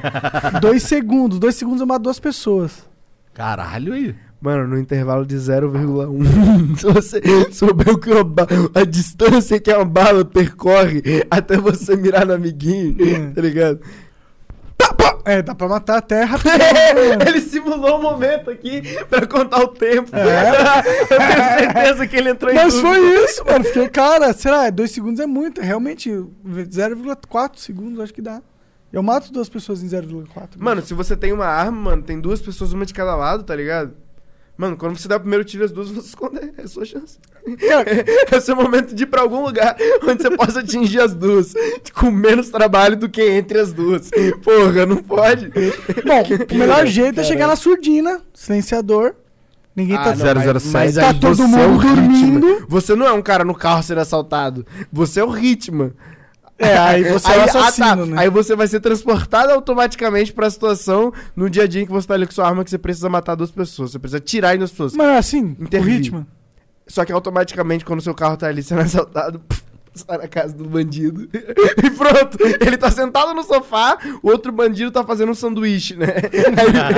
Dois segundos. Dois segundos eu mato duas pessoas. Caralho aí. Mano, no intervalo de 0,1. se você souber o que uma ba- a distância que uma bala percorre até você mirar no amiguinho, tá ligado? É, dá pra matar até rapidão. né, mano? ele simulou um momento aqui pra contar o tempo. É. Eu tenho certeza que ele entrou em Mas foi isso, mano. Fiquei, cara, será? Dois segundos é muito. É Realmente, 0,4 segundos acho que dá. Eu mato duas pessoas em 0,4. Mano, se você tem uma arma, mano, tem duas pessoas, uma de cada lado, tá ligado? Mano, quando você dá o primeiro tiro, as duas vão se esconder. É a sua chance. É o seu momento de ir pra algum lugar onde você possa atingir as duas. Com menos trabalho do que entre as duas. Porra, não pode. bom, o melhor jeito é chegar na surdina, silenciador. Ninguém tá. Ah, não, mas- 007. mas Tá todo você é mundo ritmo. dormindo. Você não é um cara no carro sendo assaltado. Você é o ritmo. É, aí você é o assassino, né? Aí você vai ser transportado automaticamente pra situação no dia a dia em que você tá ali com sua arma que você precisa matar duas pessoas. Você precisa tirar duas pessoas. Mas assim, o Intervir. ritmo. Só que automaticamente, quando o seu carro tá ali sendo assaltado, sai na casa do bandido. E pronto, ele tá sentado no sofá, o outro bandido tá fazendo um sanduíche, né?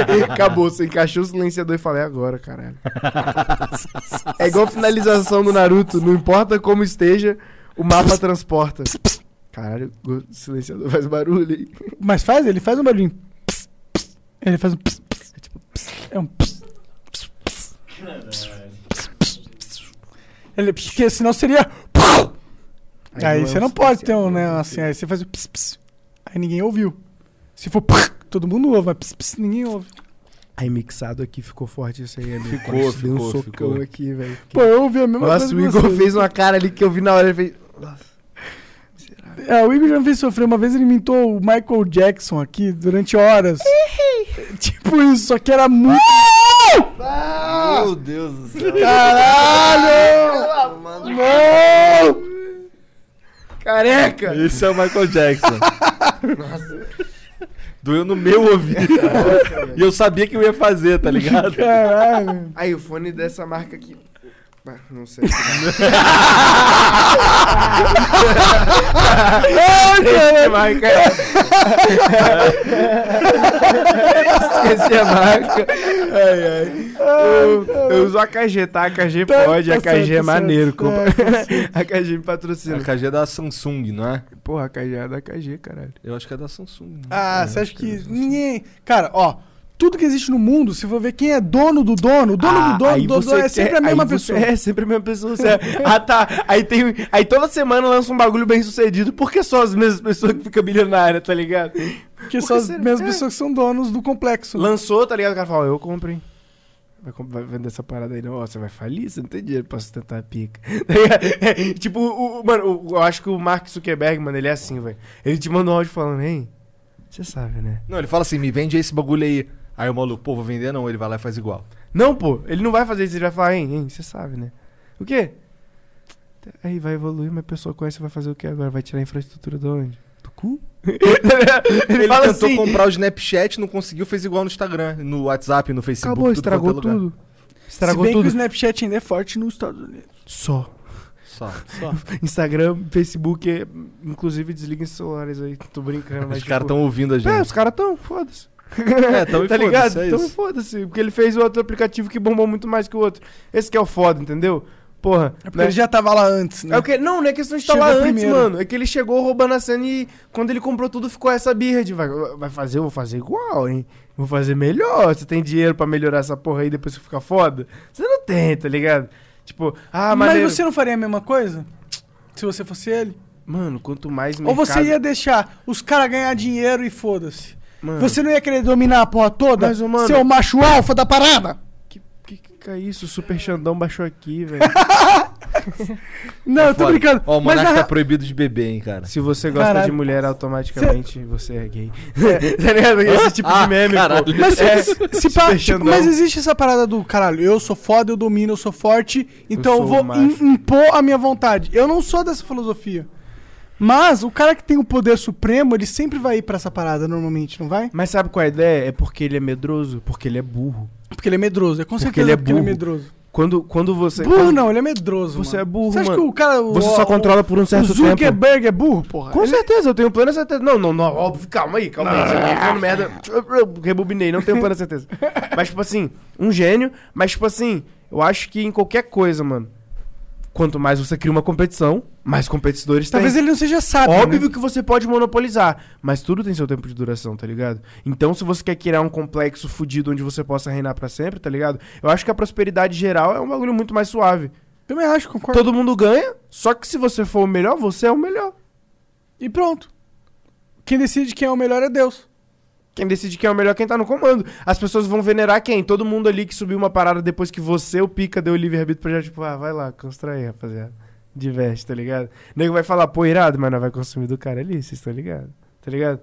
Aí, acabou, você encaixou o silenciador e falei, é agora, caralho. É igual finalização do Naruto, não importa como esteja, o mapa transporta. Caralho, o silenciador faz barulho aí. Mas faz, ele faz um barulhinho. Ele faz um. É um. Ele, porque senão seria. Aí, não é você um não pode ter um, né? Assim, aí você faz o. Ps, ps. Aí ninguém ouviu. Se for. Todo mundo ouve, mas ps, ps, ninguém ouve. Aí mixado aqui ficou forte isso aí, amigo. Ficou, Quase deu um ficou, socão ficou. aqui, velho. Pô, eu ouvi a mesma Nossa, coisa. o que Igor fez uma cara ali que eu vi na hora, ele fez... É, o Igor já me fez sofrer. Uma vez ele imitou o Michael Jackson aqui durante horas. tipo isso, só que era muito. Meu Deus do céu. Caralho! Não! Careca! Esse é o Michael Jackson. Doeu no meu ouvido. e eu sabia que eu ia fazer, tá ligado? Caralho! Aí, o fone dessa marca aqui... Ah, não sei. Esqueci a marca. Esqueci a marca. Ai, ai. Eu, eu uso AKG, tá? AKG Tá- pode, tá AKG certo, é maneiro. certo. compra- É, AKG me patrocina. A KG é da Samsung, não é? Porra, AKG é da AKG, caralho. Eu acho que é da Samsung. Ah, É, você acha é que da ninguém. Cara, ó. Tudo que existe no mundo, se for ver quem é dono do dono, o dono do dono aí do dono você é sempre quer- a mesma pessoa. É, sempre a mesma pessoa. Você... ah, tá. Aí tem. Aí toda semana lança um bagulho bem sucedido, porque só as mesmas pessoas que ficam bilionárias, tá ligado? Porque são as será? mesmas É. pessoas que são donos do complexo. Lançou, tá ligado? O cara fala, ó, eu compro, hein? Vai, vender essa parada aí, não. Ó, você vai falir, você não tem dinheiro pra sustentar a pica. Tá? É, tipo, o, o- mano, o- eu acho que o Mark Zuckerberg, mano, ele é assim, velho. Ele te manda um áudio falando, hein? Você sabe, né? Não, ele fala assim, me vende esse bagulho aí. Aí o maluco, pô, vou vender não, ele vai lá e faz igual. Não, pô, ele não vai fazer isso, ele vai falar, hein, hein, você sabe, né? O quê? Aí vai evoluir, mas a pessoa conhece, vai fazer o quê agora? Vai tirar a infraestrutura de onde? Do cu? ele, Ele fala tentou assim, comprar o Snapchat, não conseguiu, fez igual no Instagram, no WhatsApp, no Facebook. acabou, tudo estragou é lugar. tudo. Se Estragou bem que o tudo. Snapchat ainda é forte nos Estados Unidos. Só. Só. Só. Instagram, Facebook, é- inclusive desliguem os celulares aí. Tô brincando, mas Os caras tipo, estão ouvindo a É, gente. os caras tão, foda-se. É, e tá ligado? é então foda-se. Porque ele fez outro aplicativo que bombou muito mais que o outro. Esse que é o foda, entendeu? Porra. É porque né? ele já tava lá antes, né? É o que, não, não é questão de estar lá antes, primeiro. mano. É que ele chegou roubando a cena e quando ele comprou tudo ficou essa birra de vai, vai fazer, eu vou fazer igual, hein? Vou fazer melhor. Você tem dinheiro pra melhorar essa porra aí depois que fica foda? Você não tem, tá ligado? Tipo, ah, Mas maneiro. você não faria a mesma coisa? Se você fosse ele? Mano, quanto mais Ou você mercado- ia deixar os caras ganhar dinheiro e foda-se? Mano, Você não ia querer dominar a porra toda? Mas, mano- Seu macho alfa da parada? Que, que, que é isso? O Super Xandão baixou aqui, velho. Não, eu tô Foda. brincando. Ó, o Mas na... tá proibido de beber, hein, cara. Se você gosta Caralho. de mulher, automaticamente você é gay. tá ligado? Esse tipo Ah, de meme, caralho. pô. Mas, É, se, pá, tipo, mas existe essa parada do caralho, eu sou foda, eu domino, eu sou forte, então eu, sou vou impor a minha vontade. Eu não sou dessa filosofia. Mas o cara que tem o poder supremo, ele sempre vai ir pra essa parada normalmente, não vai? Mas sabe qual é a ideia? É porque ele é medroso, porque ele é burro. Porque ele é medroso, é com Porque certeza ele é porque ele é burro. medroso. Quando, quando você. burro quando não, ele é medroso. Você mano. é burro, Você acha mano. que o cara. o- Você só o- controla por um O certo tempo. Zuckerberg é burro, porra. Com Ele- certeza, eu tenho plena certeza. Não, não, não, óbvio, calma aí, calma aí. Você tá falando merda. Eu rebobinei, não tenho plena certeza. Mas, tipo assim, um gênio, mas, tipo assim, eu acho que em qualquer coisa, mano, quanto mais você cria uma competição, mais competidores tem. Talvez ele não seja sábio. Óbvio né? que você pode monopolizar, mas tudo tem seu tempo de duração, tá ligado? Então, se você quer criar um complexo fudido onde você possa reinar pra sempre, tá ligado? Eu acho que a prosperidade geral é um bagulho muito mais suave. Também acho, concordo. Todo mundo ganha, só que se você for o melhor, você é o melhor. E pronto. Quem decide quem é o melhor é Deus. Quem decide quem é o melhor é quem tá no comando. As pessoas vão venerar quem? Todo mundo ali que subiu uma parada depois que você, o pica, deu o livre-arbítrio pra já, tipo, ah, vai lá, constrói aí, rapaziada. Diverte, tá ligado? O nego vai falar, pô, irado, mas não vai consumir do cara ali, vocês estão ligados? Tá ligado?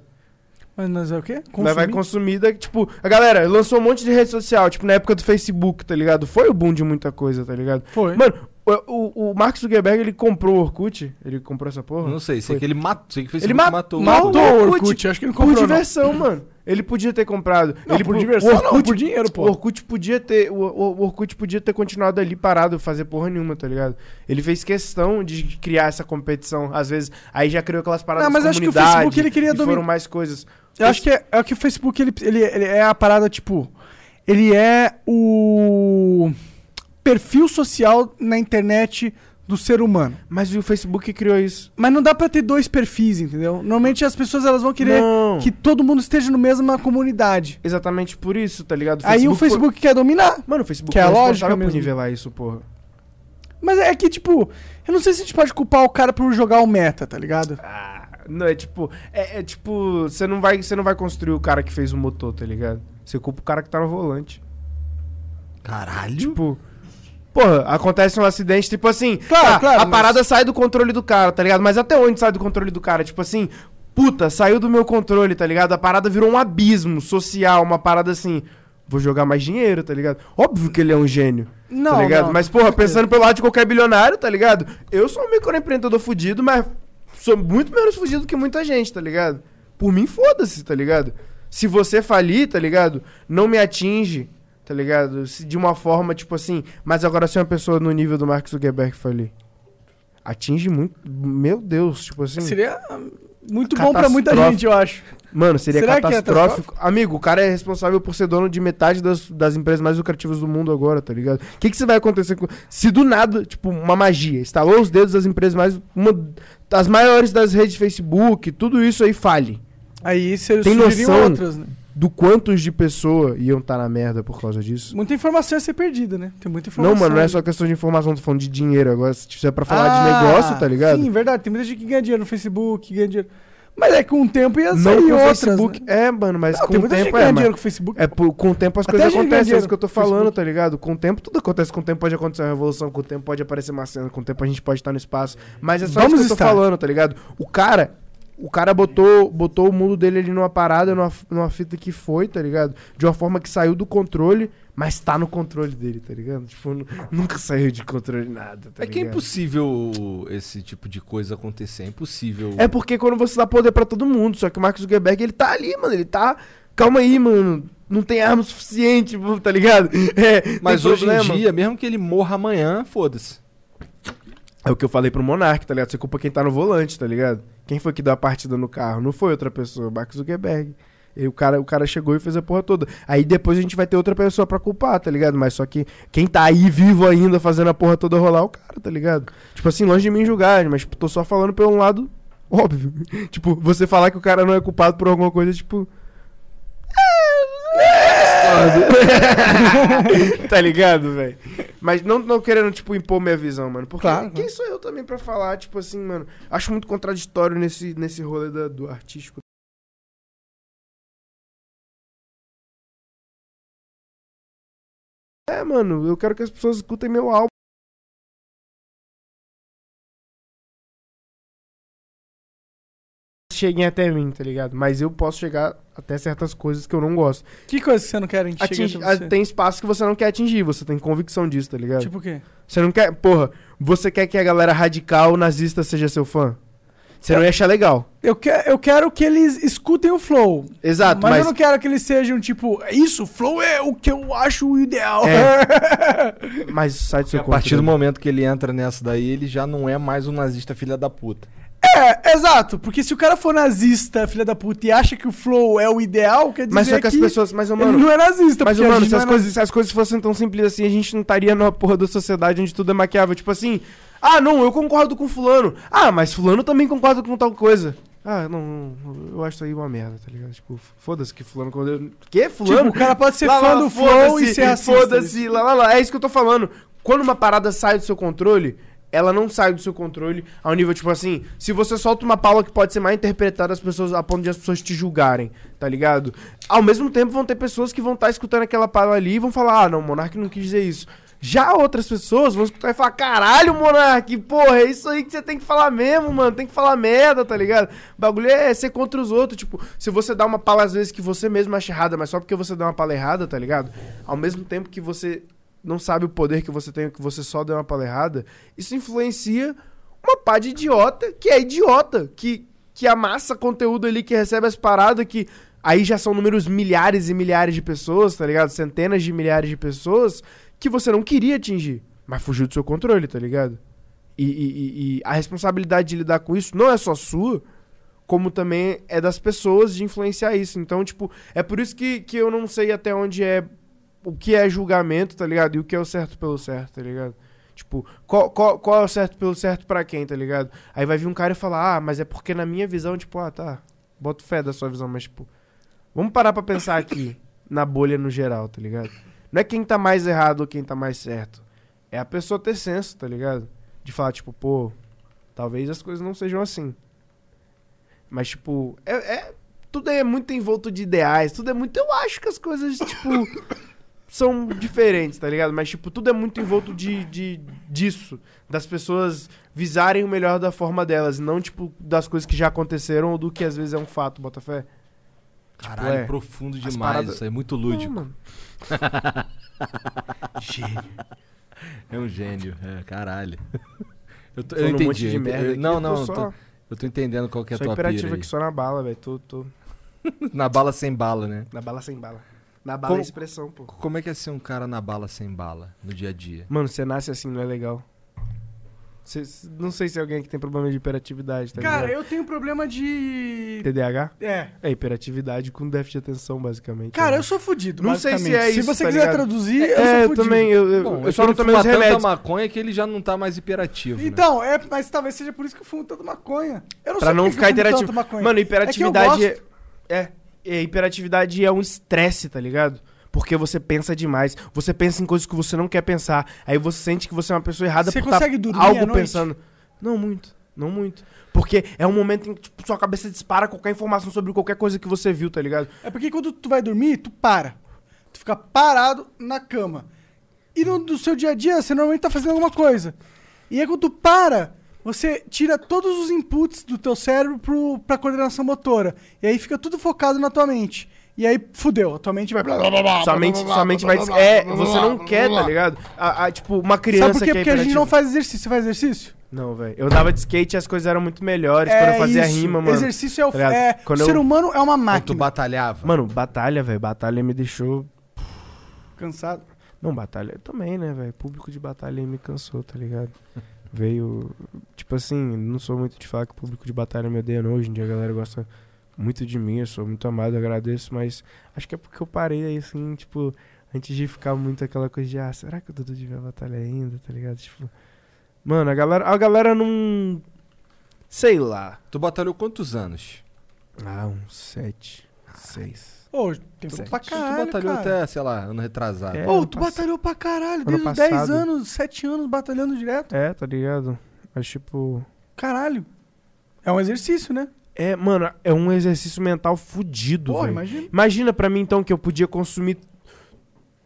Mas nós é o quê? Mas vai Consumir? consumir, da, tipo, a galera lançou um monte de rede social, tipo, na época do Facebook, tá ligado? Foi o boom de muita coisa, tá ligado? Foi. Mano, o, o, o Mark Zuckerberg, ele comprou o Orkut, ele comprou essa porra. Não sei, sei Foi. que ele matou. Sei que fez Ele Facebook ma- matou. matou Matou o o Orkut Orkut, acho que ele Por comprou, não. diversão, mano. Ele podia ter comprado. Não, ele por po- diversão o não, Orkut, por dinheiro, pô. O Orkut podia ter, o, o, o Orkut podia ter continuado ali parado, fazer porra nenhuma, tá ligado? Ele fez questão de criar essa competição. Às vezes, aí já criou aquelas paradas Não, mas acho que o Facebook, ele queria e foram dominar- mais coisas. Eu acho que é, é que o Facebook, ele, ele, ele é a parada, tipo... Ele é o perfil social na internet do ser humano. Mas o Facebook criou isso. Mas não dá pra ter dois perfis, entendeu? Normalmente as pessoas elas vão querer Não. que todo mundo esteja na mesma comunidade. Exatamente por isso, tá ligado? Aí o Facebook quer dominar. Mano, o Facebook Que é a foi lógica responsável por mesmo. nivelar isso, porra. Mas é que, tipo, eu não sei se a gente pode culpar o cara por jogar o meta, tá ligado? Ah, não, é tipo. É, é tipo. Você não, vai, você não vai construir o cara que fez o motor, tá ligado? Você culpa o cara que tá no volante. Caralho. Tipo. Porra, acontece um acidente, tipo assim. Claro, tá, claro, A mas- parada sai do controle do cara, tá ligado? Mas até onde sai do controle do cara? Tipo assim. Puta, saiu do meu controle, tá ligado? A parada virou um abismo social, uma parada assim. Vou jogar mais dinheiro, tá ligado? Óbvio que ele é um gênio. Não, tá ligado? não, mas, porra, pensando pelo lado de qualquer bilionário, tá ligado? Eu sou um microempreendedor fudido, mas sou muito menos fudido que muita gente, tá ligado? Por mim, foda-se, tá ligado? Se você falir, tá ligado? Não me atinge, tá ligado? Se- De uma forma, tipo assim, mas agora se uma pessoa no nível do Mark Zuckerberg falir. atinge muito. Meu Deus, tipo assim. Seria ah, muito bom pra muita gente, eu acho. Mano, seria Será é catastrófico. Amigo, o cara é responsável por ser dono de metade das, das empresas mais lucrativas do mundo agora, tá ligado? O que, que você vai acontecer com. Se do nada, tipo, uma magia, estalou os dedos das empresas mais. Uma, das maiores das redes de Facebook, tudo isso aí fale. Aí você Tem surgiriam noção? outras, né? Do quantos de pessoa iam estar na merda por causa disso? Muita informação ia ser perdida, né? Tem muita informação. Não, mano, não é só questão de informação, tô falando de dinheiro. Agora, se tiver pra falar Ah, de negócio, tá ligado? Sim, verdade. Tem muita gente que ganha dinheiro no Facebook, que ganha dinheiro. Mas é que com o tempo ia não sair com o outras, Facebook. né? É, mano, mas Não, com o tempo é. dinheiro com o Facebook. É, por- com o tempo as Até coisas acontecem, é isso que eu tô com o Facebook. falando, tá ligado? Com o tempo tudo acontece, com o tempo pode acontecer uma revolução, com o tempo pode aparecer uma cena, com o tempo a gente pode estar no espaço. Mas é só Vamos isso que eu tô estar. falando, tá ligado? O cara, o cara botou, botou o mundo dele ali numa parada, numa, numa fita que foi, tá ligado? De uma forma que saiu do controle, mas tá no controle dele, tá ligado? Tipo, nu- nunca saiu de controle nada, tá É que é ligado? impossível esse tipo de coisa acontecer. É impossível. É porque quando você dá poder pra todo mundo, só que o Mark Zuckerberg, ele tá ali, mano, ele tá... Calma aí, mano. Não tem arma suficiente, tá ligado? É, Mas hoje em problema. dia, mesmo que ele morra amanhã, foda-se. É o que eu falei pro Monark, tá ligado? Você culpa quem tá no volante, tá ligado? Quem foi que deu a partida no carro? Não foi outra pessoa, Mark Zuckerberg. E o cara, o cara chegou e fez a porra toda. Aí depois a gente vai ter outra pessoa pra culpar, tá ligado? Mas só que quem tá aí vivo ainda fazendo a porra toda rolar é o cara, tá ligado? Tipo assim, longe de mim julgar, mas tipo, tô só falando pelo lado óbvio. tipo, você falar que o cara não é culpado por alguma coisa, tipo. É, tá ligado, velho? Mas não, não querendo, tipo, impor minha visão, mano. Porque Claro, quem sou eu também pra falar, tipo assim, mano? Acho muito contraditório nesse, nesse rolê da- do artístico. É, mano, eu quero que as pessoas escutem meu álbum. Cheguem até mim, tá ligado? Mas eu posso chegar até certas coisas que eu não gosto. Que coisa que você não quer ah, tem espaço que você não quer atingir, você tem convicção disso, tá ligado? Tipo o quê? Você não quer. Porra, você quer que a galera radical nazista seja seu fã? Você não ia achar legal. Eu, que, eu quero que eles escutem o flow. Exato, mas, mas. eu não quero que eles sejam tipo, isso, flow é o que eu acho o ideal. É. Mas sai do seu a partir do controle. momento que ele entra nessa daí, ele já não é mais um nazista filha da puta. É, exato. Porque se o cara for nazista, filha da puta, e acha que o flow é o ideal, quer dizer Mas só que as pessoas. Mas, ô, ele mano. não é nazista. Mas, mano, se as, é coisas, se as coisas fossem tão simples assim, a gente não estaria numa porra da sociedade onde tudo é maquiável. Tipo assim, ah, não, eu concordo com fulano. Ah, mas fulano também concorda com tal coisa. Ah, não, não, eu acho isso aí uma merda, tá ligado? Tipo, foda-se que fulano... quando Que? Fulano? Tipo, o cara pode ser Lá, fã lá, do flow e ser racista. Foda-se, lá, lá, lá. É isso que eu tô falando. Quando uma parada sai do seu controle, ela não sai do seu controle ao nível, tipo assim, se você solta uma paula que pode ser mal interpretada as pessoas, a ponto de as pessoas te julgarem, tá ligado? Ao mesmo tempo vão ter pessoas que vão estar escutando aquela paula ali e vão falar, ah, não, o Monark não quis dizer isso. Já outras pessoas vão escutar e falar, caralho, Monark, porra, é isso aí que você tem que falar mesmo, mano, tem que falar merda, tá ligado? O bagulho é ser contra os outros, tipo, se você dá uma pala às vezes que você mesmo acha errada, mas só porque você deu uma pala errada, tá ligado? Ao mesmo tempo que você não sabe o poder que você tem, que você só deu uma pala errada, isso influencia uma pá de idiota que é idiota, que, que amassa conteúdo ali, que recebe as paradas, que aí já são números milhares e milhares de pessoas, tá ligado? Centenas de milhares de pessoas que você não queria atingir, mas fugiu do seu controle, tá ligado? E- e- e a responsabilidade de lidar com isso não é só sua, como também é das pessoas de influenciar isso. Então, tipo, é por isso que, que eu não sei até onde é o que é julgamento, tá ligado? E o que é o certo pelo certo, tá ligado? Tipo, qual, qual, qual é o certo pelo certo pra quem, tá ligado? Aí vai vir um cara e falar, ah, mas é porque na minha visão, tipo, ah, tá, boto fé da sua visão, mas, tipo, vamos parar pra pensar aqui, na bolha no geral, tá ligado? Não é quem tá mais errado ou quem tá mais certo. É a pessoa ter senso, tá ligado? De falar, tipo, pô, talvez as coisas não sejam assim. Mas, tipo, é, é- tudo é muito envolto de ideais, tudo é muito. Eu acho que as coisas, tipo, são diferentes, tá ligado? Mas, tipo, tudo é muito envolto de, de, disso. Das pessoas visarem o melhor da forma delas, não, tipo, das coisas que já aconteceram ou do que às vezes é um fato, Botafé. Caralho, é, profundo demais. paradas- Isso é muito Não, lúdico. mano. Gênio. É um gênio, é, caralho. Eu, tô, eu Falando um entendi. monte de eu merda entendi. aqui, não, eu não, eu só, tô, eu tô entendendo qual que é a tua imperativo pira aí. aqui só na bala, velho. Tô, tô Na bala sem bala, né? na bala sem bala. Na bala Como- é expressão, pô. Como é que é ser um cara na bala sem bala, no dia a dia? Mano, você nasce assim, não é legal. Cê- não sei se é alguém que tem problema de hiperatividade, tá Cara, ligado? eu tenho problema de. TDAH? É. É hiperatividade com déficit de atenção, basicamente. Cara, né? eu sou fudido. Não sei se é isso, Se você tá quiser ligado? traduzir, eu É, sou eu fudido. também, eu, eu, Bom, eu é só não tomei os fuma tanta remédios. maconha que ele já não tá mais hiperativo. né? Então, é, mas talvez seja por isso que eu fumo tanto maconha. Eu não Pra sei não ficar eu fumo interativo. tanto maconha. Mano, hiperatividade É é, é, hiperatividade é um estresse, tá ligado? Porque você pensa demais. Você pensa em coisas que você não quer pensar. Aí você sente que você é uma pessoa errada Você por consegue tá dormir algo pensando. Não muito, não muito. Porque é um momento em que tipo, sua cabeça dispara qualquer informação sobre qualquer coisa que você viu, tá ligado? É porque quando tu vai dormir, tu para. Tu fica parado na cama. E no, no seu dia a dia, você normalmente tá fazendo alguma coisa. E aí quando tu para, você tira todos os inputs do teu cérebro pro, pra coordenação motora. E aí fica tudo focado na tua mente. E aí, fudeu, a tua mente vai... Sua mente, sua vai. É, você não quer, tá ligado? A- a- tipo, uma criança Sabe por quê? que é Porque a gente não faz exercício. Você faz exercício? Não, velho. Eu dava de skate e as coisas eram muito melhores quando eu fazia É isso. rima, mano. Exercício é o... Tá é, o eu- ser humano é uma Quando tu máquina. batalhava. Mano, batalha, velho. Batalha me deixou. Cansado. Não, batalha também, né, velho? Público de batalha aí me cansou, tá ligado? Veio. Tipo assim, não sou muito de falar que o público de batalha me odeia, não. Hoje em dia a galera gosta muito de mim, eu sou muito amado, agradeço, mas acho que é porque eu parei aí, assim, tipo, antes de ficar muito aquela coisa de, ah, será que o Dudu devia batalha ainda, tá ligado? Tipo. Mano, a galera, a galera não. Sei lá. Tu batalhou quantos anos? Ah, uns sete, seis. Ô, tempo Sete. pra tu caralho, batalhou cara. até, sei lá, ano retrasado. É. Ô, ano tu pass- batalhou pra caralho, desde os 10 passado. anos, 7 anos batalhando direto. É, tá ligado? Mas, tipo. Caralho. É um exercício, né? É, mano, é um exercício mental fudido, Pô, velho. imagina. Imagina pra mim, então, que eu podia consumir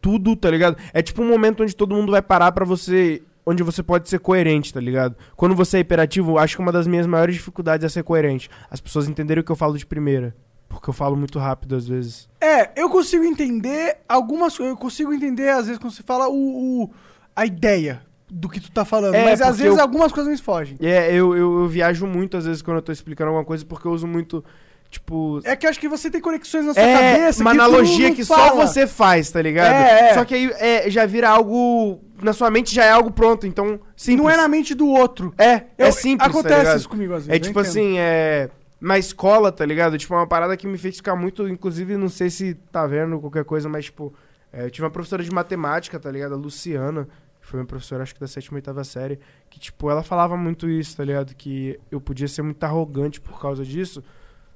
tudo, tá ligado? É tipo um momento onde todo mundo vai parar pra você. Onde você pode ser coerente, tá ligado? Quando você é hiperativo, eu acho que uma das minhas maiores dificuldades é ser coerente. As pessoas entenderem o que eu falo de primeira. Porque eu falo muito rápido às vezes. É, eu consigo entender algumas coisas. Eu consigo entender, às vezes, quando você fala o, o- a ideia do que tu tá falando. É, mas às vezes eu- algumas coisas me fogem. É, eu, eu, eu viajo muito às vezes quando eu tô explicando alguma coisa, porque eu uso muito, tipo. É que eu acho que você tem conexões na sua É, cabeça. uma que analogia que fala. só você faz, tá ligado? É, é. Só que aí é, já vira algo. Na sua mente já é algo pronto, então. Simples. Não é na mente do outro. É, é Eu- simples. tá Acontece ligado? isso comigo às vezes. É tipo entendo. assim, é. Na escola, tá ligado? Tipo, é uma parada que me fez ficar muito. Inclusive, não sei se tá vendo qualquer coisa, mas, tipo. é, eu tive uma professora de matemática, tá ligado? A Luciana, que foi minha professora, acho que da sétima oitava série, que, tipo, ela falava muito isso, tá ligado? Que eu podia ser muito arrogante por causa disso.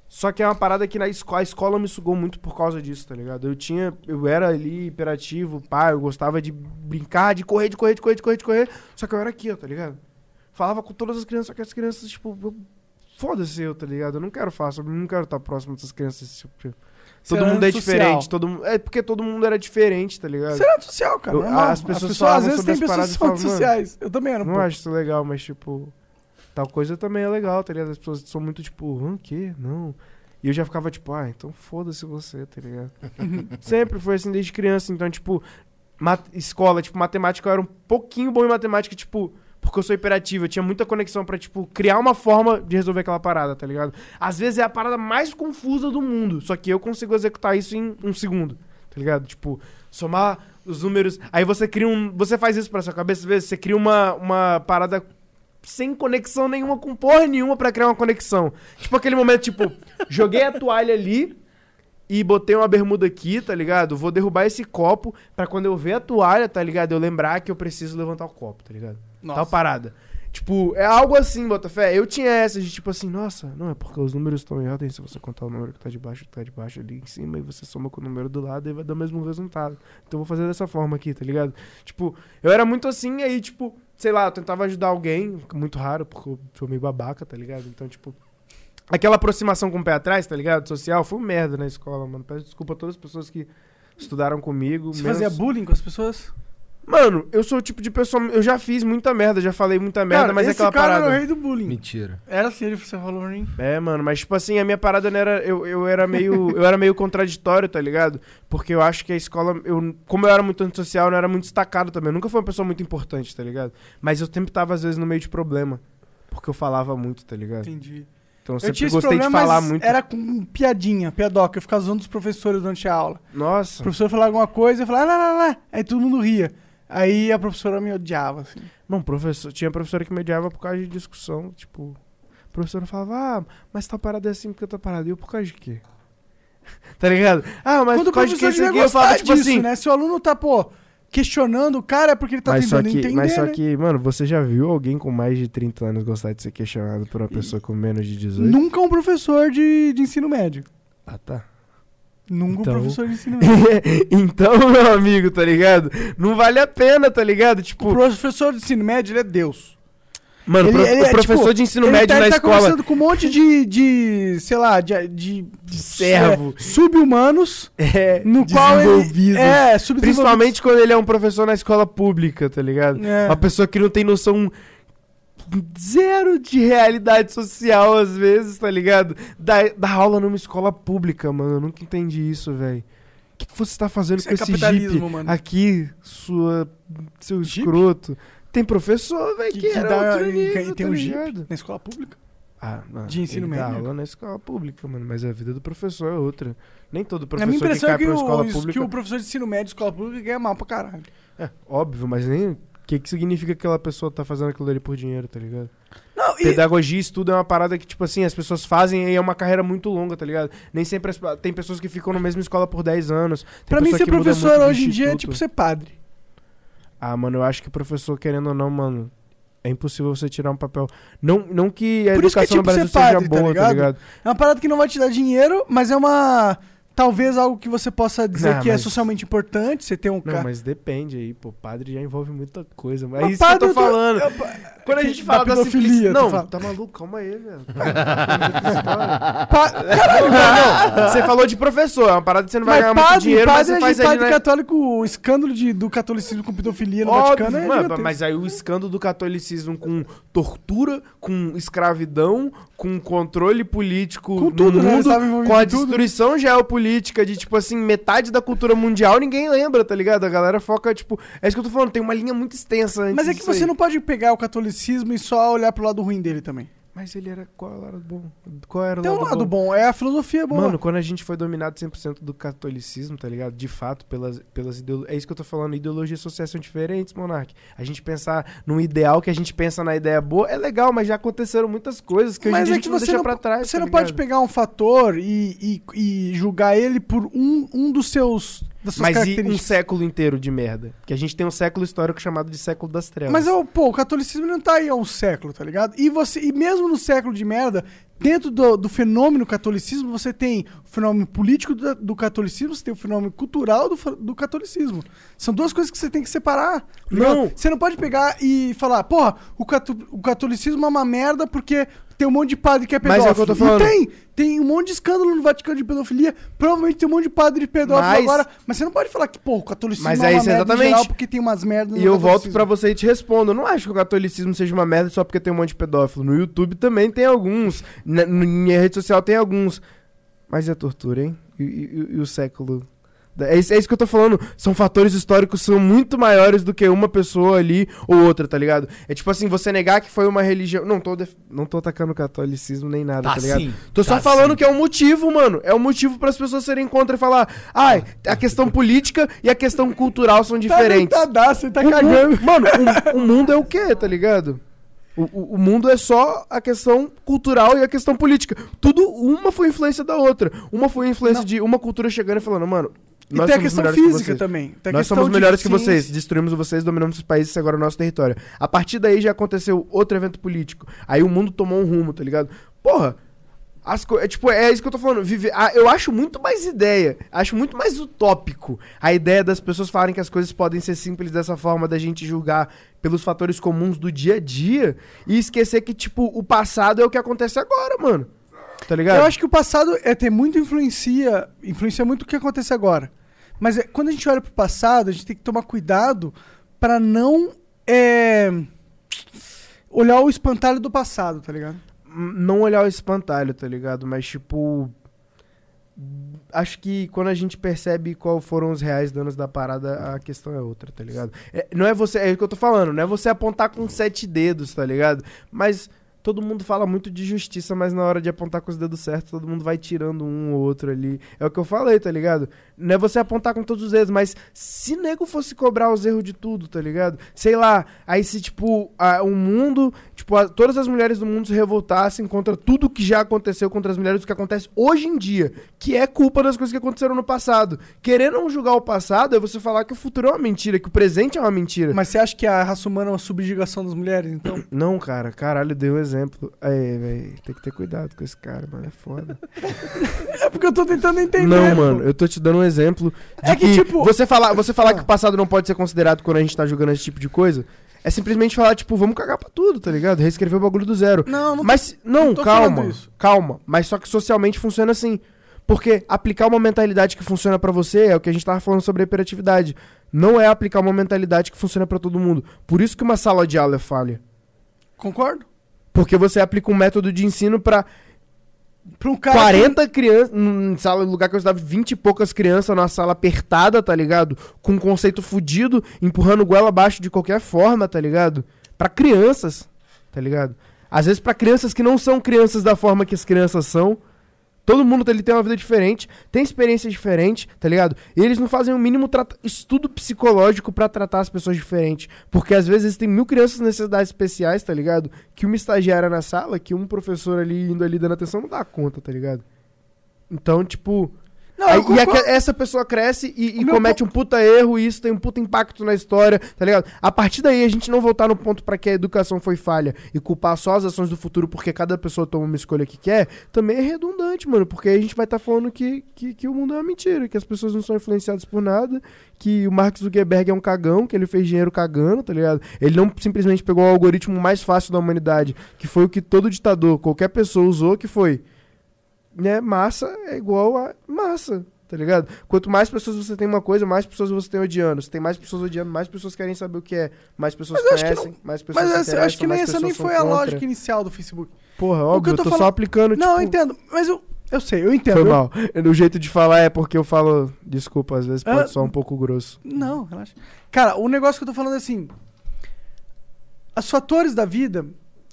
Só que é uma parada que na escola, a escola me sugou muito por causa disso, tá ligado? Eu tinha, eu era ali hiperativo, pá, eu gostava de brincar, de correr, de correr, de correr, de correr, de correr. Só que eu era aqui, ó, tá ligado? Falava com todas as crianças, só que as crianças, tipo, eu- foda-se eu, tá ligado? Eu não quero falar sobre, não quero estar próximo dessas crianças, tipo, todo mundo é diferente, todo mundo, é porque todo mundo era diferente, tá ligado? Era social, cara. Eu- normal. as pessoas às vezes as pessoas e que são falavam, sociais. Eu também era um Não pouco. acho isso legal, mas tipo. Tal coisa também é legal, tá ligado? As pessoas são muito tipo, hã, quê? Não. E eu já ficava tipo, ah, então foda-se você, tá ligado? Sempre foi assim desde criança. Então, tipo, escola, tipo, matemática, eu era um pouquinho bom em matemática, tipo, porque eu sou hiperativo. Eu tinha muita conexão pra, tipo, criar uma forma de resolver aquela parada, tá ligado? Às vezes é a parada mais confusa do mundo, só que eu consigo executar isso em um segundo, tá ligado? Tipo, somar os números. Aí você cria um. Você faz isso pra sua cabeça, às vezes, você cria uma, uma parada sem conexão nenhuma com porra nenhuma pra criar uma conexão. Tipo aquele momento, tipo, joguei a toalha ali e botei uma bermuda aqui, tá ligado? Vou derrubar esse copo pra quando eu ver a toalha, tá ligado? Eu lembrar que eu preciso levantar o copo, tá ligado? Tal parada. Tipo, é algo assim, Botafé. Eu tinha essa de tipo assim, nossa, não, é porque os números estão em ordem. Se você contar o número que tá de baixo, tá de baixo ali em cima, e você soma com o número do lado, e vai dar o mesmo resultado. Então eu vou fazer dessa forma aqui, tá ligado? Tipo, eu era muito assim, aí, tipo, sei lá, eu tentava ajudar alguém, muito raro, porque eu sou meio babaca, tá ligado? Então, tipo. Aquela aproximação com o pé atrás, tá ligado? Social, foi um merda na escola, mano. Peço desculpa a todas as pessoas que estudaram comigo. Você menos- fazia bullying com as pessoas? Mano, eu sou o tipo de pessoa. Eu já fiz muita merda, já falei muita merda, Cara, mas é esse aquela cara parada. era o rei do bullying. Mentira. Era assim, ele você falou mim. É, mano, mas tipo assim, a minha parada não era. Eu, eu era meio. eu era meio contraditório, tá ligado? Porque eu acho que a escola. Eu, como eu era muito antissocial, eu não era muito destacado também. Eu nunca fui uma pessoa muito importante, tá ligado? Mas eu sempre tava, às vezes, no meio de problema. Porque eu falava muito, tá ligado? Entendi. Então eu sempre gostei problema, de falar mas muito. era com piadinha, piadoca. Eu ficava zoando os professores durante a aula. O Nossa. professor falava alguma coisa, eu falava, ah, lá, lá, lá. Aí todo mundo ria. Aí a professora me odiava, assim. Não, professor, tinha professora que me odiava por causa de discussão, tipo, a professora falava, ah, mas tá parado assim porque eu tô parado. E eu por causa de quê? tá ligado? Ah, mas Quando por causa de isso devia aqui? Eu falava, tipo disso, assim, né? Se o aluno tá, pô, questionando o cara, é porque ele tá mas só, tentando que, entender, mas só né? que, mano, você já viu alguém com mais de 30 anos gostar de ser questionado por uma pessoa com menos de 18? Nunca um professor de, de ensino médio. Ah, tá. Nunca Então- professor de ensino médio. então, meu amigo, tá ligado? Não vale a pena, tá ligado? O Tipo, professor de ensino médio, ele é Deus. mano, ele- pro- ele o é, professor tipo, de ensino médio tá, na ele tá escola. conversando com um monte de, de sei lá, de, de, de servo. é, sub-humanos, É, no qual ele... É. Principalmente quando ele é um professor na escola pública, tá ligado? É. Uma pessoa que não tem noção zero de realidade social, às vezes, tá ligado? Da, da aula numa escola pública, mano. Eu nunca entendi isso, velho. O que, que você tá fazendo Isso com é esse Jeep mano. aqui, sua, seu Jeep? escroto? Tem professor, velho, Que, que, que dá, outro e- nível, tem tá um ligado? Jeep na escola pública. Ah, mano, De ensino ele dá médio. aula na escola pública, mano. Mas a vida do professor é outra. Nem todo a professor minha que impressão cai é que, pra uma escola o, pública... que o professor de ensino médio de escola pública ganha mal pra caralho. É, óbvio, mas nem... O que, que significa que aquela pessoa tá fazendo aquilo ali por dinheiro, tá ligado? Não, e, Pedagogia e estudo é uma parada que, tipo assim, as pessoas fazem e é uma carreira muito longa, tá ligado? Nem sempre as- tem pessoas que ficam na mesma escola por 10 anos. Tem pra mim ser professor hoje em dia é tipo ser padre. Ah, mano, eu acho que professor, querendo ou não, mano, é impossível você tirar um papel. Não, não que a Por isso que é educação no tipo Brasil padre, seja tá boa, tá ligado? ligado? É uma parada que não vai te dar dinheiro, mas é uma... Talvez algo que você possa dizer Ah, que é mas- socialmente importante, você ter um Não, cara... mas depende aí, pô. Padre já envolve muita coisa. Mas é Mas isso que eu tô falando. eu- Quando a gente fala da, pedofilia, simplicidade. Não, fala. tá maluco? Calma aí, velho. Pa- Não, não. Você falou de professor, é uma parada que você não vai Mas ganhar muito padre, dinheiro, mas padre, você é faz padre na... católico, o escândalo de, do catolicismo com pedofilia no Óbvio, Vaticano é mano, mas aí o escândalo do catolicismo com tortura, com escravidão, com controle político Com no tudo, né? Eles mundo, com a destruição geopolítica de, tipo assim, metade da cultura mundial, ninguém lembra, tá ligado? A galera foca, tipo... É isso que eu tô falando, tem uma linha muito extensa antes Mas é que você aí. não pode pegar o catolicismo e só olhar pro lado ruim dele também. Mas ele era... Qual era o lado bom? Qual era o Tem um lado bom, é a filosofia boa. Mano, quando a gente foi dominado 100% do catolicismo, tá ligado? De fato, pelas, pelas ideologias. É isso que eu tô falando, ideologias sociais são diferentes, Monark. A gente pensar num ideal que a gente pensa na ideia boa é legal, mas já aconteceram muitas coisas que hoje Mas dia é a gente que não você deixa não, pra trás. você tá não pode ligado? pegar um fator e, e, e julgar ele por um, um dos seus Mas e um século inteiro de merda? Que a gente tem um século histórico chamado de século das trevas. Mas eu, pô, o catolicismo não tá aí há um século, tá ligado? E você, e mesmo no século de merda, dentro do, do fenômeno catolicismo, você tem o fenômeno político do, do catolicismo, você tem o fenômeno cultural do, do catolicismo. São duas coisas que você tem que separar. tá? Não. Você não pode pegar e falar, porra, o, cato- o catolicismo é uma merda porque tem um monte de padre que é Mas pedófilo. é o que eu tô E falando. tem! Tem um monte de escândalo no Vaticano de pedofilia. Provavelmente tem um monte de padre pedófilo Mas- agora. Mas você não pode falar que, pô, o catolicismo Mas é é uma isso, merda exatamente. geral porque tem umas merdas E no eu volto catolicismo. pra você e te respondo. Eu não acho que o catolicismo seja uma merda só porque tem um monte de pedófilo. No YouTube também tem alguns. Na, na minha rede social tem alguns. Mas é tortura, hein? E, e- e o século. É isso, é isso que eu tô falando. São fatores históricos são muito maiores do que uma pessoa ali ou outra, tá ligado? É tipo assim, você negar que foi uma religião. Não tô, def- não tô atacando o catolicismo nem nada, tá, ligado? sim. Tô só Tá falando sim. que é um motivo, mano. É um motivo para as pessoas serem contra e falar: ai, a questão política e a questão cultural são diferentes. Tá deitadaço, ele tá cagando. mano, o, o mundo é o quê, tá ligado? O, o, o mundo é só a questão cultural e a questão política. Tudo, uma foi influência da outra. Uma foi influência Não. de uma cultura chegando e falando, mano, E nós tem a questão que física vocês. também. Tem Nós somos de melhores que ciência. vocês, destruímos vocês, dominamos os países, agora é o nosso território. A partir daí já aconteceu outro evento político. Aí o mundo tomou um rumo, tá ligado? Porra, as co- é, tipo, é isso que eu tô falando. Viver, ah, eu acho muito mais ideia, acho muito mais utópico a ideia das pessoas falarem que as coisas podem ser simples dessa forma, da gente julgar pelos fatores comuns do dia a dia e esquecer que, tipo, o passado é o que acontece agora, mano. Tá ligado? Eu acho que o passado é ter muito influencia, influencia muito o que acontece agora. Mas é, quando a gente olha pro passado, a gente tem que tomar cuidado pra não é, olhar o espantalho do passado, tá ligado? não olhar o espantalho, tá ligado? Mas, tipo. Acho que quando a gente percebe qual foram os reais danos da parada, a questão é outra, tá ligado? É, não é você. É o que eu tô falando, não é você apontar com sete dedos, tá ligado? Mas todo mundo fala muito de justiça, mas na hora de apontar com os dedos certos, todo mundo vai tirando um ou outro ali. É o que eu falei, tá ligado? Não é você apontar com todos os dedos, mas se nego fosse cobrar os erros de tudo, tá ligado? Sei lá, aí se, tipo, a- o mundo, tipo, a- todas as mulheres do mundo se revoltassem contra tudo que já aconteceu contra as mulheres, o que acontece hoje em dia, que é culpa das coisas que aconteceram no passado. Querer não julgar o passado é você falar que o futuro é uma mentira, que o presente é uma mentira. Mas você acha que a raça humana é uma subjugação das mulheres, então? Não, cara, caralho, dei um exemplo. Aí, velho, tem que ter cuidado com esse cara, mano, é foda. É porque eu tô tentando entender. não, mano, eu tô te dando um exemplo É que, que, tipo- você falar, você falar Ah. que o passado não pode ser considerado quando a gente tá julgando esse tipo de coisa, é simplesmente falar, tipo, vamos cagar pra tudo, tá ligado? Reescrever o bagulho do zero. Não, não Mas, não, não calma, calma. Mas só que socialmente funciona assim. Porque aplicar uma mentalidade que funciona pra você é o que a gente tava falando sobre a hiperatividade. Não é aplicar uma mentalidade que funciona pra todo mundo. Por isso que uma sala de aula é falha. Concordo? Porque você aplica um método de ensino pra Pra um cara. 40 crianças, num sala, lugar que eu estava 20 e poucas crianças numa sala apertada, tá ligado? Com um conceito fudido, empurrando goela abaixo de qualquer forma, tá ligado? Pra crianças, tá ligado? Às vezes pra crianças que não são crianças da forma que as crianças são. Todo mundo ele tem uma vida diferente, tem experiência diferente, tá ligado? E eles não fazem o mínimo estudo psicológico pra tratar as pessoas diferentes. Porque às vezes tem mil crianças com necessidades especiais, tá ligado? Que uma estagiária na sala, que um professor ali indo ali dando atenção não dá conta, tá ligado? Então, tipo. Não, aí- e aque- essa pessoa cresce e, e comete um puta erro, e isso tem um puta impacto na história, tá ligado? A partir daí, a gente não voltar no ponto pra que a educação foi falha e culpar só as ações do futuro porque cada pessoa toma uma escolha que quer, também é redundante, mano. Porque aí a gente vai estar falando que, que, que o mundo é uma mentira, que as pessoas não são influenciadas por nada, que o Mark Zuckerberg é um cagão, que ele fez dinheiro cagando, tá ligado? Ele não simplesmente pegou o algoritmo mais fácil da humanidade, que foi o que todo ditador, qualquer pessoa usou, que foi né, massa é igual a massa, tá ligado? Quanto mais pessoas você tem uma coisa, mais pessoas você tem odiando. Se tem mais pessoas odiando, mais pessoas querem saber o que é, mais pessoas eu conhecem, mais pessoas Mas essa- eu acho que nem essa nem foi a contra. lógica inicial do Facebook. Porra, óbvio, que eu eu tô tô, só falando- aplicando, Não, eu tipo... entendo. Mas eu, eu sei, eu entendo. Foi Eu- mal. O jeito de falar é porque eu falo... Desculpa, às vezes pode Ah, soar um pouco grosso. Não, relaxa. Cara, o negócio que eu tô falando é assim. Os fatores da vida,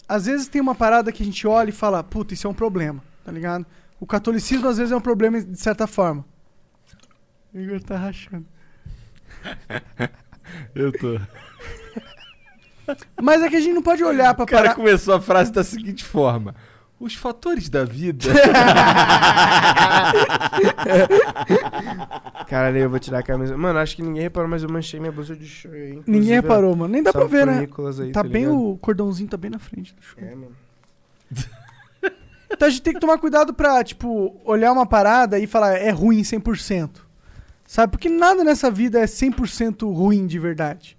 às vezes tem uma parada que a gente olha e fala, puta, isso é um problema, tá ligado? O catolicismo às vezes é um problema de certa forma. O Igor tá rachando. Eu tô. Mas é que a gente não pode olhar pra O cara parar. começou a frase da seguinte forma: Os fatores da vida. Caralho, eu vou tirar a camisa. Mano, acho que ninguém reparou, mas eu manchei minha blusa de show aí. Ninguém reparou, mano. Nem dá pra ver, né? Aí, Tá tá bem ligado? o cordãozinho tá bem na frente do show. É, mano. Então a gente tem que tomar cuidado pra, tipo, olhar uma parada e falar é ruim 100%. Sabe? Porque nada nessa vida é 100% ruim de verdade.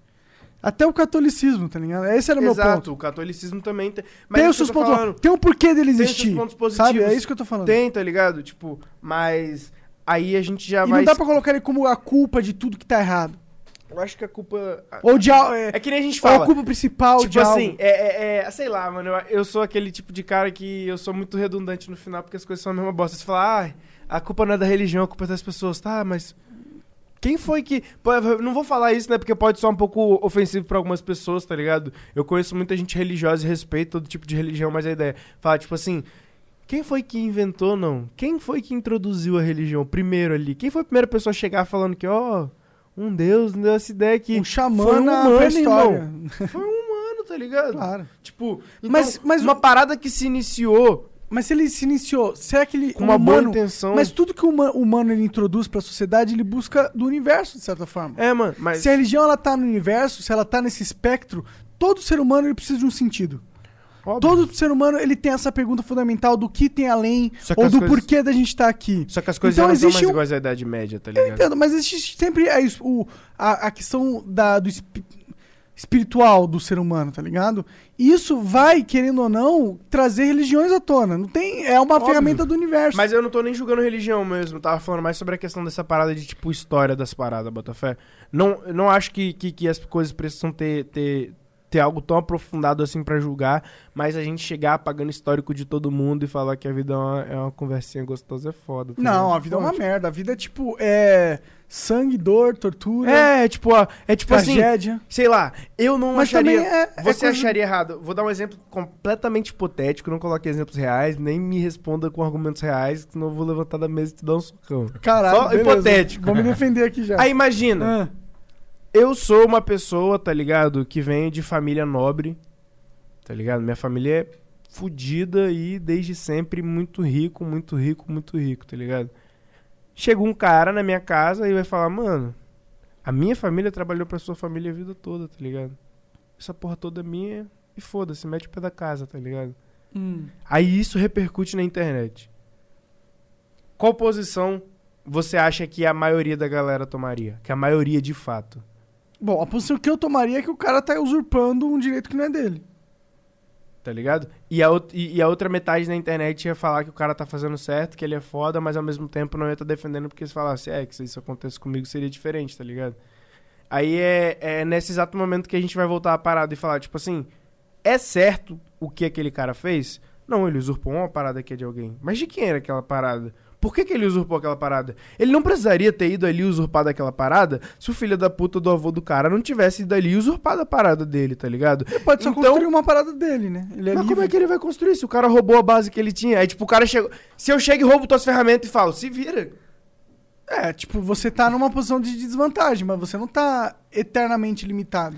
Até o catolicismo, tá ligado? Esse era o meu Exato, ponto. o catolicismo também tem. Tem é os isso seus pontos. falando. Tem um porquê dele Tem seus existir. pontos Sabe? positivos. É isso que eu tô falando. Tem, tá ligado? Tipo, mas aí a gente já e vai. não dá pra colocar ele como a culpa de tudo que tá errado. Eu acho que a culpa. Ou de é, É que nem a gente ou a fala. culpa principal Tipo de assim, algo. é, é, é- sei lá, mano, eu, eu sou aquele tipo de cara que eu sou muito redundante no final porque as coisas são a mesma bosta. Você fala, ah, a culpa não é da religião, a culpa é das pessoas. Tá, mas quem foi que. Pô, não vou falar isso, né? Porque pode ser um pouco ofensivo pra algumas pessoas, tá ligado? Eu conheço muita gente religiosa e respeito todo tipo de religião, mas a ideia. Fala, tipo assim. Quem foi que inventou, não? Quem foi que introduziu a religião primeiro ali? Quem foi a primeira pessoa a chegar falando que, ó, um Deus, não deu essa ideia que. Um xamã foi um na humano, pré-história. Foi um humano, tá ligado? Claro. Tipo, então, Mas- mas uma parada que se iniciou Mas se ele se iniciou, será que ele. com um uma boa humano, intenção. Mas tudo que o huma- humano ele introduz pra sociedade, ele busca do universo, de certa forma. É, mano, mas. Se a religião ela tá no universo, se ela tá nesse espectro, todo ser humano ele precisa de um sentido. Óbvio. Todo ser humano ele tem essa pergunta fundamental do que tem além que ou do coisas- porquê da gente estar aqui. Só que as coisas Então não são mais um- iguais à Idade Média, tá Eu ligado? entendo, mas existe sempre a, es- o- a, a questão da, do espi- espiritual do ser humano, tá ligado? E isso vai, querendo ou não, trazer religiões à tona. Não tem, é uma Óbvio. ferramenta do universo. Mas eu não tô nem julgando religião mesmo, eu tava falando mais sobre a questão dessa parada de, tipo, história das paradas, Botafé. Não, eu não acho que, que, que as coisas precisam ter, ter, ter algo tão aprofundado assim pra julgar, mas a gente chegar apagando histórico de todo mundo e falar que a vida é uma, é uma conversinha gostosa é foda. tá Não, ligado? a vida é uma merda. A vida é tipo, é sangue, dor, tortura, É, tipo, ó, é tipo assim, tragédia. sei lá, eu não Mas acharia... é, é Você coisa- acharia errado. Vou dar um exemplo completamente hipotético, não coloque exemplos reais, nem me responda com argumentos reais, senão eu vou levantar da mesa e te dar um socão. Caralho, Só beleza. hipotético. Vou me defender aqui já. Aí imagina, Ah, eu sou uma pessoa, tá ligado, que vem de família nobre, tá ligado? Minha família é fudida e desde sempre muito rico, muito rico, muito rico, tá ligado? Chega um cara na minha casa e vai falar, mano, a minha família trabalhou pra sua família a vida toda, tá ligado? Essa porra toda é minha e foda-se, mete o pé da casa, tá ligado? hum. Aí isso repercute na internet. Qual posição você acha que a maioria da galera tomaria? Que a maioria de fato. Bom, a posição que eu tomaria é que o cara tá usurpando um direito que não é dele. Tá ligado? E a, e, a outra metade da internet ia falar que o cara tá fazendo certo, que ele é foda, mas ao mesmo tempo não ia estar defendendo porque se falasse, é, que se isso acontece comigo seria diferente, tá ligado? Aí é, é nesse exato momento que a gente vai voltar a parada e falar, tipo assim, é certo o que aquele cara fez? Não, ele usurpou uma parada aqui de alguém. Mas de quem era aquela parada? Por que, que ele usurpou aquela parada? Ele não precisaria ter ido ali usurpado aquela parada se o filho da puta do avô do cara não tivesse ido ali usurpado a parada dele, tá ligado? Ele pode só Então- construir uma parada dele, né? Ele é Mas livre. como é que ele vai construir se o cara roubou a base que ele tinha? Aí, tipo, o cara chegou. Se eu chego e roubo tuas ferramentas e falo, se vira. É, tipo, você tá numa posição de desvantagem, mas você não tá eternamente limitado.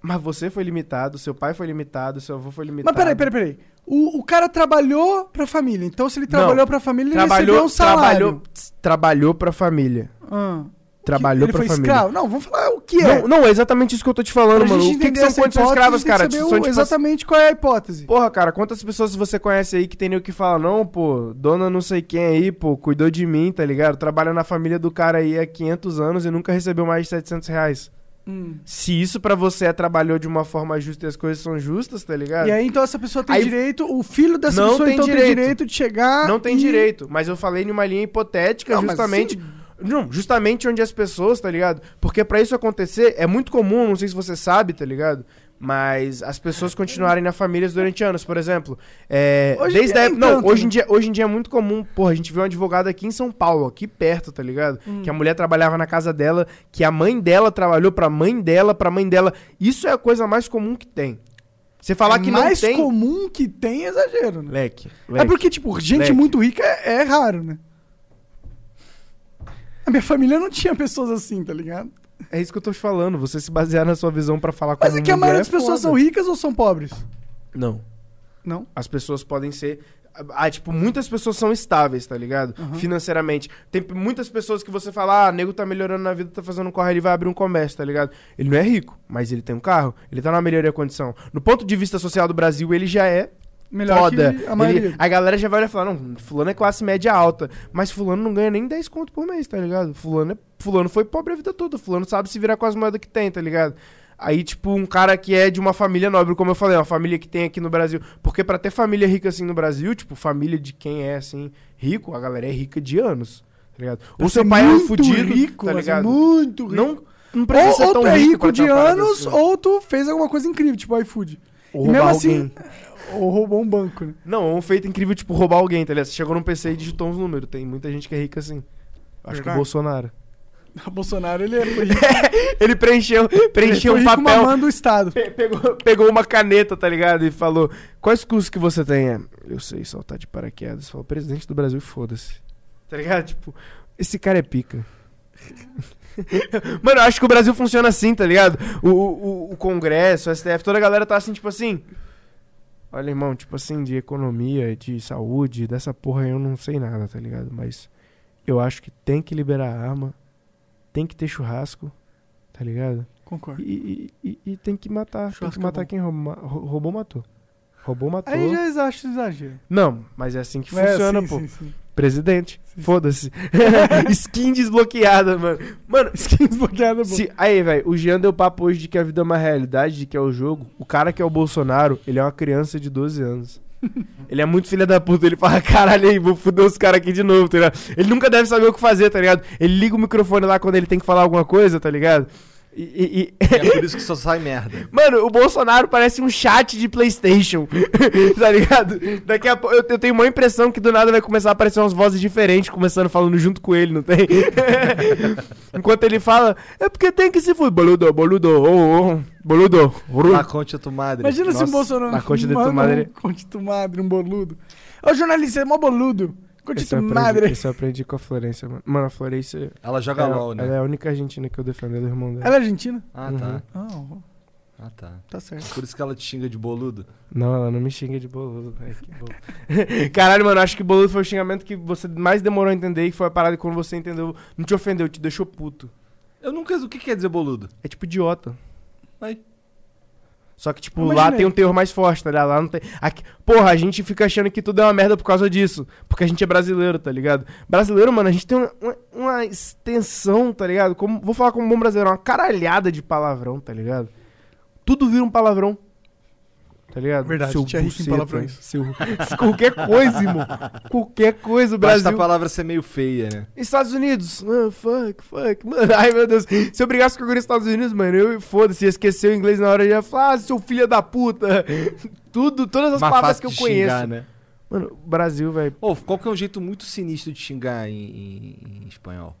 Mas você foi limitado, seu pai foi limitado, seu avô foi limitado. Mas peraí, peraí, peraí. O, o cara trabalhou pra família. Então, se ele Não. trabalhou pra família, ele recebeu um salário. trabalhou, trabalhou pra família. Ah. Trabalhou ele pra foi família. escravo? Não, vamos falar o que é. Não, não, é exatamente isso que eu tô te falando, Pra mano. O que, que são condições escravas, cara? o- tipo, exatamente qual é a hipótese. Porra, cara, quantas pessoas você conhece aí que tem o que fala, não, pô, dona não sei quem aí, pô, cuidou de mim, tá ligado? Trabalha na família do cara aí há 500 anos e nunca recebeu mais de 700 reais. Hum. Se isso pra você é trabalhou de uma forma justa e as coisas são justas, tá ligado? E aí, então, essa pessoa tem Aí- direito, o filho dessa Não pessoa, tem então, tem direito. direito de chegar. Não tem e- direito, mas eu falei numa linha hipotética, Não, justamente. Não, justamente onde as pessoas, tá ligado? Porque pra isso acontecer é muito comum, não sei se você sabe, tá ligado? Mas as pessoas continuarem na família durante anos, por exemplo. É, Hoje desde em dia a época. Não, tanto, hoje em, né? dia, hoje em dia é muito comum. Porra, a gente viu um advogado aqui em São Paulo, aqui perto, tá ligado? Hum. Que a mulher trabalhava na casa dela, que a mãe dela trabalhou pra mãe dela, pra mãe dela. Isso é a coisa mais comum que tem. Você falar é que não mais tem. comum que tem é exagero, né? Leque, É leque. porque, tipo, gente Leque. muito rica é, é raro, né? A minha família não tinha pessoas assim, tá ligado? É isso que eu tô te falando. Você se basear na sua visão pra falar Mas como é que a maioria das pessoas são ricas ou são pobres? Não. Não? As pessoas podem ser. Ah, tipo, muitas pessoas são estáveis, tá ligado? Uhum. Financeiramente. Tem muitas pessoas que você fala, ah, nego tá melhorando na vida, tá fazendo um corre, ele vai abrir um comércio, tá ligado? Ele não é rico, mas ele tem um carro, ele tá na melhoria condição. No ponto de vista social do Brasil, ele já é Melhor foda. que a maioria. Ele- a galera já vai olhar e falar, não, fulano é classe média alta, mas fulano não ganha nem 10 conto por mês, tá ligado? Fulano, é, fulano foi pobre a vida toda, fulano sabe se virar com as moedas que tem, tá ligado? Aí, tipo, um cara que é de uma família nobre, como eu falei, uma família que tem aqui no Brasil. Porque pra ter família rica assim no Brasil, tipo, família de quem é assim, rico, a galera é rica de anos, tá ligado? Ou seu pai é um fudido, rico, tá ligado? Muito rico. Não, não precisa ou, ser ou tão tu é rico, de anos, assim. ou tu fez alguma coisa incrível, tipo iFood. Ou e mesmo assim- alguém. Ou roubou um banco, né? Não, um feito incrível, tipo, roubar alguém, tá ligado? Você chegou num PC e digitou uns números. Tem muita gente que é rica assim. Acho que o Verdade. Bolsonaro. O Bolsonaro, ele é foi rico. Ele preencheu, preencheu ele um papel, mamando o Estado. pe- pegou, pegou uma caneta, tá ligado? E falou: Quais cursos que você tem? É, Eu sei saltar de paraquedas. Falou: Presidente do Brasil, foda-se. Tá ligado? Tipo, esse cara é pica. Mano, eu acho que o Brasil funciona assim, tá ligado? O, o, o Congresso, o STF, toda a galera tá assim, tipo assim. Olha, irmão, tipo assim, de economia, de saúde, dessa porra aí eu não sei nada, tá ligado? Mas eu acho que tem que liberar arma, tem que ter churrasco, tá ligado? Concordo. E, e- e- e tem que matar. tem Churrasco que é matar bom. quem roubou, roubou, matou. Roubou, matou. Aí já exacho exagero. Não, mas é assim que É, funciona, sim, pô. sim, sim. Presidente, foda-se. Skin desbloqueada, mano. Mano, Skin desbloqueada, se, aí, velho, o Jean deu papo hoje de que a vida é uma realidade, de que é o jogo. O cara que é o Bolsonaro, ele é uma criança de 12 anos. Ele é muito filha da puta, ele fala, caralho aí, vou foder os caras aqui de novo, tá ligado? Ele nunca deve saber o que fazer, tá ligado? Ele liga o microfone lá quando ele tem que falar alguma coisa, tá ligado? E, e- e- E é por isso que só sai merda. Mano, o Bolsonaro parece um chat de PlayStation. tá ligado? Daqui a pouco eu, eu tenho uma impressão que do nada vai começar a aparecer umas vozes diferentes, começando falando junto com ele, não tem? Enquanto ele fala, é porque tem que se fuder. Boludo, boludo, oh, oh, boludo. Na concha tu madre. Imagina se Nossa, o Bolsonaro. na concha de tu madre. Concha tu madre, um boludo. Ô, jornalista, é mó boludo. Esse eu, aprendi, eu aprendi com a Florência, mano. Mano, a Florência. Ela joga ela, LOL, né? ela é a única argentina que eu defendo, ela é do irmão dela. Ela é argentina? Ah, tá. Ah, Ah, tá. tá certo. Por isso que ela te xinga de boludo. Não, ela não me xinga de boludo. Ai, que boludo. Caralho, mano, acho que boludo foi o xingamento que você mais demorou a entender e foi a parada que quando você entendeu, não te ofendeu, te deixou puto. Eu nunca. O que quer dizer boludo? É tipo idiota. Mas- Só que, tipo, Imaginei. lá tem um teor mais forte, tá ligado? Lá não tem. Aqui... Porra, a gente fica achando que tudo é uma merda por causa disso. Porque a gente é brasileiro, tá ligado? Brasileiro, mano, a gente tem uma, uma- uma extensão, tá ligado? Como... Vou falar como um bom brasileiro, uma caralhada de palavrão, tá ligado? Tudo vira um palavrão. Tá ligado? Verdade, Seu a gente rico em buceta, palavrões. Seu... Qualquer coisa, irmão. Qualquer coisa, o Basta Brasil. a palavra ser meio feia, né? Estados Unidos, ah, fuck, fuck, mano, ai meu Deus. Se eu brigasse com alguém nos Estados Unidos, mano, eu foda-se, ia esquecer o inglês na hora e ia falar, ah, seu filho da puta. Tudo, todas as palavras que eu conheço. xingar, né? Mano, o Brasil, velho. Ô, qual que é um jeito muito sinistro de xingar em, em- em espanhol?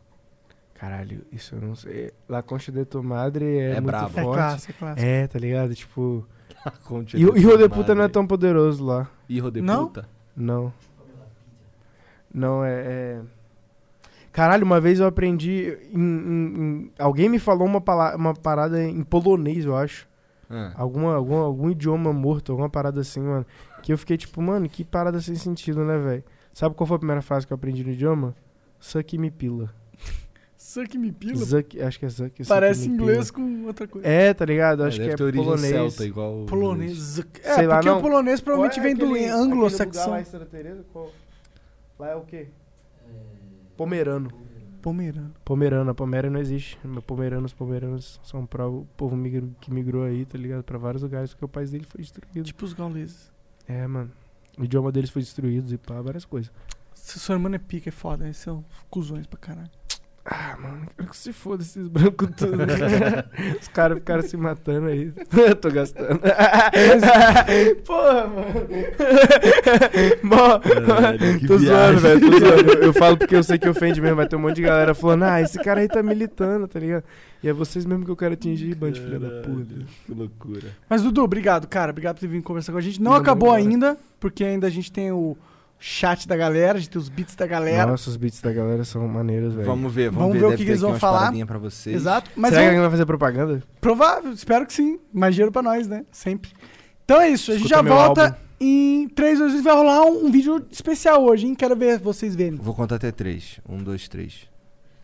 Caralho, isso eu não sei. La Concha de tu Madre é, É muito brabo. É forte. clássico, é clássico. É, tá ligado? Tipo. Conte E o Hijo de madre. puta não é tão poderoso lá. Hijo de Não? puta? Não. Não, é. é- Caralho, uma vez eu aprendi. em- em- em- Alguém me falou uma, pala- uma parada em polonês, eu acho. Ah. Alguma, algum, algum idioma morto, alguma parada assim, mano. Que eu fiquei tipo, mano, que parada sem sentido, né, velho? Sabe qual foi a primeira frase que eu aprendi no idioma? Suck me pila. Que me pila. Zuck, acho que é Zuck. Parece inglês com outra coisa. É, tá ligado? É, Acho deve que é polonês. celta, igual Polonês. inglês. zuc- É, Sei lá, porque não. o polonês provavelmente é vem do aquele- anglo-saxão. aquele lugar lá em Santa Teresa? Qual? Lá é o quê? Pomerano. Pomerano. Pomerano, a Poméria não existe. Pomeranos, pomeranos são pra o povo migro- que migrou aí, tá ligado? Pra vários lugares, porque o país dele foi destruído. Tipo os gauleses. É, mano. O idioma deles foi destruído e pá, várias coisas. Se sua irmã é pica, é foda. Esses são cuzões pra caralho. Ah, mano, quero que se foda esses brancos tudo. Os caras ficaram se matando aí. Tô gastando. Porra, mano. Mó- Caralho, tô viagem. zoando, velho. Tô zoando. Eu, eu falo porque eu sei que ofende mesmo. Vai ter um monte de galera falando, ah, esse cara aí tá militando, tá ligado? E é vocês mesmo que eu quero atingir, bando de filha da puta. Que loucura. Mas, Dudu, obrigado, cara. Obrigado por ter vindo conversar com a gente. Não Mandou acabou ainda, porque ainda a gente tem o chat da galera, a gente tem os beats da galera. Nossa, os beats da galera são maneiros, velho. Vamos ver, vamos, Vamos ver. ver o que ter eles vão falar. pra vocês. Exato. Mas Será que eu- alguém vai fazer propaganda? provável, espero que sim. Mais dinheiro pra nós, né? Sempre. Então é isso, a gente Escuta já volta álbum. em 3, 2, 1. Vai rolar um, um vídeo especial hoje, hein? Quero ver vocês verem. Vou contar até três. Um, dois, três.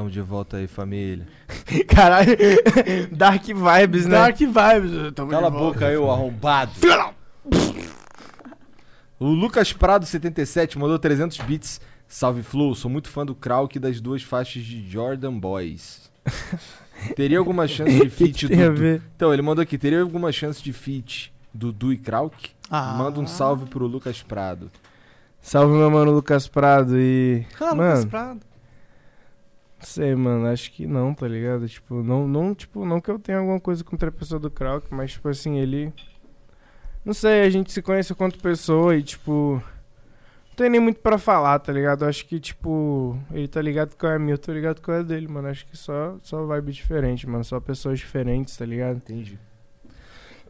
Tamo de volta aí, família. Caralho, Dark Vibes, né? Dark Vibes. tamo Cala a de volta. boca aí, ô arrombado. O Lucas Prado 77 mandou 300 bits. Salve Flow, sou muito fã do Krauk e das duas faixas de Jordan Boys. Teria alguma chance de feat Dudu? ver? Então, ele mandou aqui, teria alguma chance de feat Dudu e Krauk? Ah. Manda um salve pro Lucas Prado. Salve, meu mano Lucas Prado e... Ah, Lucas mano, Prado. Não sei, mano, acho que não, tá ligado? Tipo, não, não, tipo, não que eu tenha alguma coisa contra a pessoa do Krauk, mas, tipo assim, ele... Não sei, a gente se conhece quanto pessoa e, tipo... Não tem nem muito pra falar, tá ligado? Acho que, tipo, ele tá ligado com a minha, eu tô ligado com a dele, mano. Acho que só, só vibe diferente, mano. Só pessoas diferentes, tá ligado? Entendi.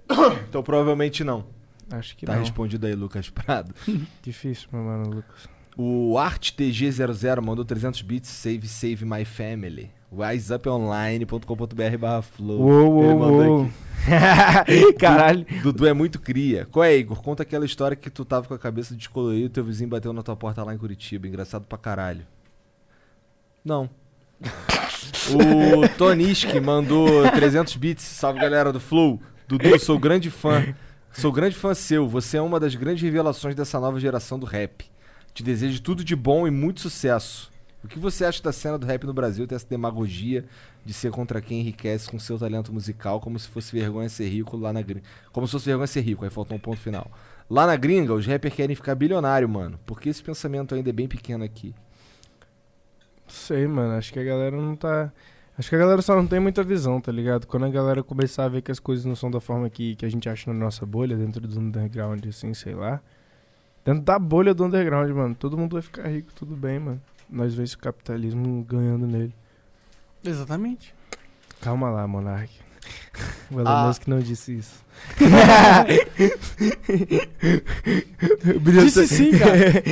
Então provavelmente não. Acho que Tá não. respondido aí, Lucas Prado. Difícil, meu mano, Lucas. O ArtTG00 mandou 300 bits, save, save my family. wiseuponline.com.br barra flow. Uou, Ele mandou uou. aqui. Caralho. Dudu é muito cria. Qual é, Igor? Conta aquela história que tu tava com a cabeça descolorida e teu vizinho bateu na tua porta lá em Curitiba. Engraçado pra caralho. Não. O Toniski mandou 300 bits. Salve galera do Flow. Dudu, sou grande fã. Sou grande fã seu. Você é uma das grandes revelações dessa nova geração do rap. Te desejo tudo de bom e muito sucesso. O que você acha da cena do rap no Brasil ter essa demagogia de ser contra quem enriquece com seu talento musical como se fosse vergonha ser rico lá na gringa? Como se fosse vergonha ser rico, aí faltou um ponto final. Lá na gringa, os rappers querem ficar bilionário, mano. Porque esse pensamento ainda é bem pequeno aqui. Sei, mano. Acho que a galera não tá. Acho que a galera só não tem muita visão, tá ligado? Quando a galera começar a ver que as coisas não são da forma que, que a gente acha na nossa bolha, dentro do underground, assim, sei lá. Dentro da bolha do underground, mano. Todo mundo vai ficar rico, tudo bem, mano. Nós vemos o capitalismo ganhando nele. Exatamente. Calma lá, Monark. O Elon Ah. Musk não disse isso. Disse sim, cara.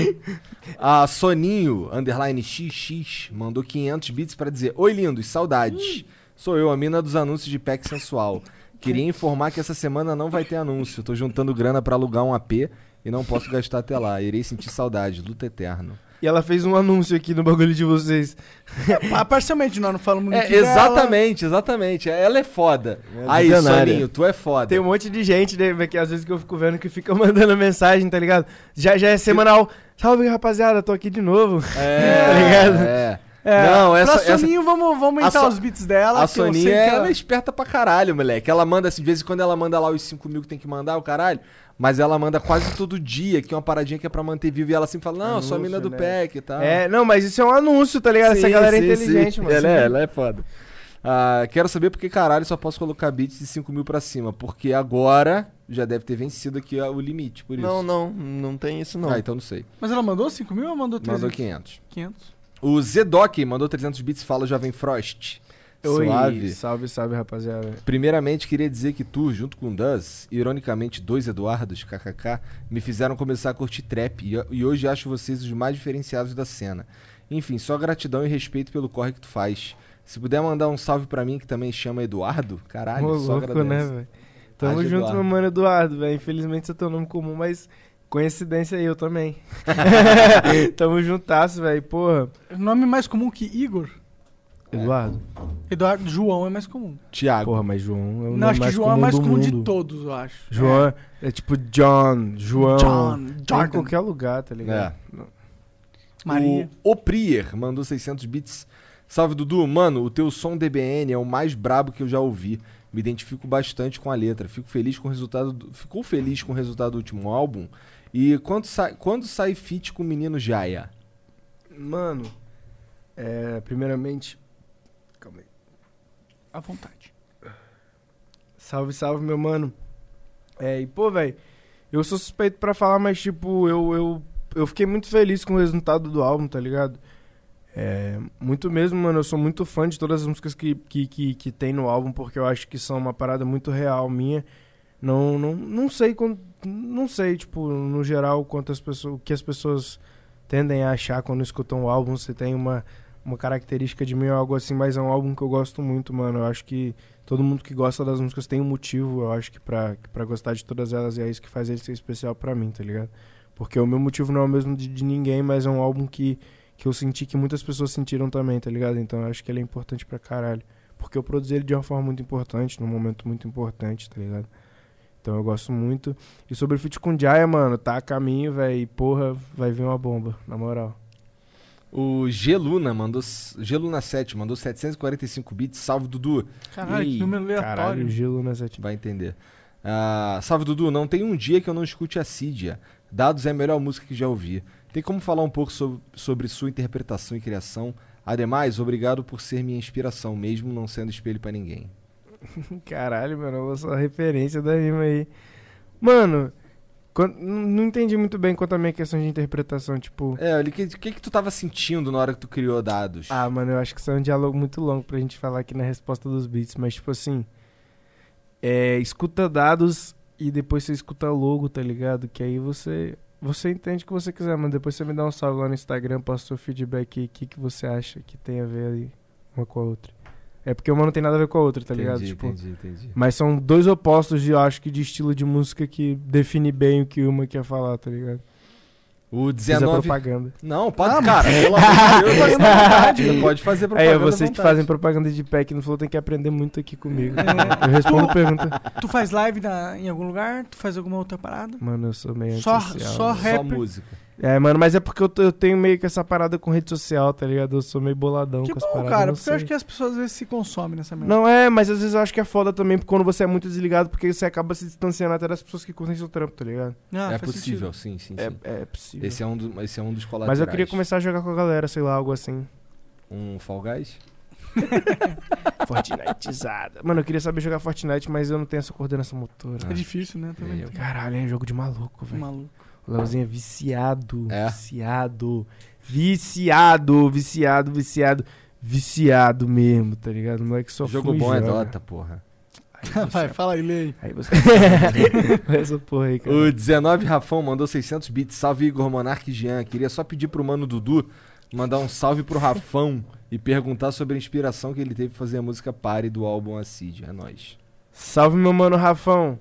A Soninho, underline XX, mandou 500 bits pra dizer Oi, lindos, saudades. Sou eu, a mina dos anúncios de pack sensual. Queria informar que essa semana não vai ter anúncio. Tô juntando grana pra alugar um AP e não posso gastar até lá. Irei sentir saudade, luta eterno. E ela fez um anúncio aqui no bagulho de vocês. Ah, Parcialmente, nós não falamos muito É, exatamente, exatamente. Ela é foda. Aí, visionária. Soninho, tu é foda. Tem um monte de gente, né, que às vezes que eu fico vendo que fica mandando mensagem, tá ligado? Já, já é semanal. Salve, rapaziada, tô aqui de novo. É, Tá ligado? É. É, Não, essa- pra essa- Soninho, vamos, vamos aumentar A So- os beats dela. A que eu sei Soninha, que ela ela- é esperta pra caralho, moleque. Ela manda, assim, de vez em quando ela manda lá os 5 mil que tem que mandar, o caralho. Mas ela manda quase todo dia, que é uma paradinha que é pra manter vivo. E ela sempre fala, não, eu sou a mina Anúncio, do né? PEC e tal. É, não, mas isso é um anúncio, tá ligado? Essa Sim, galera é sim, inteligente, sim. mano. Ela é, ela é foda. Ah, quero saber por que caralho só posso colocar beats de 5 mil pra cima. Porque agora já deve ter vencido aqui o limite, por isso. Não, não, não tem isso não. Ah, então não sei. Mas ela mandou 5 mil ou mandou 300? Mandou 500. 500. O Zedoc mandou 300 bits fala Jovem Frost. Oi, Suave. salve, salve, rapaziada. Primeiramente, queria dizer que tu, junto com o Duz, ironicamente dois Eduardos, kkk, me fizeram começar a curtir trap e, e hoje acho vocês os mais diferenciados da cena. Enfim, só gratidão e respeito pelo corre que tu faz. Se puder mandar um salve pra mim que também chama Eduardo, caralho, Ô, só louco, né, velho? Tamo Haja junto, Eduardo. meu mano Eduardo, velho. Infelizmente tem um nome comum, mas coincidência aí, eu também. Tamo juntasso, velho. Porra. Nome mais comum que Igor? Eduardo? Eduardo João é mais comum. Tiago. Porra, mas João é o Não, acho que mais João comum é mais do comum de mundo. todos, eu acho. João é, tipo John, João. John, Tem Jordan, em qualquer lugar, tá ligado? Maria. O Oprier mandou 600 bits. Salve, Dudu. Mano, o teu som DBN é o mais brabo que eu já ouvi. Me identifico bastante com a letra. Fico feliz com o resultado. Do... Ficou feliz com o resultado do último álbum? E quando sai, quando sai feat com o menino Jaya? Mano, é, primeiramente. À vontade. Salve, salve, meu mano. É, e pô, velho, eu sou suspeito pra falar, mas tipo, eu, eu, eu fiquei muito feliz com o resultado do álbum, tá ligado? É, muito mesmo, mano, eu sou muito fã de todas as músicas que, que, que, que tem no álbum, porque eu acho que são uma parada muito real minha. Não, não, não sei, não sei, tipo, no geral, quantas pessoas, o que as pessoas tendem a achar quando escutam o álbum, se tem uma, uma característica de mim ou algo assim, mas é um álbum que eu gosto muito, mano. Eu acho que todo mundo que gosta das músicas tem um motivo, eu acho que pra, pra gostar de todas elas, e é isso que faz ele ser especial pra mim, tá ligado? Porque o meu motivo não é o mesmo de, de ninguém, mas é um álbum que, que eu senti que muitas pessoas sentiram também, tá ligado? Então eu acho que ele é importante pra caralho. Porque eu produzi ele de uma forma muito importante, num momento muito importante, tá ligado? Então eu gosto muito. E sobre o feat com Jaya, mano, tá a caminho, velho. Porra, vai vir uma bomba, na moral. O Geluna mandou. Geluna 7 mandou 745 bits. Salve, Dudu. Caralho, Ih, que número aleatório. Caralho, gelo na sete. Vai entender. Ah, salve, Dudu. Não tem um dia que eu não escute a Cidia. Dados é a melhor música que já ouvi. Tem como falar um pouco sobre, sobre sua interpretação e criação? Ademais, obrigado por ser minha inspiração, mesmo não sendo espelho pra ninguém. Caralho, mano, eu vou só referência da rima aí. Mano, não entendi muito bem quanto a minha questão de interpretação, tipo. É, o que, que, que tu tava sentindo na hora que tu criou dados? Ah, mano, eu acho que isso é um diálogo muito longo pra gente falar aqui na resposta dos beats, mas tipo assim. É, escuta dados e depois você escuta logo, tá ligado? Que aí você. Você entende o que você quiser, mano. Depois você me dá um salve lá no Instagram, passa seu feedback aí, o que, que você acha que tem a ver aí uma com a outra. É porque uma não tem nada a ver com a outra, tá ligado? entendi, Tipo, entendi, entendi. Mas são dois opostos, de, eu acho que, de estilo de música que define bem o que uma quer falar, tá ligado? O Fiz a 19. propaganda. Não, pode, Ah, cara, pelo amor de Deus. Pode fazer propaganda. é você à que fazem propaganda de pack no Flow tem que aprender muito aqui comigo. É. Eu respondo pergunta. Tu faz live na- em algum lugar? Tu faz alguma outra parada? Mano, eu sou meio Só, antissocial. só Só rapper. música. É, mano, mas é porque eu, eu tenho meio que essa parada com rede social, tá ligado? Eu sou meio boladão Que com as bom, paradas. cara, porque eu acho sei. que as pessoas às vezes se consomem nessa merda. Não é, mas às vezes eu acho que é foda também quando você é muito desligado, porque você acaba se distanciando até das pessoas que curtem seu trampo, tá ligado? Ah, é possível, sim, sim, É, sim. é possível. Esse é, um do, esse é um dos colaterais. mas eu queria começar a jogar com a galera, sei lá, algo assim. Um Fall Guys? Fortniteizada. Mano, eu queria saber jogar Fortnite, mas eu não tenho essa coordenação motora. sentido. É difícil, né? Também. Caralho, é jogo de maluco, velho. Maluco. Leozinho é viciado. É? Viciado. Viciado, viciado, viciado. Viciado mesmo, tá ligado? O moleque só Jogo bom é joga. Dota, porra. Você- Vai, fala aí, lê aí. Aí você... Essa porra aí, cara. O 19 Rafão mandou 600 bits. Salve Igor Monark e Jean. Queria só pedir pro mano Dudu mandar um salve pro Rafão e perguntar sobre a inspiração que ele teve pra fazer a música Pare do álbum Acid. É nóis. Salve, meu mano Rafão.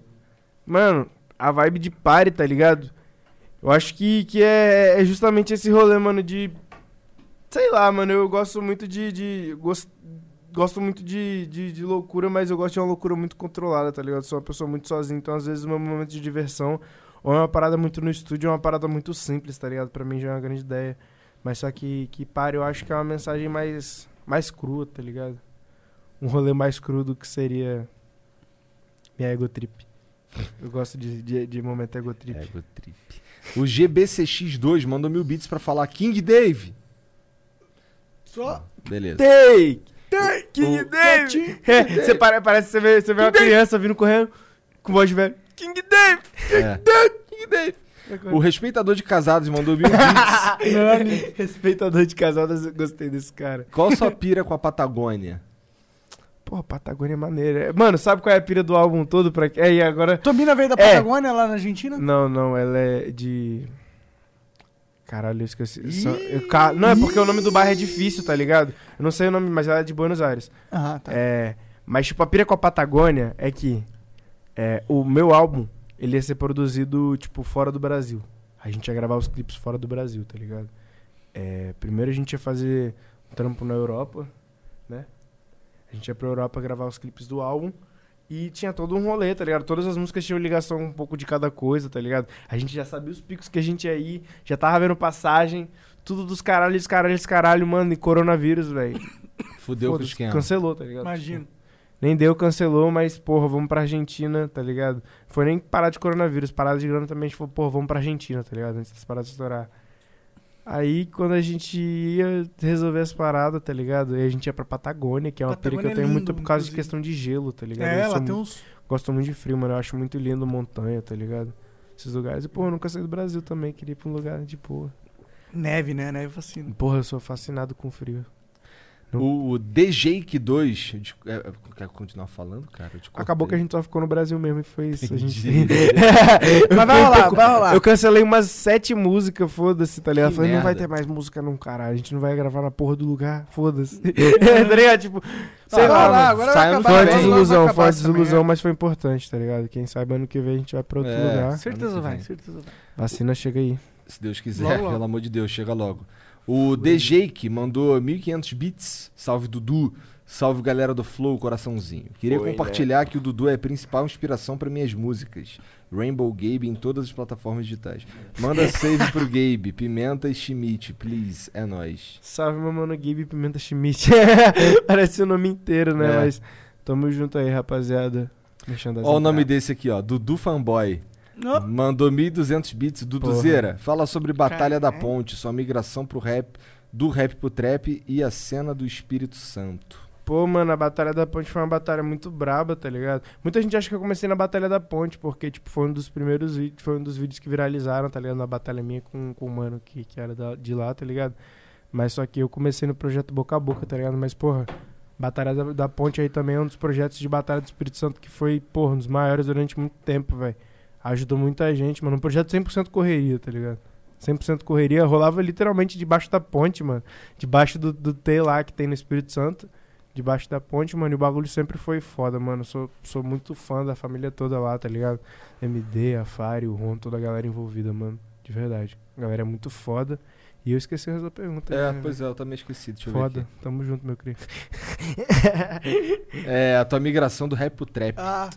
Mano, a vibe de party, tá ligado? Eu acho que, que é, é justamente esse rolê, mano, de. Sei lá, mano, eu gosto muito de. de gosto, gosto muito de, de, de loucura, mas eu gosto de uma loucura muito controlada, tá ligado? Sou uma pessoa muito sozinha, então às vezes o meu momento de diversão ou é uma parada muito no estúdio, é uma parada muito simples, tá ligado? Pra mim já é uma grande ideia. Mas só que, que pare, eu acho que é uma mensagem mais, mais crua, tá ligado? Um rolê mais cru do que seria minha ego trip. Eu gosto de, de, de momento ego trip. Ego trip. O GBCX2 mandou mil bits pra falar King Dave. Só. Beleza. Take! Take! King O- Dave! É, você pare- parece que você vê, você vê uma criança vindo correndo com voz de velho. King Dave! É. King Dave. O respeitador de casados mandou mil bits. Respeitador de casadas, eu gostei desse cara. Qual sua pira com a Patagônia? Pô, Patagônia é maneira. Mano, sabe qual é a pira do álbum todo? Pra... É, e agora... Tomina veio da É. Patagônia lá na Argentina? Não, não, ela é de... Caralho, eu esqueci. Só- eu ca- Não, é porque o nome do bairro é difícil, tá ligado? Eu não sei o nome, mas ela é de Buenos Aires. Ah, tá. É, mas tipo, a pira com a Patagônia é que é, o meu álbum, ele ia ser produzido, tipo, fora do Brasil. A gente ia gravar os clipes fora do Brasil, tá ligado? É, primeiro a gente ia fazer um trampo na Europa? A gente ia pra Europa gravar os clipes do álbum. E tinha todo um rolê, tá ligado? Todas as músicas tinham ligação um pouco de cada coisa, tá ligado? A gente já sabia os picos que a gente ia ir, já tava vendo passagem, tudo dos caralhos, caralhos, caralho, mano, e coronavírus, velho. Fudeu com o esquema. Cancelou, tá ligado? Imagino. Nem deu, cancelou, mas, porra, vamos pra Argentina, tá ligado? Foi nem parar de coronavírus, parada de grana também, a gente falou, porra, vamos pra Argentina, tá ligado? Antes das paradas estourar. Aí, quando a gente ia resolver as paradas, tá ligado? Aí a gente ia pra Patagônia, que é uma pira que eu é tenho lindo, muito por causa de inclusive. questão de gelo, tá ligado? É, Eu tem uns. Gosto muito de frio, mano. Eu acho muito lindo montanha, tá ligado? Esses lugares. E, porra, eu nunca saí do Brasil também, queria ir pra um lugar de boa. Neve, né? Neve fascina. Porra, eu sou fascinado com frio. O, o DJake2. eu te- é, é, Quer continuar falando, cara? Eu Acabou que a gente só ficou no Brasil mesmo e foi isso. A gente... Eu Mas vai rolar, vai rolar. Eu cancelei umas sete músicas, foda-se, tá ligado? Que Falei, não vai ter mais música não, caralho. A gente não vai gravar na porra do lugar, foda-se. tá ligado? Tipo, sei Ah, vai lá, mano. agora Sai vai Foi acabar. vai desilusão, foi desilusão, mas foi importante, tá ligado? Quem sabe ano que vem a gente vai pra outro É. lugar. Certeza vai, certeza vai. Vacina chega aí. Se Deus quiser, Logo, logo. pelo amor de Deus, chega logo. O DJake mandou 1.500 bits. Salve, Dudu. Salve, galera do Flow, coraçãozinho. Queria Oi, compartilhar que o Dudu é a principal inspiração para minhas músicas. Rainbow Gabe em todas as plataformas digitais. Manda save pro Gabe. Pimenta e Schmidt, please. É nóis. Salve, meu mano Gabe Pimenta Schmidt. Parece o nome inteiro, né? É. Mas tamo junto aí, rapaziada. Olha o nome desse aqui, ó. Dudu Fanboy. Ó, Mandou 1.200 bits. Duduzeira, fala sobre Batalha da Ponte, sua migração pro rap, do rap pro trap e a cena do Espírito Santo. Pô, mano, a Batalha da Ponte foi uma batalha muito braba, tá ligado? Muita gente acha que eu comecei na Batalha da Ponte, porque, tipo, foi um dos primeiros vídeos, foi um dos vídeos que viralizaram, tá ligado? Na batalha minha com, com o mano que, que era da- de lá, tá ligado? Mas só que eu comecei no projeto Boca a Boca, tá ligado? Mas, porra, Batalha da, da Ponte aí também é um dos projetos de Batalha do Espírito Santo que foi, porra, um dos maiores durante muito tempo, velho. Ajudou muita gente, mano. Um projeto 100% correria, tá ligado? 100% correria. Rolava literalmente debaixo da ponte, mano. Debaixo do, do T lá que tem no Espírito Santo. Debaixo da ponte, mano. E o bagulho sempre foi foda, mano. Sou, sou muito fã da família toda lá, tá ligado? MD, a Fari, o Ron, toda a galera envolvida, mano. De verdade. A galera é muito foda. E eu esqueci essa pergunta. É, né, pois é, eu também esqueci. Deixa eu Foda. ver Tamo junto, meu querido. aqui. É, a tua migração do rap pro trap. Ah,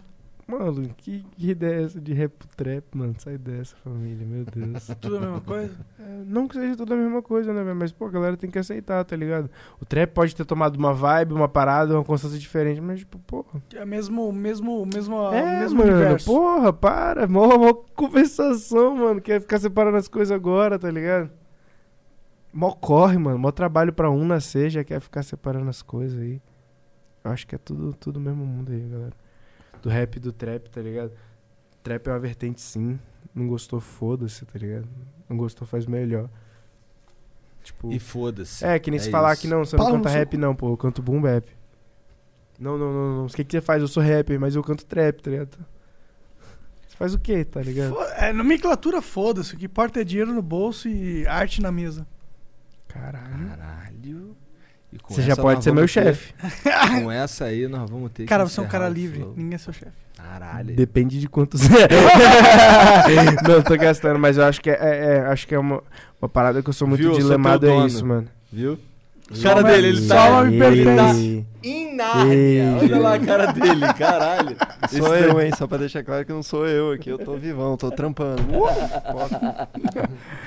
Mano, que, que ideia é essa de rap pro trap, mano? Sai dessa, família, meu Deus. tudo a mesma coisa? É, não que seja tudo a mesma coisa, né, velho? Mas, pô, a galera tem que aceitar, tá ligado? O trap pode ter tomado uma vibe, uma parada, uma constância diferente, mas, tipo, porra. É mesmo, mesmo, mesmo, é, mesmo mano, universo. porra, para. Mó, mó conversação, mano. Quer ficar separando as coisas agora, tá ligado? Mó corre, mano. Mó trabalho pra um nascer, já quer ficar separando as coisas aí. Eu acho que é tudo, tudo o mesmo mundo aí, galera. Do rap e do trap, tá ligado? Trap é uma vertente sim. Não gostou, foda-se, tá ligado? Não gostou, faz melhor. Tipo. E foda-se. É, que nem É se falar isso. que não, você não canta rap, não, pô. Eu canto boom bap. Não, não, não, não. O que, que você faz? Eu sou rapper, mas eu canto trap, tá ligado? Você faz o quê, tá ligado? Fo- É, nomenclatura foda-se. O que importa é dinheiro no bolso e arte na mesa. Caralho. Caralho. Você já pode ser meu ter- chefe. Com essa aí nós vamos ter Cara, que você é um cara livre. flow. Ninguém é seu chefe. Caralho. Depende de quantos. não, tô gastando, mas eu acho que é, é- é- acho que é uma, uma parada que eu sou muito Viu? Dilemado, é isso, mano. Viu? O Só cara dele, ele só tá... uma me pertence. em Nárnia. Olha lá a cara dele, caralho. Sou eu, hein? Só pra deixar claro que não sou eu aqui. Eu tô vivão, tô trampando.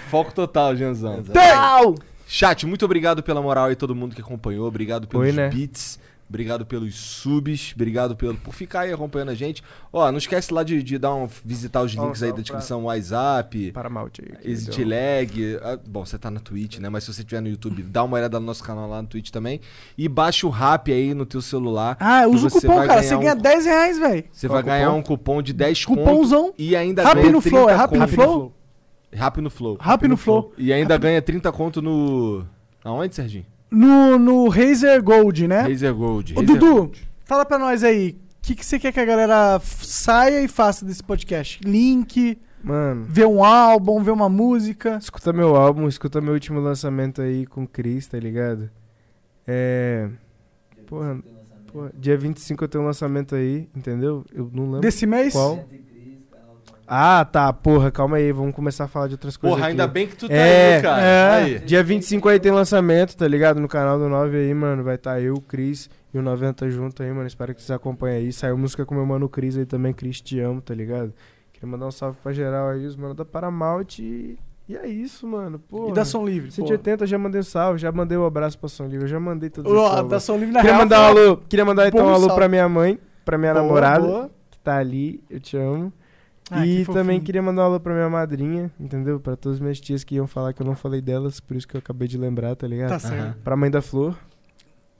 Foco total, Janzão. Exato. Chat, muito obrigado pela moral aí, todo mundo que acompanhou. Obrigado pelos Foi, né? beats. Obrigado pelos subs. Obrigado pelo, por ficar aí acompanhando a gente. Ó, não esquece lá de, de dar um, visitar os um links aí da salve pra- descrição WhatsApp. Para malte aí. que Exit deu. Lag. ah, Bom, você tá na Twitch, né? Mas se você estiver no YouTube, dá uma olhada no nosso canal lá no Twitch também. E baixa o rap aí no teu celular. Ah, usa o cupom, cara. ganhar Você um- ganha 10 reais, velho. Você Qual vai ganhar cupom? um cupom de 10 conto Cupomzão. e ainda Rap ganha no 30 Flow, é Rap no. Flow? Rap no Flow. Rap no Flow. E ainda ganha 30 conto no... Aonde, Serginho? No, no Razer Gold, né? Razer Gold. Ô, Razer Dudu, Gold. fala pra nós aí. O que, que você quer que a galera saia e faça desse podcast? Link, Mano, ver um álbum, ver uma música. escuta meu álbum, escuta meu último lançamento aí com o Chris, tá ligado? É. Porra, porra, dia 25 eu tenho um lançamento aí, entendeu? Eu não lembro. Desse mês? Qual? Ah, tá, porra, calma aí, vamos começar a falar de outras coisas. Porra, aqui. ainda bem que tu tá É, aí, cara. é. Aí. Dia 25 aí tem lançamento, tá ligado? No canal do 9 aí, mano. Vai estar eu, o Cris e o 90 junto aí, mano. Espero que vocês acompanhem aí. Saiu música com meu mano Cris aí também, Cris Te Amo, tá ligado? Queria mandar um salve pra geral aí, os mano da Paramount. E, e é isso, mano. Pô. E da Som Livre. pô. 180 já mandei um salve, já mandei o abraço pra Som Livre, eu já mandei Ó, salve. da Som Livre na Queria real, mandar um alô, queria mandar então um alô salve. pra minha mãe, pra minha Boa, namorada, boa. que tá ali, eu te amo. Ah, e que também queria mandar um alô pra minha madrinha, entendeu? Pra todas as minhas tias que iam falar que eu não falei delas, por isso que eu acabei de lembrar, tá ligado? Tá certo. Aham. Pra mãe da Flor.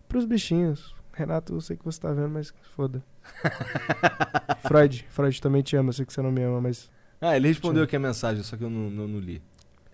Pros bichinhos. Renato, eu sei que você tá vendo, mas foda. Freud, Freud também te ama, eu sei que você não me ama, mas. Ah, ele respondeu aqui a mensagem, só que eu não, não, não li.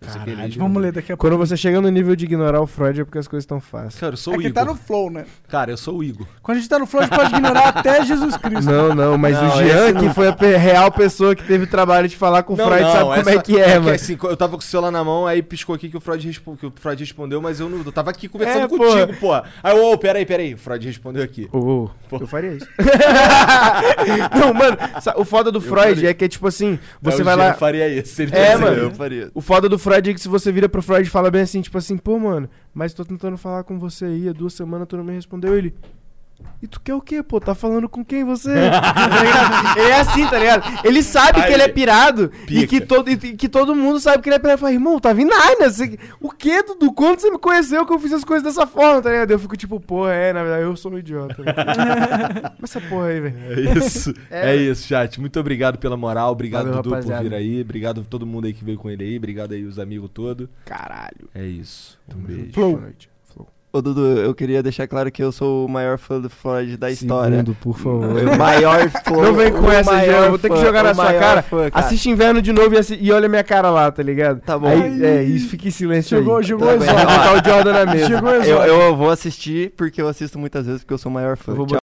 Ele Caralho. Vamos ler daqui a pouco. Quando você chega no nível de ignorar o Freud é porque as coisas estão fáceis. Cara, eu sou É o que Igor. tá no flow, né? Cara, eu sou o Igor. Quando a gente tá no flow, a gente pode ignorar até Jesus Cristo. Não, não, mas Não, o Jean, esse que não. foi a pe- real pessoa que teve o trabalho de falar com o Freud, sabe como essa- é que é, mano. assim, eu tava com o celular na mão, aí piscou aqui que o Freud, respo- que o Freud respondeu, mas eu não. Eu tava aqui conversando É, contigo, porra. Aí, ô, peraí, peraí. O Freud respondeu aqui. Ô, Pô. eu faria isso. não, mano, sa- o foda do Freud faria. é que é tipo assim, você Aí o vai Jean lá. faria isso. Ele É, mano. Eu faria. O foda do Freud que se você vira pro Freud e fala bem assim, tipo assim, pô, mano, mas tô tentando falar com você aí há duas semanas, tu não me respondeu. Ele. E tu quer o quê, pô? Tá falando com quem você? Tá ele é assim, tá ligado? Ele sabe Aí que ele é pirado e que, todo, e que todo mundo sabe que ele é pirado. Fala, irmão, tá vindo nada. Você... O quê, Dudu? Quando você me conheceu que eu fiz as coisas dessa forma, tá ligado? Eu fico tipo, porra, é, na verdade, eu sou um idiota. Mas essa porra aí, velho. É isso. É. É. isso, chat. Muito obrigado pela moral. Obrigado, Valeu, Dudu, rapaziada. por vir aí. Obrigado a todo mundo aí que veio com ele aí. Obrigado aí, os amigos todos. Caralho. É isso. Um beijo. Flow. Boa noite. Ô, Dudu, eu queria deixar claro que eu sou o maior fã do Freud da história. Segundo, por favor. O maior fã. Não vem com essa, Jean. Eu vou ter que jogar na sua cara. fã, cara. Assiste inverno de novo e, assi- e olha minha cara lá, tá ligado? Tá bom. Aí, é, isso fica em silêncio Jogou, aí. Tá exótico. bem. Vou botar o Jordan na mesa. Jogou Eu, eu vou assistir porque eu assisto muitas vezes porque eu sou o maior fã. Eu vou Tchau.